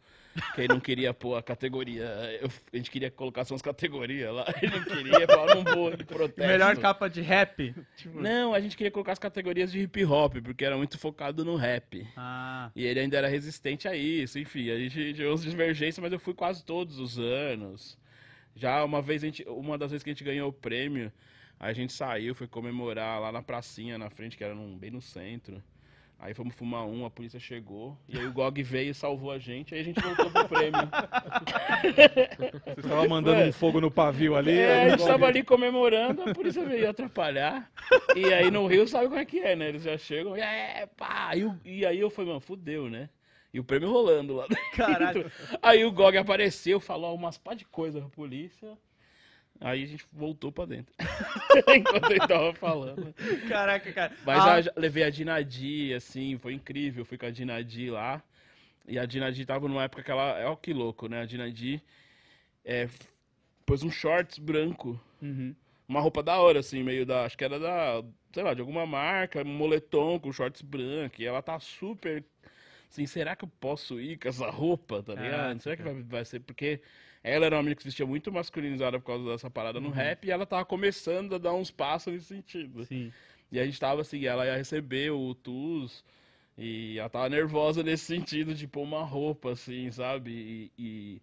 que ele não queria pôr a categoria. eu- a gente queria colocar só as categorias lá. [LAUGHS] Ele não queria, falou, não vou, de protesto. Melhor capa de rap. Tipo, Não, a gente queria colocar as categorias de hip hop, porque era muito focado no rap. Ah, E ele ainda era resistente a isso, enfim, a gente tinha umas divergências, mas eu fui quase todos os anos. Já uma vez, a gente, uma das vezes que a gente ganhou o prêmio, a gente saiu, foi comemorar lá na pracinha na frente, que era num- bem no centro. Aí fomos fumar um, a polícia chegou, e aí o GOG veio e salvou a gente, aí a gente voltou pro prêmio. [LAUGHS] Você estava mandando um fogo no pavio ali. É, a aí gente o tava Bob- ali comemorando, a polícia veio atrapalhar. E aí no Rio sabe como é que é, né? Eles já chegam, e é, pá! E, e aí eu falei, mano, fudeu, né? E o prêmio rolando lá caralho. Aí o Gog apareceu, falou umas pá de coisa pra polícia. Aí a gente voltou pra dentro. [LAUGHS] Enquanto ele tava falando. Caraca, cara. Mas Ah, levei a Dinadi, assim, foi incrível. Fui com a Dinadi lá. E a Dinadi tava numa época que ela. Ó, que louco, né? A Dinadi é, pôs um shorts branco. uhum. Uma roupa da hora, assim, meio da. Acho que era da. Sei lá, de alguma marca, um moletom com shorts branco. E ela tá super. Assim, será que eu posso ir com essa roupa, tá ligado? Será que vai, vai ser? Porque ela era uma menina que se vestia muito masculinizada por causa dessa parada Uhum. no rap e ela tava começando a dar uns passos nesse sentido. Sim. E a gente tava assim, ela ia receber o TUS e ela tava nervosa nesse sentido de pôr uma roupa, assim, sabe? E, e-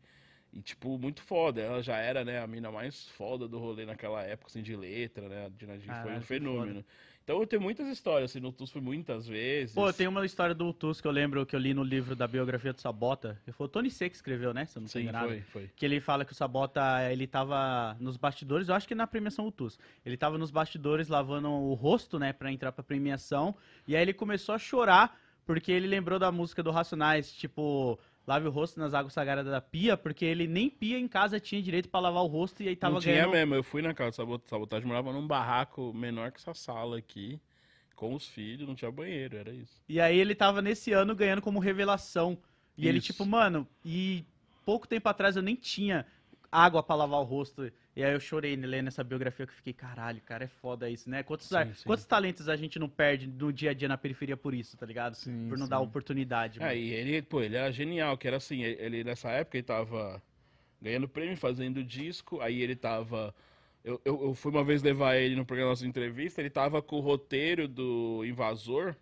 e, tipo, muito foda. Ela já era, né, a mina mais foda do rolê naquela época, assim, de letra, né? A Dinadi foi um fenômeno. Então eu tenho muitas histórias, assim, no TUS fui muitas vezes. Pô, tem uma história do Tusk que eu lembro que eu li no livro da biografia do Sabota. Foi o Tony C que escreveu, né? Se eu não Sim, enganado. foi, foi. Que ele fala que o Sabota, ele tava nos bastidores, eu acho que na premiação UTUS. Ele tava nos bastidores lavando o rosto, né, pra entrar pra premiação. E aí ele começou a chorar porque ele lembrou da música do Racionais, tipo, lave o rosto nas águas sagradas da pia, porque ele nem pia em casa tinha direito pra lavar o rosto e aí tava não tinha ganhando. mesmo, eu fui na casa de sabot- sabotagem, morava num barraco menor que essa sala aqui, com os filhos, não tinha banheiro, era isso. E aí ele tava nesse ano ganhando como revelação. E ele, Isso. tipo, mano, e pouco tempo atrás eu nem tinha água pra lavar o rosto. E aí eu chorei lendo essa biografia que eu fiquei, caralho, cara, é foda isso, né? Quantos, Sim, sim. quantos talentos a gente não perde no dia a dia na periferia por isso, tá ligado? Sim, por não dar oportunidade. mano. É, e ele, pô, ele era genial, que era assim, ele ele, nessa época ele tava ganhando prêmio, fazendo disco, aí ele tava... Eu, eu, eu fui uma vez levar ele no programa de entrevista, ele tava com o roteiro do Invasor,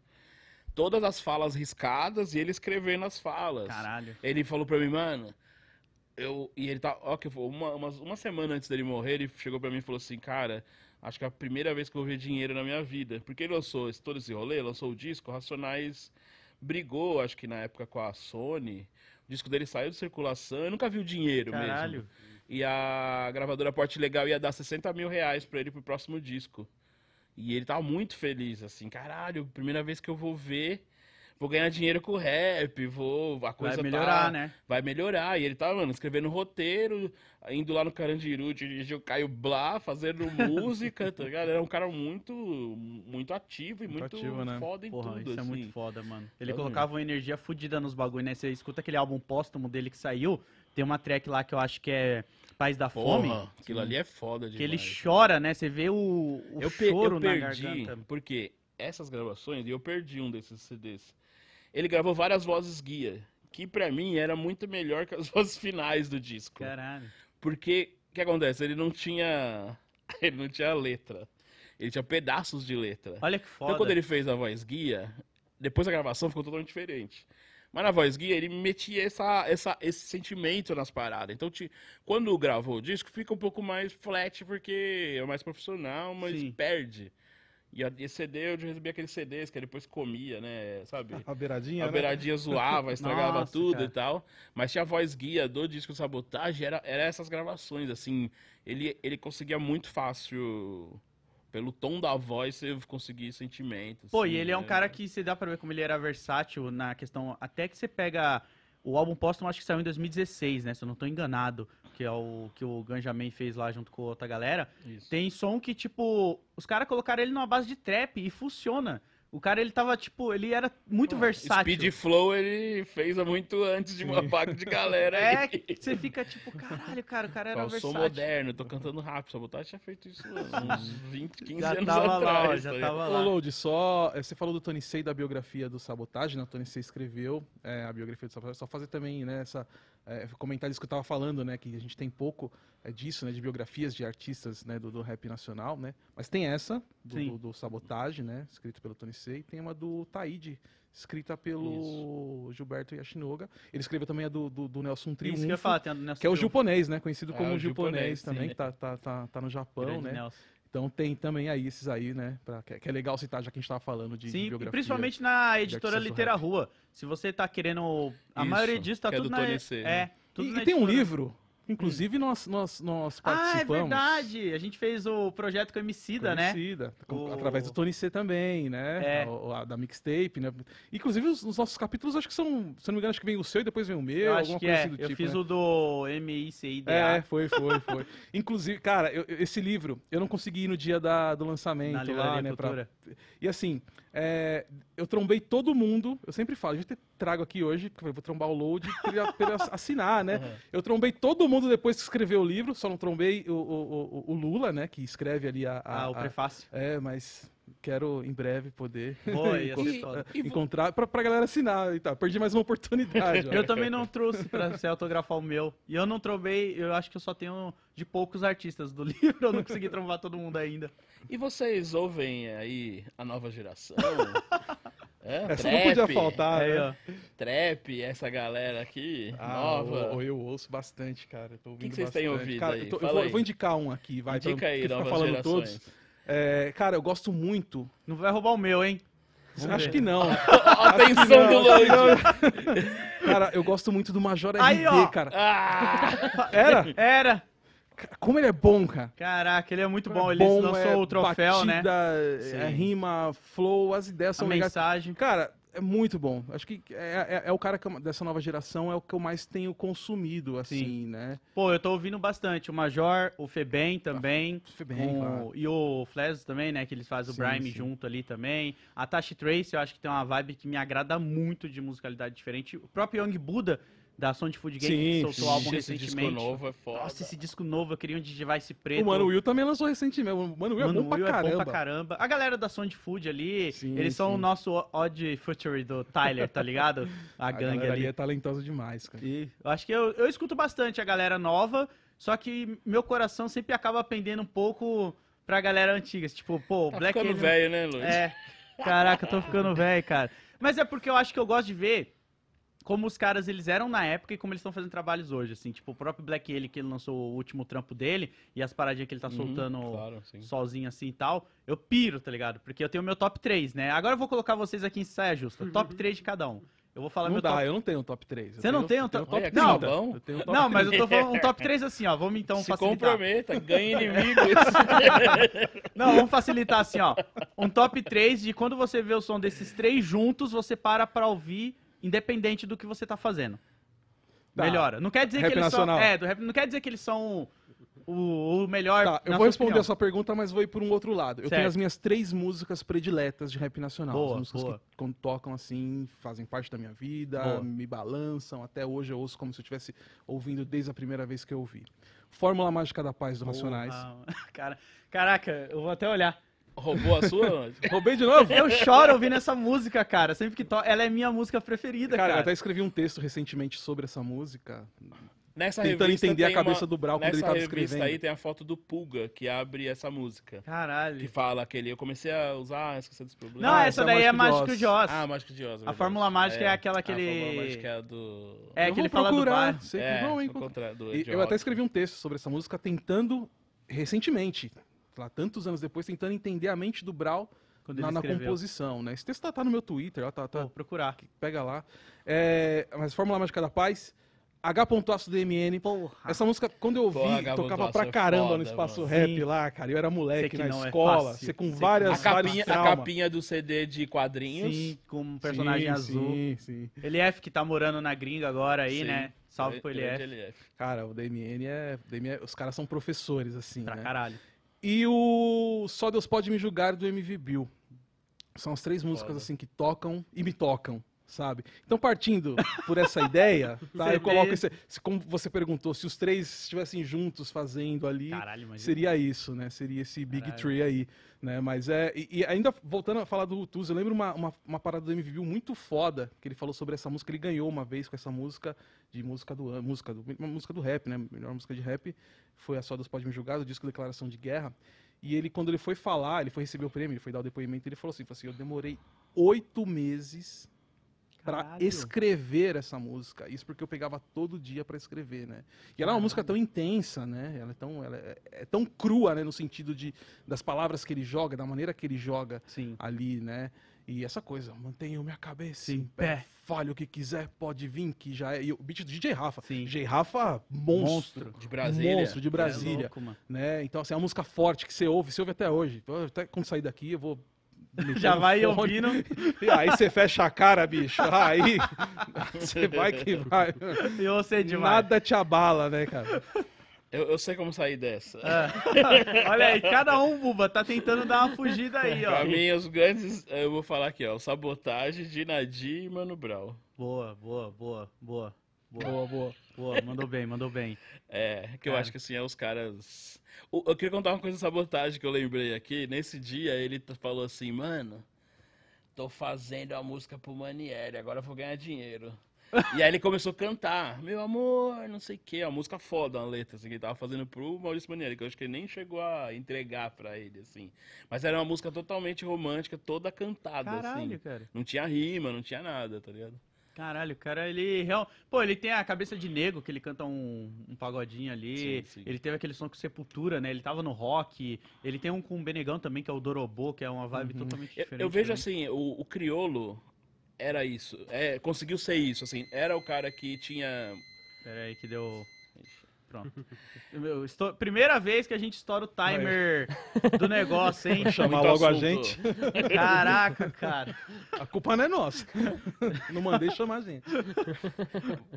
todas as falas riscadas e ele escrevendo as falas. Caralho. Ele falou pra mim, mano, eu. E ele tá. Ó, que uma, uma, uma semana antes dele morrer, ele chegou pra mim e falou assim, cara, acho que é a primeira vez que eu vou ver dinheiro na minha vida. Porque ele lançou esse- todo esse rolê, lançou o disco, Racionais brigou, acho que na época com a Sony. O disco dele saiu de circulação, eu nunca vi o dinheiro Caralho. mesmo. E a gravadora Porte Legal ia dar 60 mil reais pra ele pro próximo disco. E ele tava muito feliz, assim, caralho, primeira vez que eu vou ver, vou ganhar dinheiro com o rap, vou. A coisa Vai melhorar, tá, né? vai melhorar. E ele tava, mano, escrevendo roteiro, indo lá no Carandiru, dirigir o Caio Blá, fazendo [LAUGHS] música, tá ligado? Era um cara muito, muito ativo e Muito muito, ativo, né? foda em Porra, tudo, isso é assim. muito foda, mano. Ele Eu colocava uma energia fodida nos bagulho, né? Você escuta aquele álbum póstumo dele que saiu, tem uma track lá que eu acho que é Paz da Fome. Porra, aquilo ali é foda demais. Que ele chora, né? Você vê o, o eu, choro eu na perdi, garganta. porque essas gravações, e eu perdi um desses CDs. Ele gravou várias vozes guia, que pra mim era muito melhor que as [LAUGHS] vozes finais do disco. Caralho. Porque o que acontece? Ele não tinha. [LAUGHS] Ele não tinha letra. Ele tinha pedaços de letra. Olha que foda. Então quando ele fez a voz guia, depois a gravação ficou totalmente diferente. Mas na voz guia ele metia essa, essa, esse sentimento nas paradas. Então ti- quando gravou o disco fica um pouco mais flat porque é mais profissional, mas Sim. perde. E a, esse CD eu já recebi aqueles CDs que ele depois comia, né? Sabe? [LAUGHS] A beiradinha, A né? beiradinha zoava, [LAUGHS] estragava Nossa, tudo cara. e tal. Mas tinha a voz guia do disco Sabotagem, era, era essas gravações, assim. Ele, ele conseguia muito fácil, pelo tom da voz, você conseguir sentimentos. Pô, assim, e ele é um né? cara que você dá pra ver como ele era versátil na questão. Até que você pega. O álbum póstumo acho que saiu em 2016, né? Se eu não tô enganado. Que é o que o Ganjamin fez lá junto com outra galera. Isso. Tem som que, tipo, os caras colocaram ele numa base de trap e funciona. O cara, ele tava, tipo, ele era muito versátil. Speed Flow ele fez há muito antes de uma parte de galera. É, que você fica tipo, caralho, cara, o cara era Eu sou versátil. moderno, tô cantando rápido. Sabotagem tinha feito isso uns 20, 15 Já anos tava lá, ó, atrás. já tá tava Ô, lá. Load, só. eh, Você falou do Tony Sei da biografia do Sabotagem, né? O Tony Sei escreveu eh, a biografia do Sabotagem. Só fazer também, né, essa. Comentar isso que eu tava falando, né? Que a gente tem pouco eh, disso, né? De biografias de artistas né, do, do rap nacional, né? Mas tem essa, do, do, do Sabotagem, né? Escrita pelo Tony Sei. Tem uma do Taíde, escrita pelo Gilberto Yashinoga. Ele escreveu também a do, do, do Nelson Triunfo. Isso que eu falar, tem a do Nelson Que é o japonês, né? Conhecido É, como o japonês japonês, também, que tá, tá, tá, tá no Japão, Grande né? Nelson. Então tem também aí esses aí, né? pra- que, que é legal citar, já que a gente tava falando de, Sim, e biografia. principalmente na editora Litera rap. Rua. Se você tá querendo. A Isso, maioria disso tá que é tudo do na. Tony C, é, né? tudo E, na e tem um livro, inclusive nós, nós, nós Ah, é participamos. verdade! A gente fez o projeto com a Emicida, né? Conhecida, com- O- através do Tony C também, né? É. A- a da mixtape, né? Inclusive os, os nossos capítulos acho que são, se eu não me engano, acho que vem o seu e depois vem o meu, Eu alguma coisa é. assim do eu tipo. fiz né? o do MICIDA. É, foi, foi, foi. [LAUGHS] Inclusive, cara, eu- eu- esse livro eu não consegui ir no dia da- do lançamento lá, né? pra-. E assim, é, eu trombei todo mundo, eu sempre falo, a gente trago aqui hoje, porque eu vou trombar o load pra pra [LAUGHS] assinar, né? Uhum. Eu trombei todo mundo depois que escreveu o livro, só não trombei o, o, o- o Lula, né? Que escreve ali a. a- Ah, o a- prefácio. É, mas quero em breve poder Pô, ia ser E- [LAUGHS] foda. e vo- encontrar pra, pra galera assinar e tal. Perdi mais uma oportunidade. [LAUGHS] Eu também não trouxe pra você autografar o meu. E eu não trombei, eu acho que eu só tenho de poucos artistas do [LAUGHS] livro, eu não consegui trombar todo mundo ainda. E vocês ouvem aí a nova geração? É, Essa não podia faltar, Aí, né? Trap, essa galera aqui, Ah, nova. eu, eu ouço bastante, cara. Tô ouvindo que vocês têm bastante. ouvido Cara, aí? eu, tô- eu vou, aí. eu vou indicar um aqui, vai. Indica pra, aí, novas falando gerações. todos. É, cara, eu gosto muito. Não vai roubar o meu, hein? Vamos acho ver. que não. [LAUGHS] Atenção do Lloyd. Cara, eu gosto muito do Major Aí, RD, ó. cara. Ah, Era? Era! Como ele é bom, cara. Caraca, ele é muito bom. Ele bom, lançou é o troféu, né? batida, Sim. é rima, flow, as ideias A são legais. mensagem. Cara, é muito bom. Acho que é, é- é o cara eu- dessa nova geração, é o que eu mais tenho consumido, assim, né? Pô, eu tô ouvindo bastante. O Major, o Febem também. Foi bem, o- claro. E o Fles também, né? Que eles fazem Sim, o Brime sim. junto ali também. A Tashi Trace, eu acho que tem uma vibe que me agrada muito de musicalidade diferente. O próprio Young Buda, da Sonic Food Game, que Sim, soltou sim. o álbum esse disco recentemente. novo é foda. Nossa, esse disco novo, eu queria um Digivice preto. O Mano Will também lançou recentemente. O Mano Will Mano é bom pra Will caramba. é bom pra caramba. A galera da Sonic Food ali, Sim, eles são sim. o nosso Odd Future do Tyler, tá ligado? [LAUGHS] A, A gangue galera ali. é talentosa demais, cara. E eu acho que eu, eu escuto bastante a galera nova, só que meu coração sempre acaba pendendo um pouco pra galera antiga. Tipo, pô, Tá Black ficando Alien- velho, né, Luiz? É. Caraca, eu tô ficando velho, cara. Mas é porque eu acho que eu gosto de ver como os caras eles eram na época e como eles estão fazendo trabalhos hoje, assim. Tipo, o próprio Black Alien, que ele lançou o último trampo dele, e as paradinhas que ele tá Uhum, soltando Claro, sozinho assim e tal, eu piro, tá ligado? Porque eu tenho meu top 3, né? Agora eu vou colocar vocês aqui em saia justa. Top 3 de cada um. Eu vou falar Não meu dá, top eu não tenho um top 3. Você não tem um top- top Olha que 30. sabão. Eu tenho um top Não, mas 30. eu tô falando um top 3 assim, ó. Vamos então Se facilitar. comprometa, ganha inimigos. [LAUGHS] Não, vamos facilitar assim, ó. Um top 3 de quando você vê o som desses três juntos, você para pra ouvir, independente do que você tá fazendo. Tá. Melhora. Não quer dizer Rap que eles nacional. são. É, do rap, não quer dizer que eles são o, o melhor. Tá, eu vou responder opinião. a sua pergunta, mas vou ir por um outro lado. Eu Certo. tenho as minhas três músicas prediletas de rap nacional. Boa, as músicas boa. que quando tocam assim, fazem parte da minha vida, Boa. me balançam. Até hoje eu ouço como se eu estivesse ouvindo desde a primeira vez que eu ouvi. Fórmula Mágica da Paz do Racionais. [LAUGHS] Cara, caraca, eu vou até olhar. Roubou a sua? [LAUGHS] Roubei de novo? Eu choro ouvindo essa música, cara. Sempre que toca. Ela é minha música preferida, Cara, cara. eu até escrevi um texto recentemente sobre essa música, Nessa tentando revista entender a cabeça uma- do Brau quando ele Nessa tava revista escrevendo. aí tem a foto do Pulga, que abre essa música. Que Caralho. fala aquele, eu comecei a usar, ah, esqueci dos problemas. Não, Ah, essa essa é daí é Mágico de Oz. Ah, Mágico de Oz. é A. Fórmula Mágica é aquela que A ele- Fórmula Mágica é a do... É, eu que ele fala do procurar, bar. sei que é, vão encontrar. do eu até escrevi um texto sobre essa música tentando, recentemente, lá tantos anos depois, tentando entender a mente do Brau na, na composição, né? Esse texto tá, tá no meu Twitter, ó, tá, tá, Vou procurar. pega lá. É, mas Fórmula Mágica da Paz, H. Aço DMN. Porra. Essa música, quando eu ouvi, tocava pra é caramba foda, no espaço mano. rap Sim. lá, cara. Eu era moleque que na é escola, fácil. você com Sei que várias, A não é vários capinha, a capinha do CD de quadrinhos. Sim, com um personagem Sim, azul. Sim, sim. Elief que tá morando na gringa agora aí, Sim. né? Salve pro Elief. LF. Cara, o DMN é, DMN é- Os caras são professores, assim, Pra né? caralho. E o Só Deus Pode Me Julgar do MV Bill. São as três músicas Foda. assim que tocam e me tocam, sabe? Então, partindo por essa ideia, [LAUGHS] tá? Eu coloco esse. se- Como você perguntou, se os três estivessem juntos fazendo ali, Caralho, seria isso, né? Seria esse Big Caralho. Tree aí, né? Mas é. E, e ainda voltando a falar do Tuz, eu lembro uma, uma, uma parada do MV Bill muito foda, que ele falou sobre essa música. Ele ganhou uma vez com essa música de música do música do, uma música do rap, né? Melhor música de rap. Foi a Só Deus Pode Me Julgar, do disco Declaração de Guerra. E ele, quando ele foi falar, ele foi receber o prêmio, ele foi dar o depoimento, ele falou assim, falou assim eu demorei oito meses Caralho. escrever essa música. Isso porque eu pegava todo dia pra escrever, né? E ela é uma música tão intensa, né? Ela é tão, ela é, é tão crua, né? No sentido de, das palavras que ele joga, da maneira que ele joga Sim. ali, né? E essa coisa, mantenho minha cabeça Sim, em pé, fale o que quiser, pode vir, que já é. E o beat do DJ Rafa. Sim. DJ Rafa, monstro. De Brasília. Monstro de Brasília. É louco, né? Então, assim, é uma música forte que você ouve, você ouve até hoje. Então, até quando sair daqui, eu vou. Já vai fone. ouvindo. E aí você fecha a cara, bicho. Aí [LAUGHS] você vai que vai. E você demais. Nada te abala, né, cara? Eu, eu sei como sair dessa. Ah. [LAUGHS] Olha aí, cada um, Buba, tá tentando dar uma fugida aí, ó. Pra mim, os grandes, eu vou falar aqui, ó. Sabotagem, Dinadi e Mano Brown. Boa, boa, boa, boa. Boa, Boa, boa. mandou bem, mandou bem. É, que eu Cara. acho que assim, é os caras. O- Eu queria contar uma coisa de sabotagem que eu lembrei aqui. Nesse dia ele falou assim, mano, tô fazendo a música pro Manieri, agora eu vou ganhar dinheiro. e aí ele começou a cantar, meu amor, não sei o que, uma música foda, uma letra, assim, que ele tava fazendo pro Maurício Manieri, que eu acho que ele nem chegou a entregar pra ele, assim. Mas era uma música totalmente romântica, toda cantada, Caralho, assim. cara. Não tinha rima, não tinha nada, tá ligado? Caralho, o cara, ele real... Pô, ele tem a cabeça de nego, que ele canta um, um pagodinho ali. Sim, sim. Ele teve aquele som com Sepultura, né? Ele tava no rock. Ele tem um com o Benegão também, que é o Dorobô, que é uma vibe Uhum. totalmente Eu, diferente. eu vejo também. assim, o, o criolo era isso. É, conseguiu ser isso, assim. Era o cara que tinha. Pera aí que deu... Pronto. Meu, estou- Primeira vez que a gente estoura o timer do negócio, hein? Chamar muito logo a assunto. gente. Caraca, cara. A culpa não é nossa. Não mandei chamar a gente.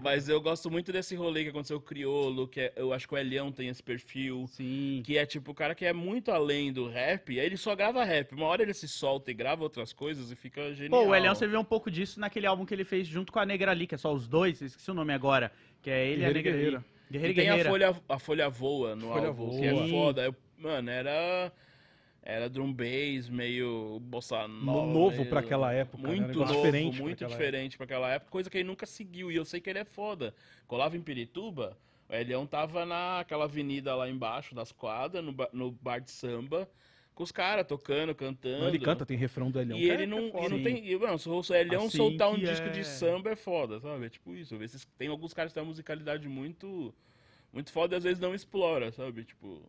Mas eu gosto muito desse rolê que aconteceu com o criolo, que é- eu acho que o Elião tem esse perfil. Sim. Que é tipo o cara que é muito além do rap, e aí ele só grava rap. Uma hora ele se solta e grava outras coisas e fica genial. Pô, o Elião, você viu um pouco disso naquele álbum que ele fez junto com a Negra ali, que é só os dois, esqueci o nome agora. Que é ele e a Guerreiro Negra ali. Guerreira. Guerreiro E tem a Guerreira. folha, a folha voa no Folha álbum, Voa. que é foda. Eu- mano, era. Era drum bass, meio bossa nova. No- novo pra aquela época, né? Muito novo, diferente pra muito aquela diferente pra aquela época, coisa que ele nunca seguiu. E eu sei que ele é foda. Colava em Pirituba, o Elião tava naquela avenida lá embaixo das quadras, no, no bar de samba, com os caras tocando, cantando. Ele canta, tem refrão do Elião. E é- ele é não, foda. e não tem. E, mano, se o Elião Assim soltar um disco é. de samba é foda, sabe? É tipo isso. Esses, tem alguns caras que têm uma musicalidade muito. Muito foda e às vezes não explora, sabe? Tipo.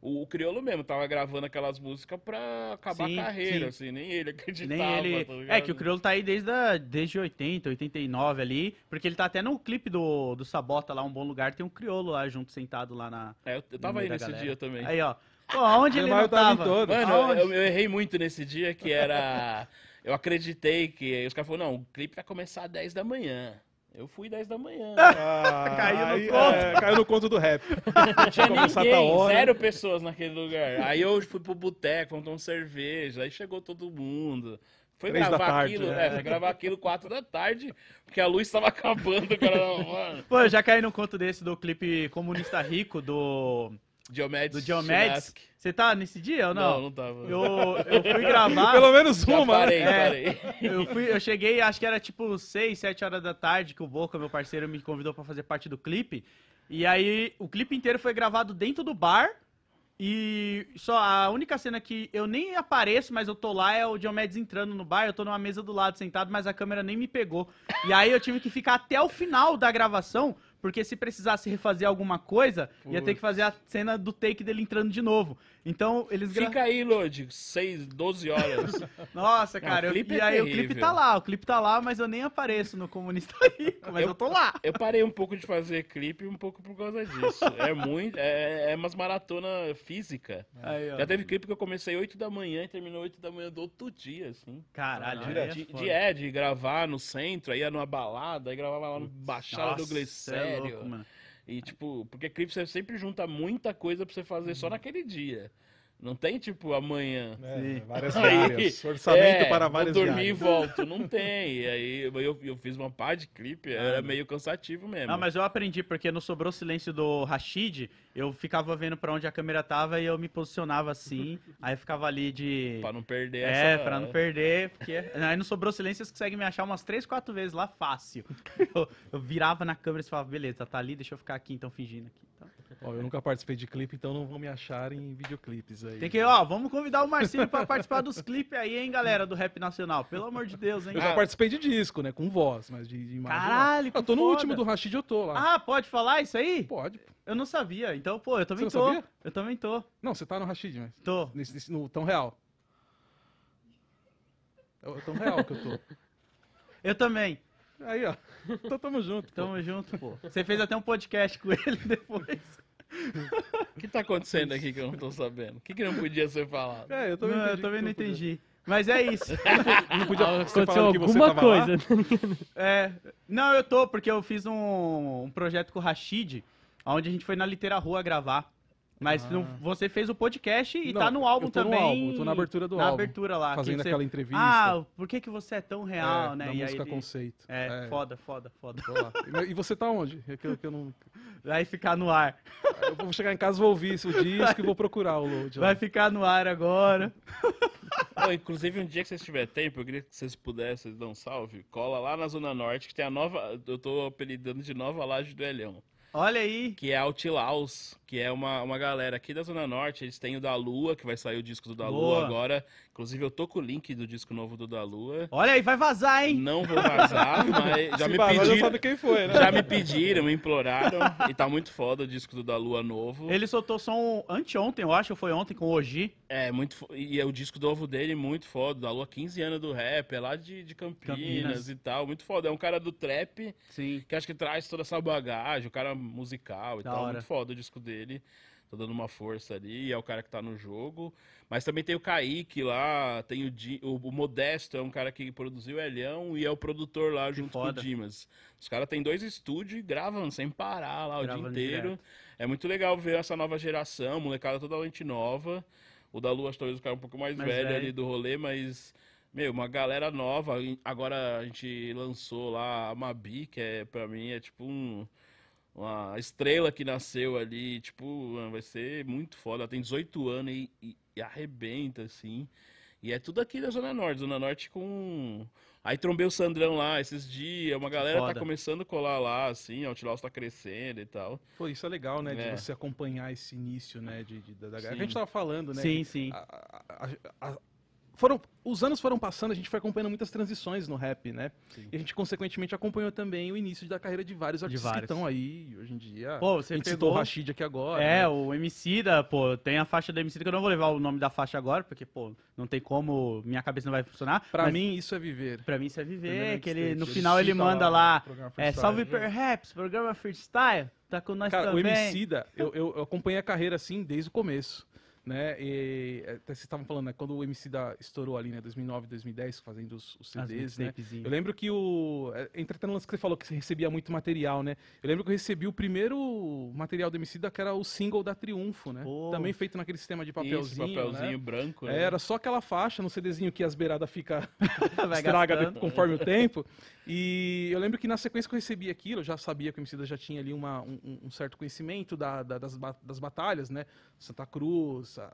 O, o Criolo mesmo tava gravando aquelas músicas pra acabar Sim, a carreira, sim. assim, nem ele [LAUGHS] acreditava. Nem ele... tá é que o Criolo tá aí desde, a... desde 80, 89 ali, porque ele tá até no clipe do, do Sabota lá, Um Bom Lugar, tem um Criolo lá junto, sentado lá na... É, eu, tava aí nesse galera. dia também. Aí, ó. Pô, aonde ele não tava todos. Mano, eu, eu errei muito nesse dia que era. Eu acreditei que. Os caras falaram, não, o clipe vai começar às 10 da manhã. Eu fui 10 da manhã. Ah, [LAUGHS] Caiu no aí, conto. é, caiu no conto do rap. Não tinha começar ninguém, zero pessoas naquele lugar. Aí eu fui pro boteco, fomos tomar cerveja, aí chegou todo mundo. Foi Três gravar tarde, aquilo, né? é, foi gravar aquilo 4 da tarde, porque a luz tava acabando, cara. Mano. Pô, eu já caí num conto desse do clipe Comunista Rico do, Diomedes. do Diomedes. Você tá nesse dia ou Não, não? não tava. Eu, eu fui [LAUGHS] gravar... Pelo menos Já uma. parei, né? É. parei. Eu, fui, eu cheguei, acho que era tipo 6, 7 horas da tarde que o Boca, meu parceiro, me convidou pra fazer parte do clipe. E aí o clipe inteiro foi gravado dentro do bar. E só a única cena que eu nem apareço, mas eu tô lá é o Diomedes entrando no bar, eu tô numa mesa do lado sentado, mas a câmera nem me pegou. E aí eu tive que ficar até o final da gravação, porque se precisasse refazer alguma coisa, ia ter que fazer a cena do take dele entrando de novo. Então eles gra- Fica aí, Lodi, 6, 12 horas. [LAUGHS] Nossa, Não, cara, o eu- clipe e é aí o clipe tá lá, o clipe tá lá, mas eu nem apareço no Comunista [LAUGHS] Rico, mas eu, Eu- tô lá. Eu parei um pouco de fazer clipe um pouco por causa disso. É muito. É, é umas maratona física. Aí, ó. Já teve clipe que eu comecei 8 da manhã e terminou 8 da manhã do outro dia, assim. Caralho, é De, é, de gravar no centro, aí ia numa balada, aí gravava lá no Baixada do cê é Glicério. louco, mano. E tipo, porque clipe você sempre junta muita coisa pra você fazer só naquele dia. Não tem tipo amanhã. É, Sim. várias [LAUGHS] viagens. Orçamento é, para vou várias dormir viagens. e volto. Não [LAUGHS] tem. E aí eu, eu fiz uma pá de clipe, era não. meio cansativo mesmo. Não, mas eu aprendi, porque no Sobrou Silêncio do Rashid, eu ficava vendo pra onde a câmera tava e eu me posicionava assim, [LAUGHS] aí eu ficava ali de... Pra não perder É, essa... pra não perder, porque aí no Sobrou Silêncio vocês conseguem me achar umas 3, 4 vezes lá fácil. Eu, eu virava na câmera e falava, beleza, tá ali, deixa eu ficar aqui então fingindo aqui. Ó, eu nunca participei de clipe, então não vão me achar em videoclipes aí. Tem que, ó, vamos convidar o Marcinho pra participar dos clipes aí, hein, galera, do Rap Nacional. Pelo amor de Deus, hein. Eu já Ah. participei de disco, né? Com voz, mas de, de imagem. Caralho, que Eu tô no foda. último do Rashid, eu tô lá. Ah, pode falar isso aí? Pode. Eu não sabia. Então, pô, eu também Você não tô. sabia? Eu também tô. Não, você tá no Rashid, mas. Tô. Nesse, nesse- no tão real. É o tão real que eu tô. Eu também. Aí, ó. Então tamo junto. pô. Tamo junto, pô. Você fez até um podcast com ele [LAUGHS] depois. O [LAUGHS] que tá acontecendo aqui que eu não tô sabendo? O que, que não podia ser falado? É, eu também não, eu entendi também não podia- entendi. Mas é isso. [LAUGHS] Não podia que você alguma coisa. É, não, eu tô, porque eu fiz um, um projeto com o Rashid, onde a gente foi na Litera Rua gravar. Mas Ah. não- você fez o podcast e Não, tá no álbum eu tô no também. álbum, eu tô na abertura do na álbum, abertura lá. Fazendo você- aquela entrevista. Ah, por que, que você é tão real, é, né? Da E aí música ele- conceito. É, foda, foda, foda. lá. E- você tá onde? É que eu, que eu não... [LAUGHS] Vai ficar no ar. eu vou chegar em casa, vou ouvir esse disco e vou procurar o load. lá. Vai ficar no ar agora. [LAUGHS] Ô, inclusive, um dia que vocês tiverem tempo, eu queria que vocês pudessem dar um salve. Cola lá na Zona Norte, que tem a nova. Eu tô apelidando de Nova Laje do Elhão. Olha aí. que é Outlaws, que é uma, uma galera aqui da Zona Norte. Eles têm o da Lua, que vai sair o disco do da Boa. Lua agora. Inclusive, eu tô com o link do disco novo do da Lua. Olha aí, vai vazar, hein? Não vou vazar, [LAUGHS] mas já Se me vazar, já pediram. sabe quem foi, né? Já me pediram, me imploraram. E tá muito foda o disco do da Lua novo. Ele soltou som anteontem, eu acho, ou foi ontem com o Oji. É, muito E é o disco novo dele, muito foda. Da Lua, 15 anos do rap, é lá de, de Campinas, Campinas. e tal. Muito foda. É um cara do trap Sim. que acho que traz toda essa bagagem, o cara musical e Da tal. hora. Muito foda o disco dele. Tô dando uma força ali, é o cara que tá no jogo. Mas também tem o Kaique lá, tem o, Di- o, o Modesto, é um cara que produziu o Elhão e é o produtor lá junto com o. Dimas. Os caras têm dois estúdios e gravam sem parar lá o dia inteiro. direto. É muito legal ver essa nova geração, molecada totalmente nova. O da Lua, talvez o cara um pouco mais, Mais velho, velho. ali do rolê, mas, meu, uma galera nova. Agora a gente lançou lá a Mabi, que é, pra mim, é tipo um, uma estrela que nasceu ali. Tipo, vai ser muito foda. Ela tem 18 anos e, e- e arrebenta, assim. E é tudo aqui da Zona Norte. Zona Norte com. Aí trombei o Sandrão lá esses dias. Uma galera tá foda. começando a colar lá, assim. A Outlaws tá crescendo e tal. Pô, isso é legal, né? É. De você acompanhar esse início, né? De, de- da, da... Sim. A gente tava falando, né? Sim, sim. a- a- a- a- foram, os anos foram passando, a gente foi acompanhando muitas transições no rap, né? Sim. E a gente, consequentemente, acompanhou também o início da carreira de vários artistas que vários. estão aí hoje em dia. Pô, a você gente citou pegou... o Rashid aqui agora. É, né? o Emicida, pô, tem a faixa do Emicida que eu não vou levar o nome da faixa agora, porque, pô, não tem como, minha cabeça não vai funcionar. Pra mas mim, isso é viver. Pra mim isso é viver, que ele, no ele final ele manda lá é, salve né? Perhaps, programa Freestyle, tá com nós Cara, o também. Emicida, eu, eu, eu acompanhei a carreira assim desde o começo. Né? E até vocês estavam falando, né? Quando o Emicida estourou ali, né? 2009, 2010, fazendo os, os CDs, né? Eu lembro que o. é, Entretanto, lance que você falou que você recebia muito material, né? Eu lembro que eu recebi o primeiro material do Emicida, que era o single da Triunfo, né? Pô. Também feito naquele sistema de Isso, papelzinho. papelzinho né? branco. É, né? Era só aquela faixa no CDzinho que as beiradas fica [LAUGHS] estraga conforme o tempo. E eu lembro que na sequência que eu recebi aquilo, eu já sabia que o Emicida já tinha ali uma, um, um- certo conhecimento da- da- das, das batalhas, né? Santa Cruz, a,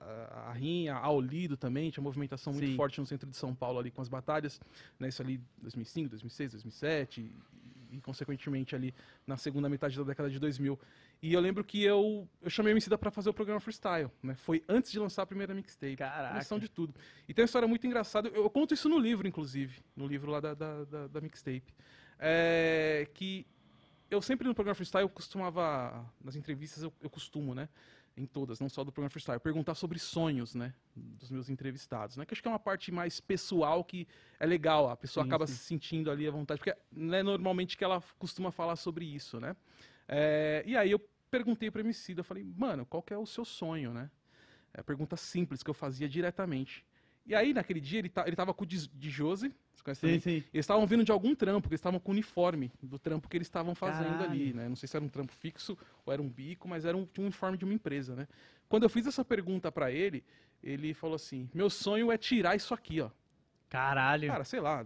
a, Rinha, a Olido também, tinha movimentação muito Sim. forte no centro de São Paulo ali com as batalhas, né? Isso ali 2005, 2006, 2007 e, e, consequentemente ali na segunda metade da década de 2000. E eu lembro que eu, eu chamei o Emicida para fazer o programa Freestyle, né? Foi antes de lançar a primeira mixtape. Caraca. Noção de tudo. E tem uma história muito engraçada. Eu, eu conto isso no livro, inclusive. No livro lá da, da, da- da mixtape. É, que eu sempre no programa freestyle eu costumava. Nas entrevistas eu, eu costumo, né? Em todas, não só do programa freestyle, perguntar sobre sonhos, né? Dos meus entrevistados, né? Que acho que é uma parte mais pessoal que é legal. A pessoa Sim, acaba sim. se sentindo ali à vontade. Porque não é normalmente que ela costuma falar sobre isso, né? É, e aí eu perguntei para Emicida, eu falei, mano, qual que é o seu sonho, né? É a pergunta simples que eu fazia diretamente. E aí, naquele dia, ele, tá, ele tava com o Di- Dijose, você conhece Sim, também? sim. Eles estavam vindo de algum trampo, que eles estavam com o uniforme do trampo que eles estavam fazendo Caralho. ali, né? Não sei se era um trampo fixo ou era um bico, mas era um, um uniforme de uma empresa, né? Quando eu fiz essa pergunta pra ele, ele falou assim: meu sonho é tirar isso aqui, ó. Caralho. Cara, sei lá,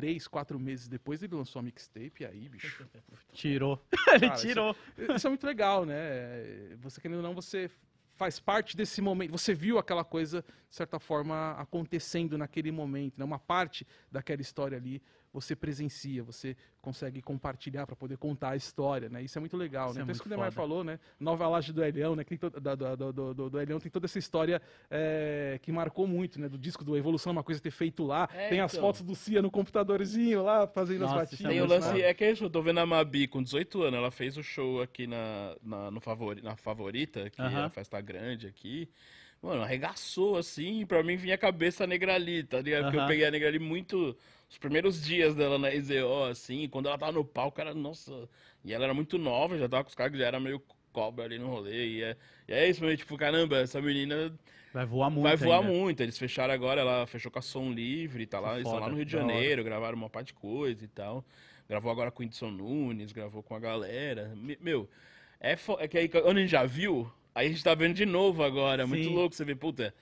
três, quatro meses depois ele lançou a mixtape, e aí, bicho. [LAUGHS] Tirou. Ele Cara, isso- tirou. Isso é muito legal, né? Você querendo ou não, você faz parte desse momento. Você viu aquela coisa, de certa forma, acontecendo naquele momento, né? Uma parte daquela história ali você presencia, você consegue compartilhar para poder contar a história, né? Isso é muito legal, Isso né? é então isso que o Demar falou, né? Nova Laje do Elhão, né? Que tem da- do, do, do, do Elhão tem toda essa história é, que marcou muito, né? Do disco do Evolução, uma coisa ter feito lá. É, tem as então. fotos do Cia no computadorzinho lá, fazendo Nossa, as é batidas. Tem o lance, é que é isso, eu tô vendo a Mabi com 18 anos, ela fez o show aqui na, na, no favori, na Favorita, que é Aham. a festa grande aqui. Mano, arregaçou assim, e pra mim vinha a cabeça a Negrali, tá ligado? Porque eu peguei a Negrali muito. Os primeiros dias dela na EZO, assim, quando ela tava no palco, era, nossa. E ela era muito nova, já tava com os caras que já era meio cobra ali no rolê. E é, e é isso, tipo, caramba, essa menina Vai voar muito vai voar ainda. muito. Eles fecharam agora, ela fechou com a Som Livre, tá lá, estão lá no Rio de. Janeiro, gravaram uma parte de coisa e tal. Gravou agora com o Whindersson Nunes, gravou com a galera. Me- Meu, é, fo- é que aí quando a gente já viu, aí a gente tá vendo de novo agora. É muito Sim. louco você ver, puta.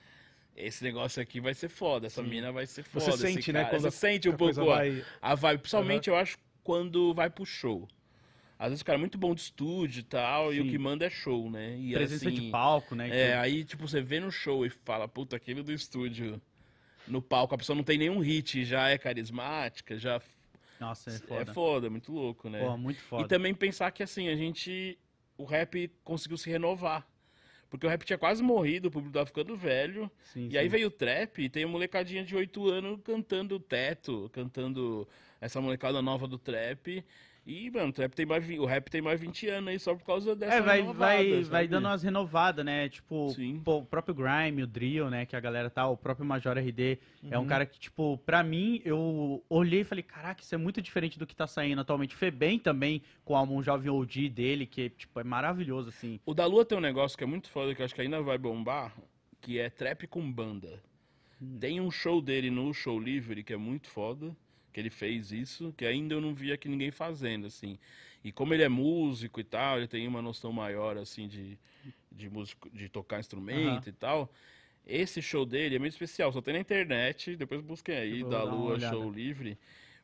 Esse negócio aqui vai ser foda, essa mina vai ser foda. Você sente, né? cara- Quando você sente um pouco vai- a vibe. Principalmente, eu acho, quando vai pro show. Às vezes o cara é muito bom de estúdio e tal, e o Sim. que manda é show, né? E Presença assim, de palco, né? é, aí, tipo, você vê no show e fala, puta, aquele do estúdio no palco, a pessoa não tem nenhum hit, já é carismática, já Nossa, é É foda. foda, é muito louco, né? Pô, muito foda. E também pensar que assim, a gente. O rap conseguiu se renovar. Porque o rap tinha quase morrido, o público tava ficando velho. Sim, E aí sim. veio o trap e tem uma molecadinha de 8 anos cantando teto, cantando essa molecada nova do trap. E, mano, o, trap tem mais, o rap tem mais 20 anos aí só por causa dessa É, vai, renovada, vai, sabe? vai dando umas renovadas, né? Tipo, pô, o próprio Grime, o Drill, né? Que a galera tá, o próprio Major RD. É um cara que, tipo, pra mim, eu olhei e falei, caraca, isso é muito diferente do que tá saindo atualmente. Febem também, com o álbum Jovem OG dele, que, tipo, é maravilhoso, assim. O da Lua tem um negócio que é muito foda, que eu acho que ainda vai bombar, que é trap com banda. Hum. Tem um show dele no Show Livre, que é muito foda, que ele fez isso, que ainda eu não vi aqui ninguém fazendo, assim. E como ele é músico e tal, ele tem uma noção maior, assim, de, de, músico, de tocar instrumento Aham. e tal. Esse show dele é muito especial, só tem na internet, depois busquem aí, da Lua. Show Livre.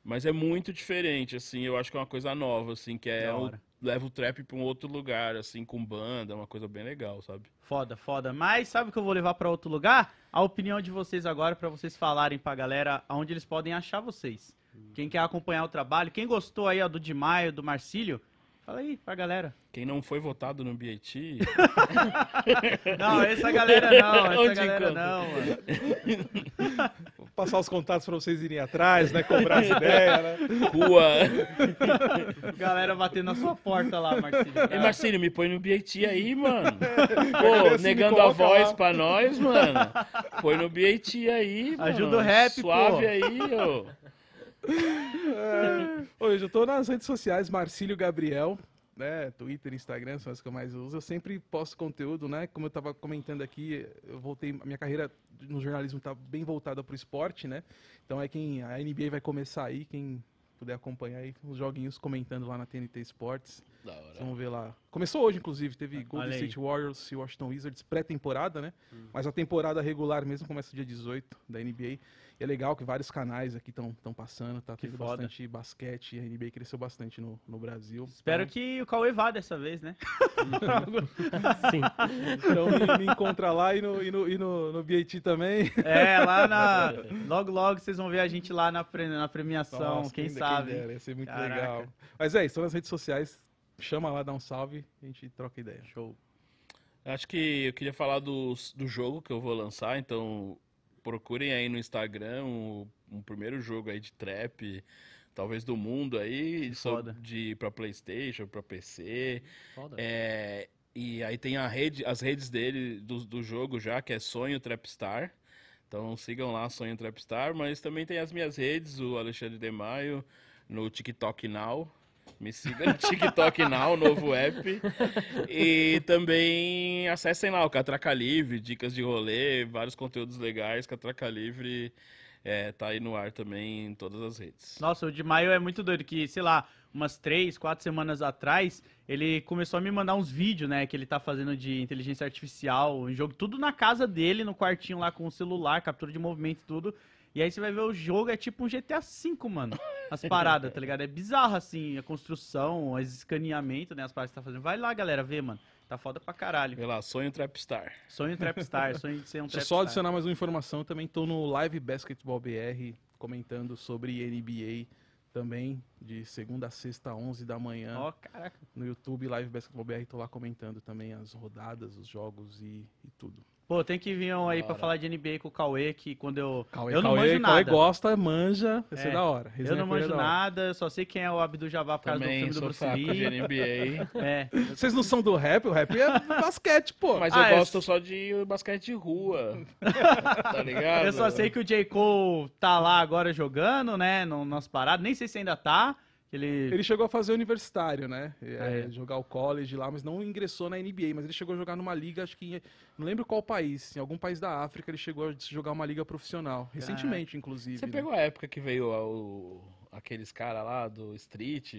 Mas é muito diferente, assim, eu acho que é uma coisa nova, assim, que é o, leva o trap pra um outro lugar, assim, com banda, uma coisa bem legal, sabe? Foda, foda. Mas sabe o que eu vou levar pra outro lugar? A opinião de vocês agora, pra vocês falarem pra galera aonde eles podem achar vocês. Quem quer acompanhar o trabalho, quem gostou aí ó, do Di Maio, do Marcílio, fala aí pra galera. Quem não foi votado no BAT, [LAUGHS] Não, essa galera não, essa Onde galera encontra? não, mano. [LAUGHS] Vou passar os contatos pra vocês irem atrás, né? Cobrar as ideias, né? rua. Galera batendo na sua porta lá, Marcílio. Ei, Marcílio, me põe no BAT aí, mano. Cadê [LAUGHS] Pô, negando a voz lá? pra nós, mano. Põe no BAT aí, mano. Ajuda o rap, Suave pô. aí, ô. É. Hoje eu tô nas redes sociais, Marcílio Gabriel, né? Twitter, Instagram, são as que eu mais uso. Eu sempre posto conteúdo, né? Como eu tava comentando aqui, eu voltei, minha carreira no jornalismo tá bem voltada pro esporte, né? Então é quem a NBA vai começar aí, quem puder acompanhar aí os joguinhos comentando lá na TNT Sports. Da hora. Vamos ver lá. Começou hoje, inclusive, teve Golden. State Warriors e Washington Wizards pré-temporada, né? Mas a temporada regular mesmo começa dia 18 da NBA. E é legal que vários canais aqui estão passando, tá Que tendo foda. bastante basquete. A NBA cresceu bastante no, no Brasil. Espero então, que o Cauê vá dessa vez, né? [LAUGHS] Sim. Então me, me encontra lá e no, e no, e no, no BAT também. É, lá na. [LAUGHS] Logo, logo vocês vão ver a gente lá na, pre- na premiação, Nossa, quem dera, sabe. dera, ia ser muito Caraca. legal. Mas é isso, nas redes sociais. Chama lá, dá um salve, a gente troca ideia. Show. Acho que eu queria falar do, do jogo que eu vou lançar, então procurem aí no Instagram um, um primeiro jogo aí de trap, talvez do mundo aí, foda. de para PlayStation, para PC. Foda. É, e aí tem a rede, as redes dele do, do jogo já, que é Sonho Trapstar. Então sigam lá Sonho Trapstar, mas também tem as minhas redes, o Alexandre de Maio, no TikTok Now. Me siga no TikTok Now, novo app. E também acessem lá o Catraca Livre, dicas de rolê, vários conteúdos legais. Catraca Livre é, tá aí no ar também em todas as redes. Nossa, o de maio é muito doido, que, sei lá, umas três, quatro semanas atrás, ele começou a me mandar uns vídeos, né, que ele tá fazendo de inteligência artificial, em jogo, tudo na casa dele, no quartinho lá com o celular, captura de movimento e tudo. E aí você vai ver o jogo, é tipo um GTA V, mano. As paradas, tá ligado? É bizarro, assim, a construção, o escaneamento, né, as paradas que tá fazendo. Vai lá, galera, ver, mano. Tá foda pra caralho. Vê lá, Sonho Trapstar. Sonho Trapstar, sonho de ser um Deixa eu Trapstar. só adicionar mais uma informação, eu também tô no Live Basketball BR comentando sobre NBA também, de segunda a sexta, 11 da manhã, Ó, caraca. no YouTube, Live Basketball BR, tô lá comentando também as rodadas, os jogos e, e tudo. Pô, tem que vir um aí hora. falar de NBA com o Cauê, que quando eu... Cauê, eu não Cauê, manjo Cauê nada. gosta, manja, vai ser É, da hora. Eu Resenha não com ele é manjo da hora. nada, só sei quem é o Abdul Jabbar por causa do Também filme do Bruce fraco de Lee. NBA. [LAUGHS] É. Vocês não são do rap? O rap é [LAUGHS] basquete, pô. Mas Ah, eu é- gosto só de basquete de rua. tá ligado? Eu só sei que o J. Cole tá lá agora jogando, né, no nosso parado. Nem sei se ainda tá. Ele... Ele chegou a fazer universitário, né? É, É. Jogar o college lá, mas não ingressou na NBA. Mas ele chegou a jogar numa liga, acho que. em- Não lembro qual país. Em algum país da África ele chegou a jogar uma liga profissional. Recentemente, inclusive. Você né? pegou a época que veio o, aqueles caras lá do Street?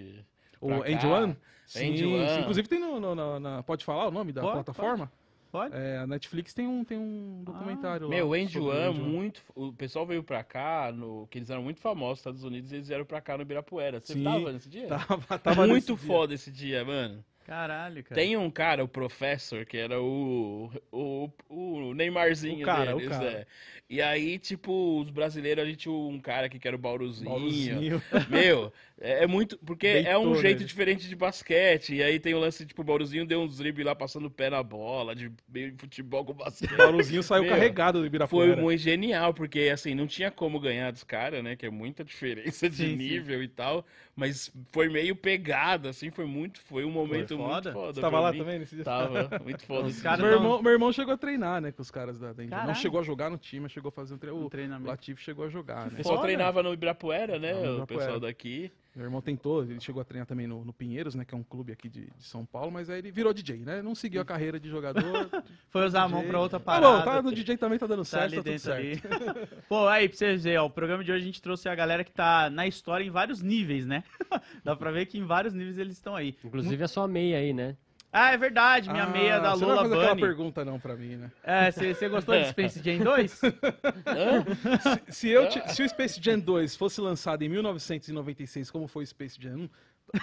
O? End One? Sim, End One. Inclusive tem no. no- na- na- pode falar o nome da Pode, plataforma? Pode? É, a Netflix tem um, tem um documentário lá. Meu, o One, End One. muito. O pessoal veio pra cá, no, que eles eram muito famosos nos Estados Unidos, e eles vieram pra cá no Ibirapuera. Você Sim, tava nesse dia? Tava, [LAUGHS] tava muito nesse dia. foda esse dia, mano. Caralho, cara. Tem um cara, o Professor, que era o, o, o Neymarzinho O cara, o deles, cara. é. E aí, tipo, os brasileiros, a gente tinha um cara aqui que era o Bauruzinho. Bauruzinho. [LAUGHS] Meu, é, é muito. Porque é um Deitou jeito nele. diferente de basquete. E aí tem o lance, tipo, o Bauruzinho deu uns dribles lá passando o pé na bola, de meio de futebol com basquete. O Bauruzinho saiu Meu, carregado do Foi Ibirapuera. muito genial, porque assim, não tinha como ganhar dos caras, né? Que é muita diferença de Sim, sim. nível e tal. Mas foi meio pegado, assim, foi muito. Foi um momento foda. muito foda. Você tava lá mim. também nesse dia? Tava, muito [LAUGHS] foda. Os dia. Meu irmão, meu irmão chegou a treinar, né, com os caras da Denver. Não chegou a jogar no time, chegou a fazer um treino. Um O treinamento. Latif chegou a jogar, O né? pessoal Foda. treinava no Ibirapuera, né? Ah, no o Ibirapuera. pessoal daqui. Meu irmão tentou, ele chegou a treinar também no, no Pinheiros, né, que é um clube aqui de, de São Paulo, mas aí ele virou DJ, né? Não seguiu a carreira de jogador. [LAUGHS] Foi usar a mão DJ. pra outra Tá parada. bom, tá, no DJ também tá dando Tá certo, ali tá tudo certo. ali. [LAUGHS] Pô, aí, pra vocês verem, ó, o programa de hoje a gente trouxe a galera que tá na história em vários níveis, né? [LAUGHS] Dá pra ver que em vários níveis eles estão aí. Inclusive a sua meia aí, né? Ah, é verdade, minha Ah, meia da você não vai Bunny. pergunta não pra mim, né? É, você gostou de Space Jam 2? Hã? [LAUGHS] Se, se eu, se o Space Jam 2 fosse lançado em 1996, como foi o Space Jam 1,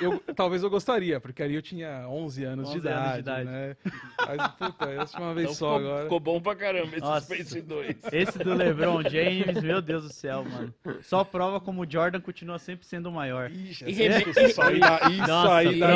eu, talvez eu gostaria, porque ali eu tinha 11 anos, de, 11 anos de idade, idade. né? Mas, puta, eu assisti uma vez Então só ficou, agora. ficou bom pra caramba esse Nossa. Space 2. Esse do LeBron James, meu Deus do céu, mano. Só prova como o Jordan continua sempre sendo o maior. Ixi, E essa remake- discussão aí isso Nossa, aí pronto.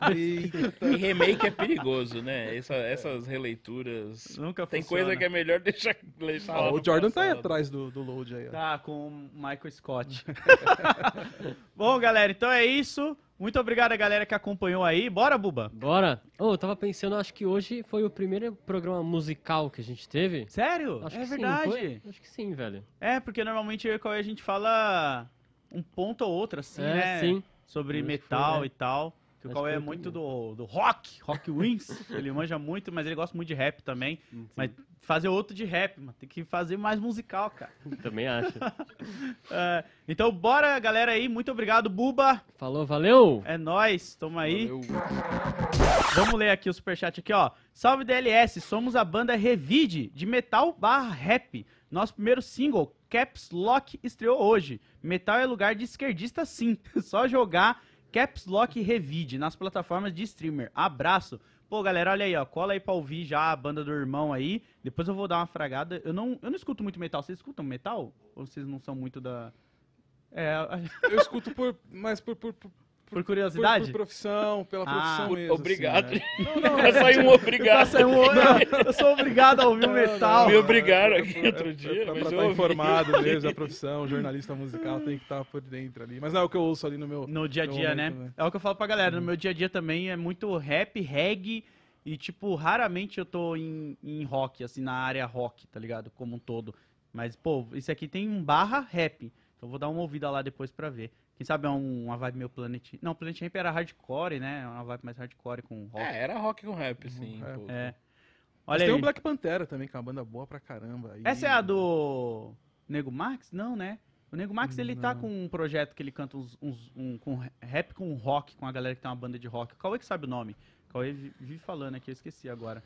aí é. E remake é perigoso, né? Essa- essas releituras. Nunca Tem funciona. coisa que é melhor deixar. deixar Ah, lá o Jordan tá aí passado. atrás do, do load aí, ó. Tá, com o Michael Scott. [LAUGHS] Bom, galera, então é isso. Muito obrigado a galera que acompanhou aí. Bora, Buba. Bora! Ô, eu tava pensando, acho que hoje foi o primeiro programa musical que a gente teve. Sério? Acho é que sim, verdade. foi? Acho que sim, velho. É, porque normalmente eu e a gente fala um ponto ou outro, assim, é, né? sim. Sobre metal foi, né? e tal. Que o Cauê é muito do, do rock, rock wins. [LAUGHS] ele manja muito, mas ele gosta muito de rap também. Mas fazer outro de rap, mano. Tem que fazer mais musical, cara. [LAUGHS] Também acho. É, [LAUGHS] então, bora, galera aí. Muito obrigado, Buba. Falou, valeu! É nóis. Tamo aí. Valeu. Vamos ler aqui o superchat aqui, ó. Salve DLS, somos a banda Revide, de metal barra rap. Nosso primeiro single, Caps Lock, estreou hoje. Metal é lugar de esquerdista sim. Só jogar Caps Lock Revide nas plataformas de streamer. Abraço. Pô, galera, olha aí, ó. Cola aí pra ouvir já a banda do irmão aí. Depois eu vou dar uma fragada. Eu não, eu não escuto muito metal. Vocês escutam metal? Ou vocês não são muito da... É, Eu escuto por, mas por, por, por, por por, curiosidade? por profissão, pela Ah, profissão Por- mesmo. obrigado. Assim, né? Vai sair um obrigado. É um- eu sou obrigado a ouvir o metal. Me obrigaram É aqui pra- outro é dia, pra mas eu estar ouvi. informado mesmo, a profissão, jornalista musical tem que estar por dentro ali. Mas não é o que eu ouço ali no meu. No dia a dia, né? momento, né? É o que eu falo pra galera. No meu dia a dia também é muito rap, reggae. E, tipo, raramente eu tô em, em rock, assim, na área rock, tá ligado? Como um todo. Mas, pô, isso aqui tem um barra rap. Então eu vou dar uma ouvida lá depois pra ver. Quem sabe é um- uma vibe meio Planet... Não, Planet Ramp era hardcore, né? Uma vibe mais hardcore com rock. É, era rock com rap, sim. É. pô. É. Mas Olha tem aí. o Black Pantera também, que é uma banda boa pra caramba. aí. Essa é a do Nego Max? Não, né? O Nego Max, ele tá Não. com um projeto que ele canta uns, uns- um, com rap com rock, com a galera que tem uma banda de rock. O Cauê que sabe o nome. O Cauê vi- vive falando aqui, eu esqueci agora.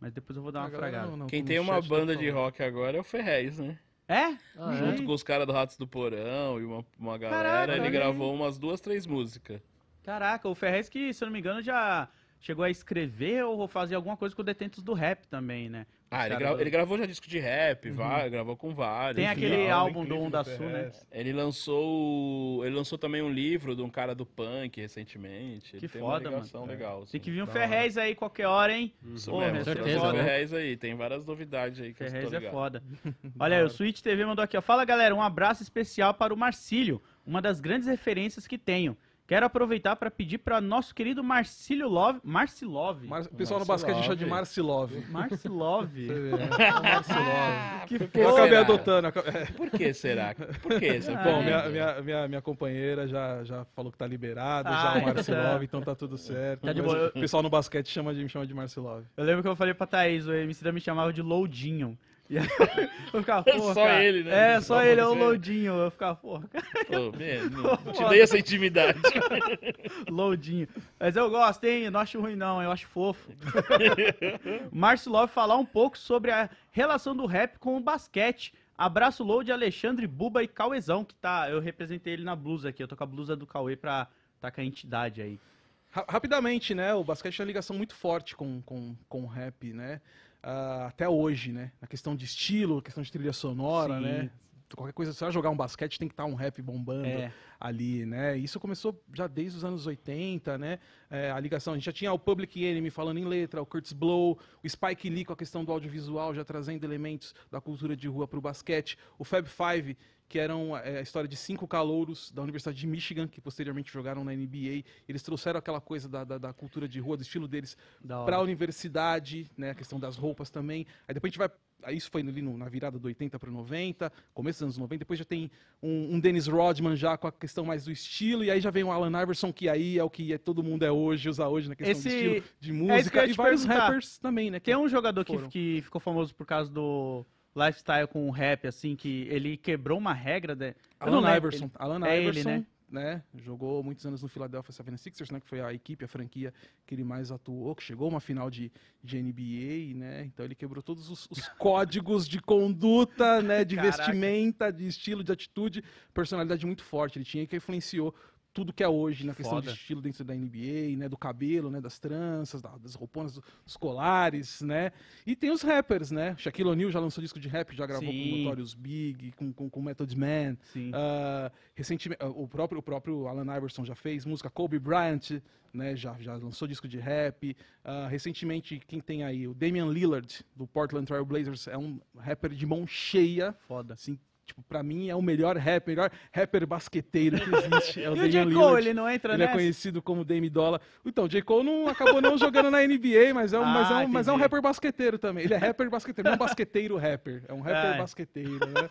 Mas depois eu vou dar uma fragada. Quem tem uma tá banda de rock agora é o Ferrez, né? É? Ah, é? Junto com os caras do Ratos do Porão e uma, uma galera, Caraca, ele gravou umas duas, três músicas. Caraca, o Ferrez que, se eu não me engano, já chegou a escrever ou fazer alguma coisa com o Detentos do Rap também, né? Ah, ele, gra- do- ele gravou já disco de rap, vai, gravou com vários. Tem e aquele álbum do Onda Sul, né? Ele lançou. Ele lançou também um livro de um cara do punk recentemente. Ele Que tem foda, mano. legal. Tem assim. que vir um Ferrez aí qualquer hora, hein? Isso Porra, mesmo, certeza, né? Ferrez aí, tem várias novidades aí que eu Ferrez é foda. [LAUGHS] Olha aí, o Switch TV mandou aqui, ó. Fala galera, um abraço especial para o Marcílio, uma das grandes referências que tenho. Quero aproveitar para pedir para nosso querido Marcílio Love. Marcilove. Mar- O pessoal no basquete chama de Marcilove. Marcilove. Marcilove. [LAUGHS] que Por que Eu acabei será? adotando. é. Por que será? Por que Ah, Bom, é. minha, minha, minha, minha companheira já, já falou que tá liberada, Ah, já o então Marcilove, então tá tudo certo. Tá de Mas boa. O pessoal no basquete chama de, me chama de Marcilove. Eu lembro que eu falei pra Thaís, o MC da me chamava de Loudinho. E [LAUGHS] aí eu ficava, porra, Só cara, ele, né? É, só, Só ele, é o você. Loudinho. Eu ficava, porra, cara, Pô, man, [LAUGHS] não te dei essa intimidade. [LAUGHS] Loudinho. Mas eu gosto, hein? Eu não acho ruim, não. Eu acho fofo. Márcio Love falar um pouco sobre a relação do rap com o basquete. Abraço Load, Alexandre, Buba e Cauezão, que tá. Eu representei ele na blusa aqui. Eu tô com a blusa do Cauê pra tá com a entidade aí. Ra- rapidamente, né? O basquete tem uma ligação muito forte com, com, com o rap, né? Ah, até hoje, né? Na questão de estilo, questão de trilha sonora, Sim. né? Qualquer coisa, se você vai jogar um basquete, tem que estar um rap bombando É. ali, né? Isso começou já desde os anos 80, né? É, a ligação, a gente já tinha o Public Enemy falando em letra, o Curtis Blow, o Spike Lee com a questão do audiovisual, já trazendo elementos da cultura de rua para o basquete, o Fab Five, que eram é, a história de cinco calouros da Universidade de Michigan, que posteriormente jogaram na NBA. Eles trouxeram aquela coisa da, da, da cultura de rua, do estilo deles, para a universidade, né? A questão das roupas também. Aí depois a gente vai. Isso foi ali no- na virada do 80 para 90, começo dos anos 90. Depois já tem um, um Dennis Rodman já com a questão mais do estilo. E aí já vem o Alan Iverson, que aí é o que é- todo mundo é hoje, usa hoje na questão Esse- de estilo de é música. ia e vários perguntar. rappers também, né? que Tem um jogador que, que ficou famoso por causa do lifestyle com o rap, assim, que ele quebrou uma regra. De... Alan lembro, Iverson. ele- Alan é ele, Iverson, né? né? Jogou muitos anos no Philadelphia 76ers, né? Que foi a equipe, a franquia que ele mais atuou, que chegou a uma final de, de NBA, né? Então ele quebrou todos os, os [LAUGHS] códigos de conduta, né? De Caraca. vestimenta, de estilo, de atitude, personalidade muito forte. Ele tinha que influenciou tudo que é hoje na questão Foda. de estilo dentro da NBA, né? Do cabelo, né? Das tranças, da- das rouponas, do- dos colares, né? E tem os rappers, né? Shaquille O'Neal já lançou disco de rap, já gravou Sim. com Notorious Big, com, com, com Method Man. Sim. Ah, recentemente, ah, o próprio, o próprio Alan Iverson já fez música, Kobe Bryant, né, já, já lançou disco de rap. Ah, recentemente, quem tem aí? O Damian Lillard, do Portland Trail Blazers, é um rapper de mão cheia. Foda. Assim, tipo, pra mim é o melhor rapper, melhor rapper basqueteiro que existe. [LAUGHS] É o E o Damian J. Cole, Lillard. ele não entra Ele é nessa? conhecido como Dame Dollar. Então, o J. Cole não, acabou não jogando na NBA, mas é, um, mas, é Ah, um, mas é um entendi. rapper basqueteiro também. Ele é rapper basqueteiro, não é um basqueteiro rapper. É um rapper Ai. basqueteiro, né?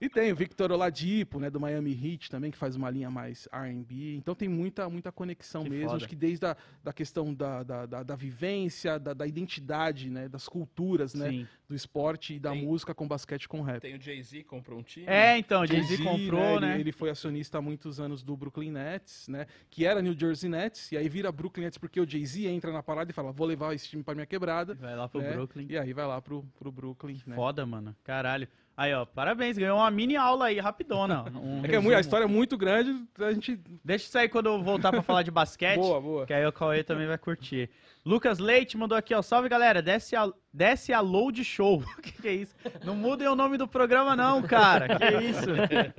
E tem o Victor Oladipo, né, do Miami Heat também, que faz uma linha mais R&B. Então tem muita, muita conexão Que mesmo. foda. Acho que desde a da questão da, da, da, da vivência, da, da identidade, né, das culturas, né, Sim. Do esporte e da Tem- música com basquete com rap. Tem o Jay-Z, comprou um time. É, então, o Jay-Z Jay-Z, comprou, ele- né? Ele, foi acionista há muitos anos do Brooklyn Nets, né? Que era New Jersey Nets, e aí vira Brooklyn Nets porque o Jay-Z entra na parada e fala: vou levar esse time pra minha quebrada. Vai lá pro né? Brooklyn. E aí vai lá pro, pro Brooklyn. Né? Foda, mano. Caralho. Aí, ó, parabéns, ganhou uma mini aula aí, rapidona. Um [LAUGHS] É que é muito- a história é muito grande, a gente. Deixa isso aí quando eu voltar pra falar de basquete. Boa, boa. Que aí o Cauê também vai curtir. Lucas Leite mandou aqui, ó. Salve, galera. Desce a, desce a load show. [LAUGHS] que que é isso? Não mudem o nome do programa, não, cara. Que isso?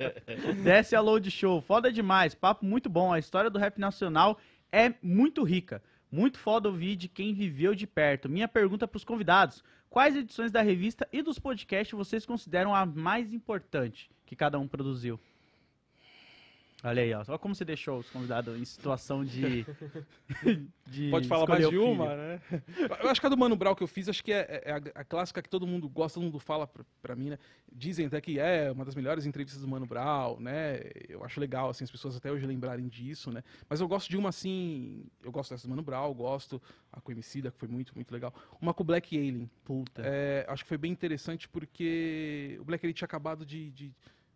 [LAUGHS] Desce a load show. Foda demais. Papo muito bom. A história do rap nacional é muito rica. Muito foda ouvir de quem viveu de perto. Minha pergunta pros convidados: quais edições da revista e dos podcasts vocês consideram a mais importante que cada um produziu? Olha aí, ó. Só como você deixou os convidados em situação de. [LAUGHS] de Pode falar mais de uma, né? Eu acho que a do Mano Brown que eu fiz, acho que é, é a, a clássica que todo mundo gosta, todo mundo fala pra, pra mim, né? Dizem até que é uma das melhores entrevistas do Mano Brown, né? Eu acho legal, assim, as pessoas até hoje lembrarem disso, né? Mas eu gosto de uma, assim... Eu gosto dessa do Mano Brown, gosto a com Emicida, que foi muito, muito legal. Uma com o Black Alien. Puta. É, acho que foi bem interessante porque o Black Alien tinha acabado de, de,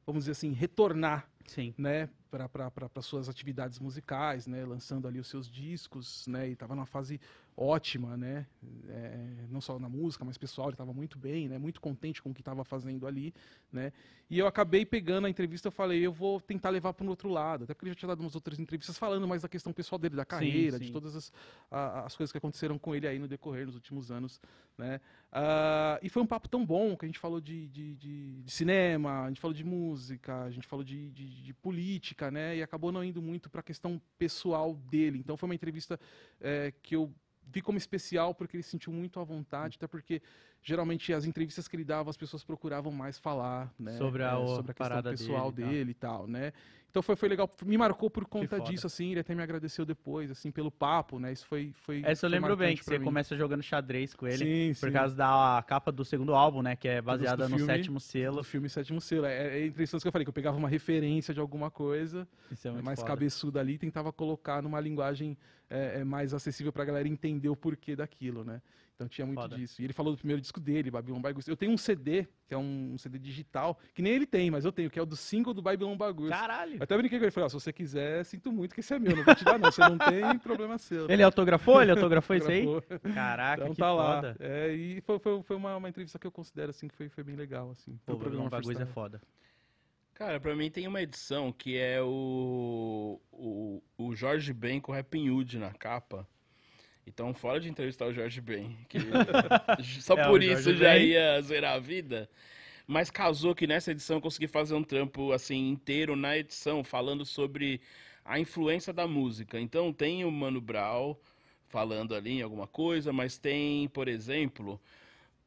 vamos dizer assim, retornar Sim. né, para suas atividades musicais, né, lançando ali os seus discos, né, e estava numa fase ótima, né, é, não só na música, mas pessoal, ele estava muito bem, né, muito contente com o que estava fazendo ali, né, e eu acabei pegando a entrevista, eu falei, eu vou tentar levar para um outro lado, até porque ele já tinha dado umas outras entrevistas falando mais da questão pessoal dele, da carreira, sim. de todas as, a- as coisas que aconteceram com ele aí no decorrer dos últimos anos, né, Ah, e foi um papo tão bom que a gente falou de, de, de- de cinema, a gente falou de música, a gente falou de, de- de política, né? E acabou não indo muito para a questão pessoal dele. Então foi uma entrevista eh, que eu vi como especial porque ele se sentiu muito à vontade, até porque geralmente as entrevistas que ele dava as pessoas procuravam mais falar, né? Sobre a- o- sobre a questão parada pessoal dele tal. dele e tal, né? Então foi, foi legal, me marcou por conta disso, assim, ele até me agradeceu depois, assim, pelo papo, né? Isso foi, foi Essa eu lembro bem, que você mim. começa jogando xadrez com ele. Sim, Por sim. causa da capa do segundo álbum, né? Que é baseada no filme. sétimo selo. do filme Sétimo Selo. É, é isso que eu falei, que eu pegava uma referência de alguma coisa, é muito mais foda. cabeçuda ali, e tentava colocar numa linguagem é, é, mais acessível pra galera entender o porquê daquilo, né? Então tinha muito Foda. disso. E ele falou do primeiro disco dele, Babylon Bagus. Eu tenho um CD, que é um, CD digital, que nem ele tem, mas eu tenho, que é o do single do Babylon Bagus. Caralho! Eu até brinquei com ele, falei, ó, se você quiser, sinto muito que esse é meu, não vou te dar não, você não tem, [LAUGHS] problema seu. Ele autografou? Ele autografou isso aí? Caraca, Então que tá lá. foda. É, e foi, foi, foi uma, uma entrevista que eu considero assim que foi, foi bem legal, assim. Pô, o programa bagulho é foda. Cara, pra mim tem uma edição que é o, o, o Jorge Ben com o Rapping Hood na capa. Então, fora de entrevistar o Jorge Ben, que [LAUGHS] só É, por isso já Ben. ia zerar a vida. Mas casou que nessa edição eu consegui fazer um trampo assim inteiro na edição, falando sobre a influência da música. Então tem o Mano Brown falando ali em alguma coisa, mas tem, por exemplo,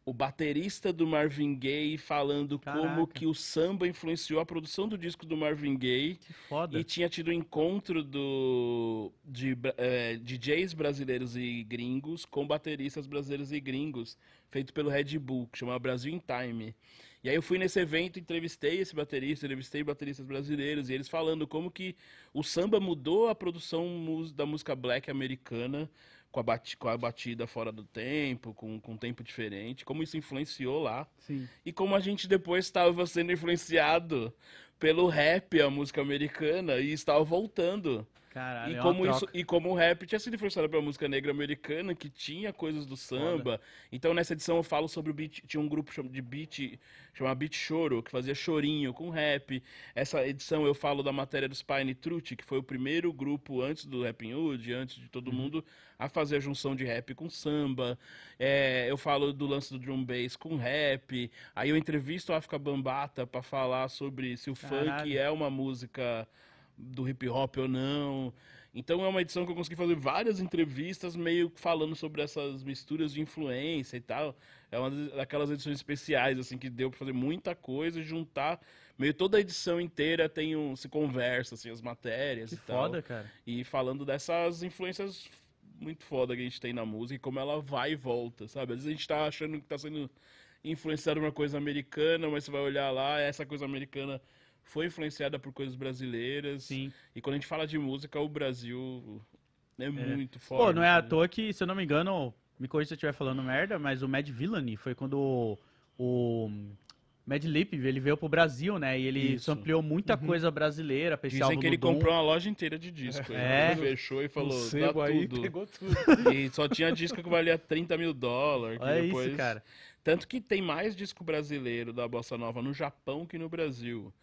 o baterista do Marvin Gaye falando como Caraca. que o samba influenciou a produção do disco do Marvin Gaye. Que foda. E tinha tido um encontro do, de eh, DJs brasileiros e gringos com bateristas brasileiros e gringos, feito pelo Red Bull, que chama Brasil in Time. E aí eu fui nesse evento, entrevistei esse baterista, entrevistei bateristas brasileiros, e eles falando como que o samba mudou a produção da música black americana, com a, bati- com a batida fora do tempo, com, com um tempo diferente, como isso influenciou lá Sim. e como a gente depois estava sendo influenciado pelo rap, a música americana, e estava voltando. Caralho, e, é como isso, troca. e como o rap tinha sido influenciado pela música negra americana, que tinha coisas do samba. Então nessa edição eu falo sobre o beat. Tinha um grupo de beat, chamado Beat Choro, que fazia chorinho com rap. Essa edição eu falo da matéria do Spine Truth, que foi o primeiro grupo antes do Rapping Hood, antes de todo mundo, a fazer a junção de rap com samba. É, eu falo do lance do drum bass com rap. Aí eu entrevisto a África Bambata para falar sobre se o funk Caralho. é uma música do hip hop ou não. Então é uma edição que eu consegui fazer várias entrevistas meio falando sobre essas misturas de influência e tal. É uma daquelas edições especiais assim que deu para fazer muita coisa e juntar meio toda a edição inteira tem um se conversa assim as matérias Que e tal. foda, cara. E falando dessas influências muito foda que a gente tem na música e como ela vai e volta, sabe? Às vezes a gente tá achando que tá sendo influenciado uma coisa americana, mas você vai olhar lá, essa coisa americana foi influenciada por coisas brasileiras. Sim. E quando a gente fala de música, o Brasil é, muito forte. Pô, não é à né? toa que, se eu não me engano, me corrija se eu estiver falando merda, mas o Mad Villainy foi quando o, o Mad Lip, ele veio pro Brasil, né? E ele Isso. ampliou muita Uhum. coisa brasileira, esse Dizem que ele do Dom. comprou uma loja inteira de disco. É. Ele fechou e falou, o dá tudo. pegou tudo. E só tinha disco que valia 30 mil dólares. Olha depois... isso, cara. Tanto que tem mais disco brasileiro da Bossa Nova no Japão que no Brasil.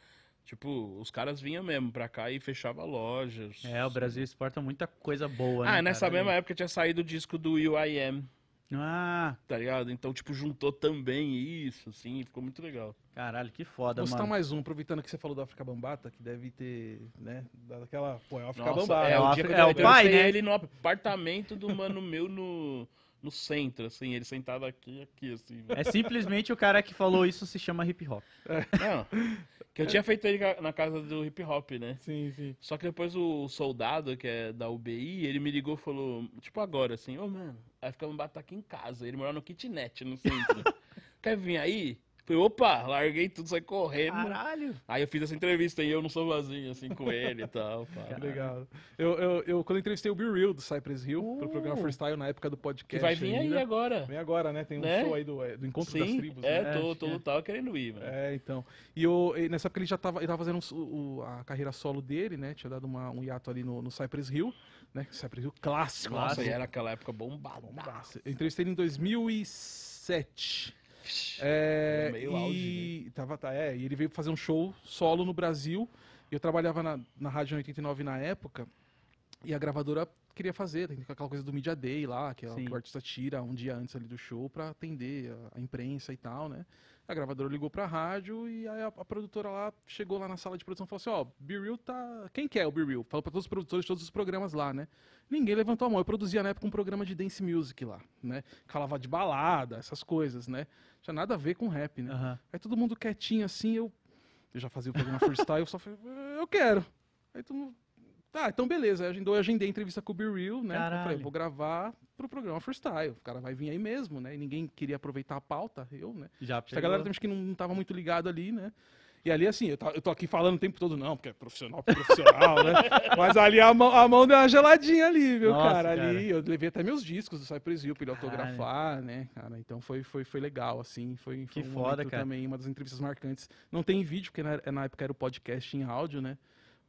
Tipo, os caras vinham mesmo pra cá e fechava lojas. É, o Brasil exporta muita coisa boa, né? Ah, nessa cara? mesma época tinha saído o disco do U.I.M., Ah, tá ligado? Então, tipo, juntou também isso, assim, ficou muito legal. caralho, que foda, Vou mano. mais um, aproveitando que você falou do África Bambata, que deve ter, né, dado aquela, pô, é o África Nossa, Bambata. é, É o eu é o pai, né? ele no apartamento do mano meu no, no centro, assim, ele sentado aqui, aqui, assim. velho. É simplesmente o cara que falou isso se chama hip hop. Não, que eu tinha feito ele na casa do hip hop, né? Sim, sim. Só que depois o soldado, que é da UBI, ele me ligou e falou, tipo agora, assim, ô mano, aí ficamos bater aqui em casa. Ele mora no kitnet, no centro. [LAUGHS] Quer vir aí? Falei, opa, larguei tudo, saí correndo. Caralho. Aí eu fiz essa entrevista e eu não sou vazio, assim, com ele e tal. pá. Legal. Eu, eu, eu, quando eu entrevistei o Be Real do Cypress Hill, pro Uh. programa Freestyle na época do podcast. Que vai vir aí agora. Vem agora, né? Tem um Né? show aí do, é, do Encontro das Sim, Tribos. é, né? tô, tô, é. tava querendo ir, mano. É, então. E eu, nessa época ele já tava, ele tava fazendo o- o- a carreira solo dele, né? Tinha dado uma- um hiato ali no, no Cypress Hill, né? Cypress Hill clássico. Nossa, clássico. e era aquela época bombada. Bombaço. Eu entrevistei ele em 2007. Era É, meio e auge, né? tava, tá, é, e ele veio fazer um show solo no Brasil. E eu trabalhava na, na Rádio 89 na época. E a gravadora queria fazer, tem aquela coisa do Media Day lá, que, é que o artista tira um dia antes ali do show pra atender a, a imprensa e tal, né? A gravadora ligou pra rádio e aí a, a produtora lá chegou lá na sala de produção e falou assim: Ó, Be Real tá. Quem quer o Be Real? Falou pra todos os produtores de todos os programas lá, né? Ninguém levantou a mão. Eu produzia na época um programa de dance music lá, né? Falava de balada, essas coisas, né? Tinha nada a ver com rap, né? Aham. Aí todo mundo quietinho assim, eu, eu já fazia o programa [LAUGHS] freestyle, eu só falei, eu quero. Aí todo mundo, tá, então beleza. Eu agendei a entrevista com o Be Real, né? Eu falei, Caralho. vou gravar pro programa freestyle. O cara vai vir aí mesmo, né? E ninguém queria aproveitar a pauta, eu, né? Já que a pegou. galera acho que não, não tava muito ligado ali, né? E ali, assim, eu, tá- eu tô aqui falando o tempo todo, não, porque é profissional, profissional, né? [LAUGHS] Mas ali a mão, a mão deu uma geladinha ali, viu, Nossa, cara? cara. Ali, eu levei até meus discos do Cypress Hill pra ele Caralho. autografar, né, cara? Então foi, foi, foi legal, assim. Foi, foi Que um foda, cara. também, uma das entrevistas marcantes. Não tem vídeo, porque na, na época era o podcast em áudio, né?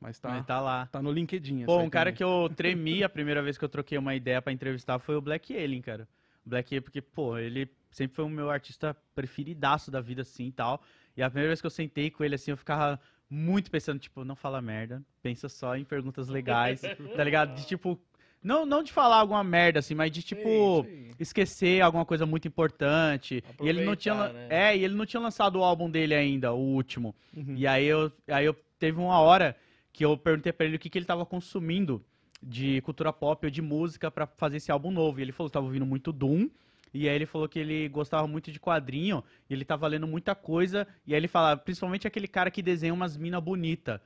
Mas tá, Mas tá lá. tá no LinkedIn. Pô, um cara que eu [LAUGHS] tremi a primeira vez que eu troquei uma ideia pra entrevistar foi o Black Alien, cara. O Black Alien, porque, pô, ele sempre foi o meu artista preferidaço da vida, assim, e tal. E a primeira vez que eu sentei com ele, assim, eu ficava muito pensando, tipo, não fala merda, pensa só em perguntas legais, [LAUGHS] tá ligado? De tipo, não, não de falar alguma merda, assim, mas de tipo, Sim, sim. esquecer alguma coisa muito importante. E ele não tinha, né? é, e ele não tinha lançado o álbum dele ainda, o último. Uhum. E aí eu, aí eu teve uma hora que eu perguntei pra ele o que, que ele tava consumindo de cultura pop ou de música pra fazer esse álbum novo. E ele falou que tava ouvindo muito Doom. E aí ele falou que ele gostava muito de quadrinho, e ele tava lendo muita coisa, e aí ele falava, principalmente aquele cara que desenha umas mina bonita.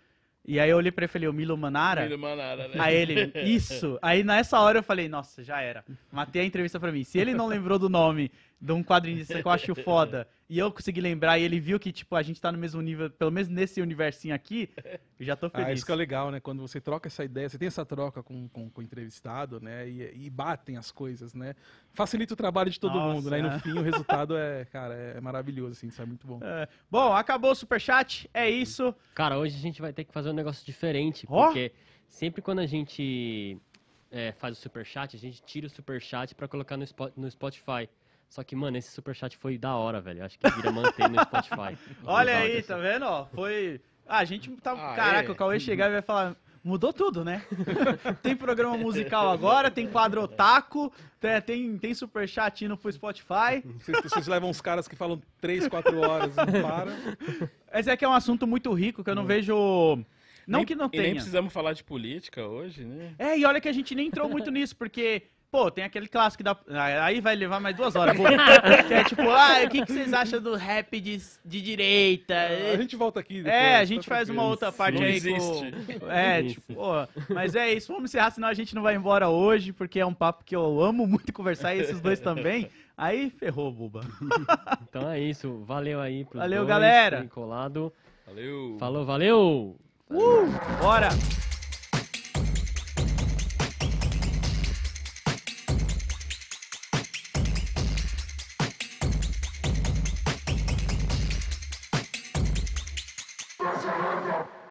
E aí eu olhei pra ele e falei, o Milo Manara? Filho Manara, né? Aí ele, isso. [LAUGHS] Aí nessa hora eu falei, nossa, já era. Matei a entrevista pra mim. Se ele não lembrou do nome de um quadrinista que eu acho foda, e eu consegui lembrar, e ele viu que, tipo, a gente tá no mesmo nível, pelo menos nesse universinho aqui, eu já tô Ah, feliz. isso que é legal, né? Quando você troca essa ideia, você tem essa troca com, com, com o entrevistado, né? E, e batem as coisas, né? Facilita o trabalho de todo Nossa, mundo, né? E é. no fim o resultado é, [LAUGHS] cara, é maravilhoso, assim, isso é muito bom. É. Bom, acabou o superchat, é isso. Cara, hoje a gente vai ter que fazer um negócio diferente, Ó! porque sempre quando a gente é, faz o superchat, a gente tira o superchat pra colocar no, Spo- no Spotify. Só que, mano, esse superchat foi da hora, velho. Acho que vira manter no Spotify. [LAUGHS] Olha aí, tá vendo? Ó, foi. Ah, a gente tá. Ah, Caraca, é. o Cauê chegar e vai falar. Mudou tudo, né? [LAUGHS] tem programa musical agora, tem quadro otaku, tem, tem, tem superchat indo pro Spotify. Vocês, vocês levam uns caras que falam 3, 4 horas e não param. Esse aqui é um assunto muito rico que eu não vejo. Não Nem- que não E nem tenha. precisamos falar de política hoje, né? É, e olha que a gente nem entrou muito nisso, porque, pô, tem aquele clássico da. Aí vai levar mais duas horas. [LAUGHS] que é tipo, ah, o que, que vocês acham do rap de, de direita? A gente volta aqui depois. É, a tá gente faz uma outra parte Não aí existe. com... É, tipo, pô, mas é isso, vamos encerrar, senão a gente não vai embora hoje, porque é um papo que eu amo muito conversar, e esses dois também. Aí ferrou, buba. [LAUGHS] Então é isso. Valeu aí pros Valeu, dois galera. terem colado. Valeu! Falou, valeu! Bora!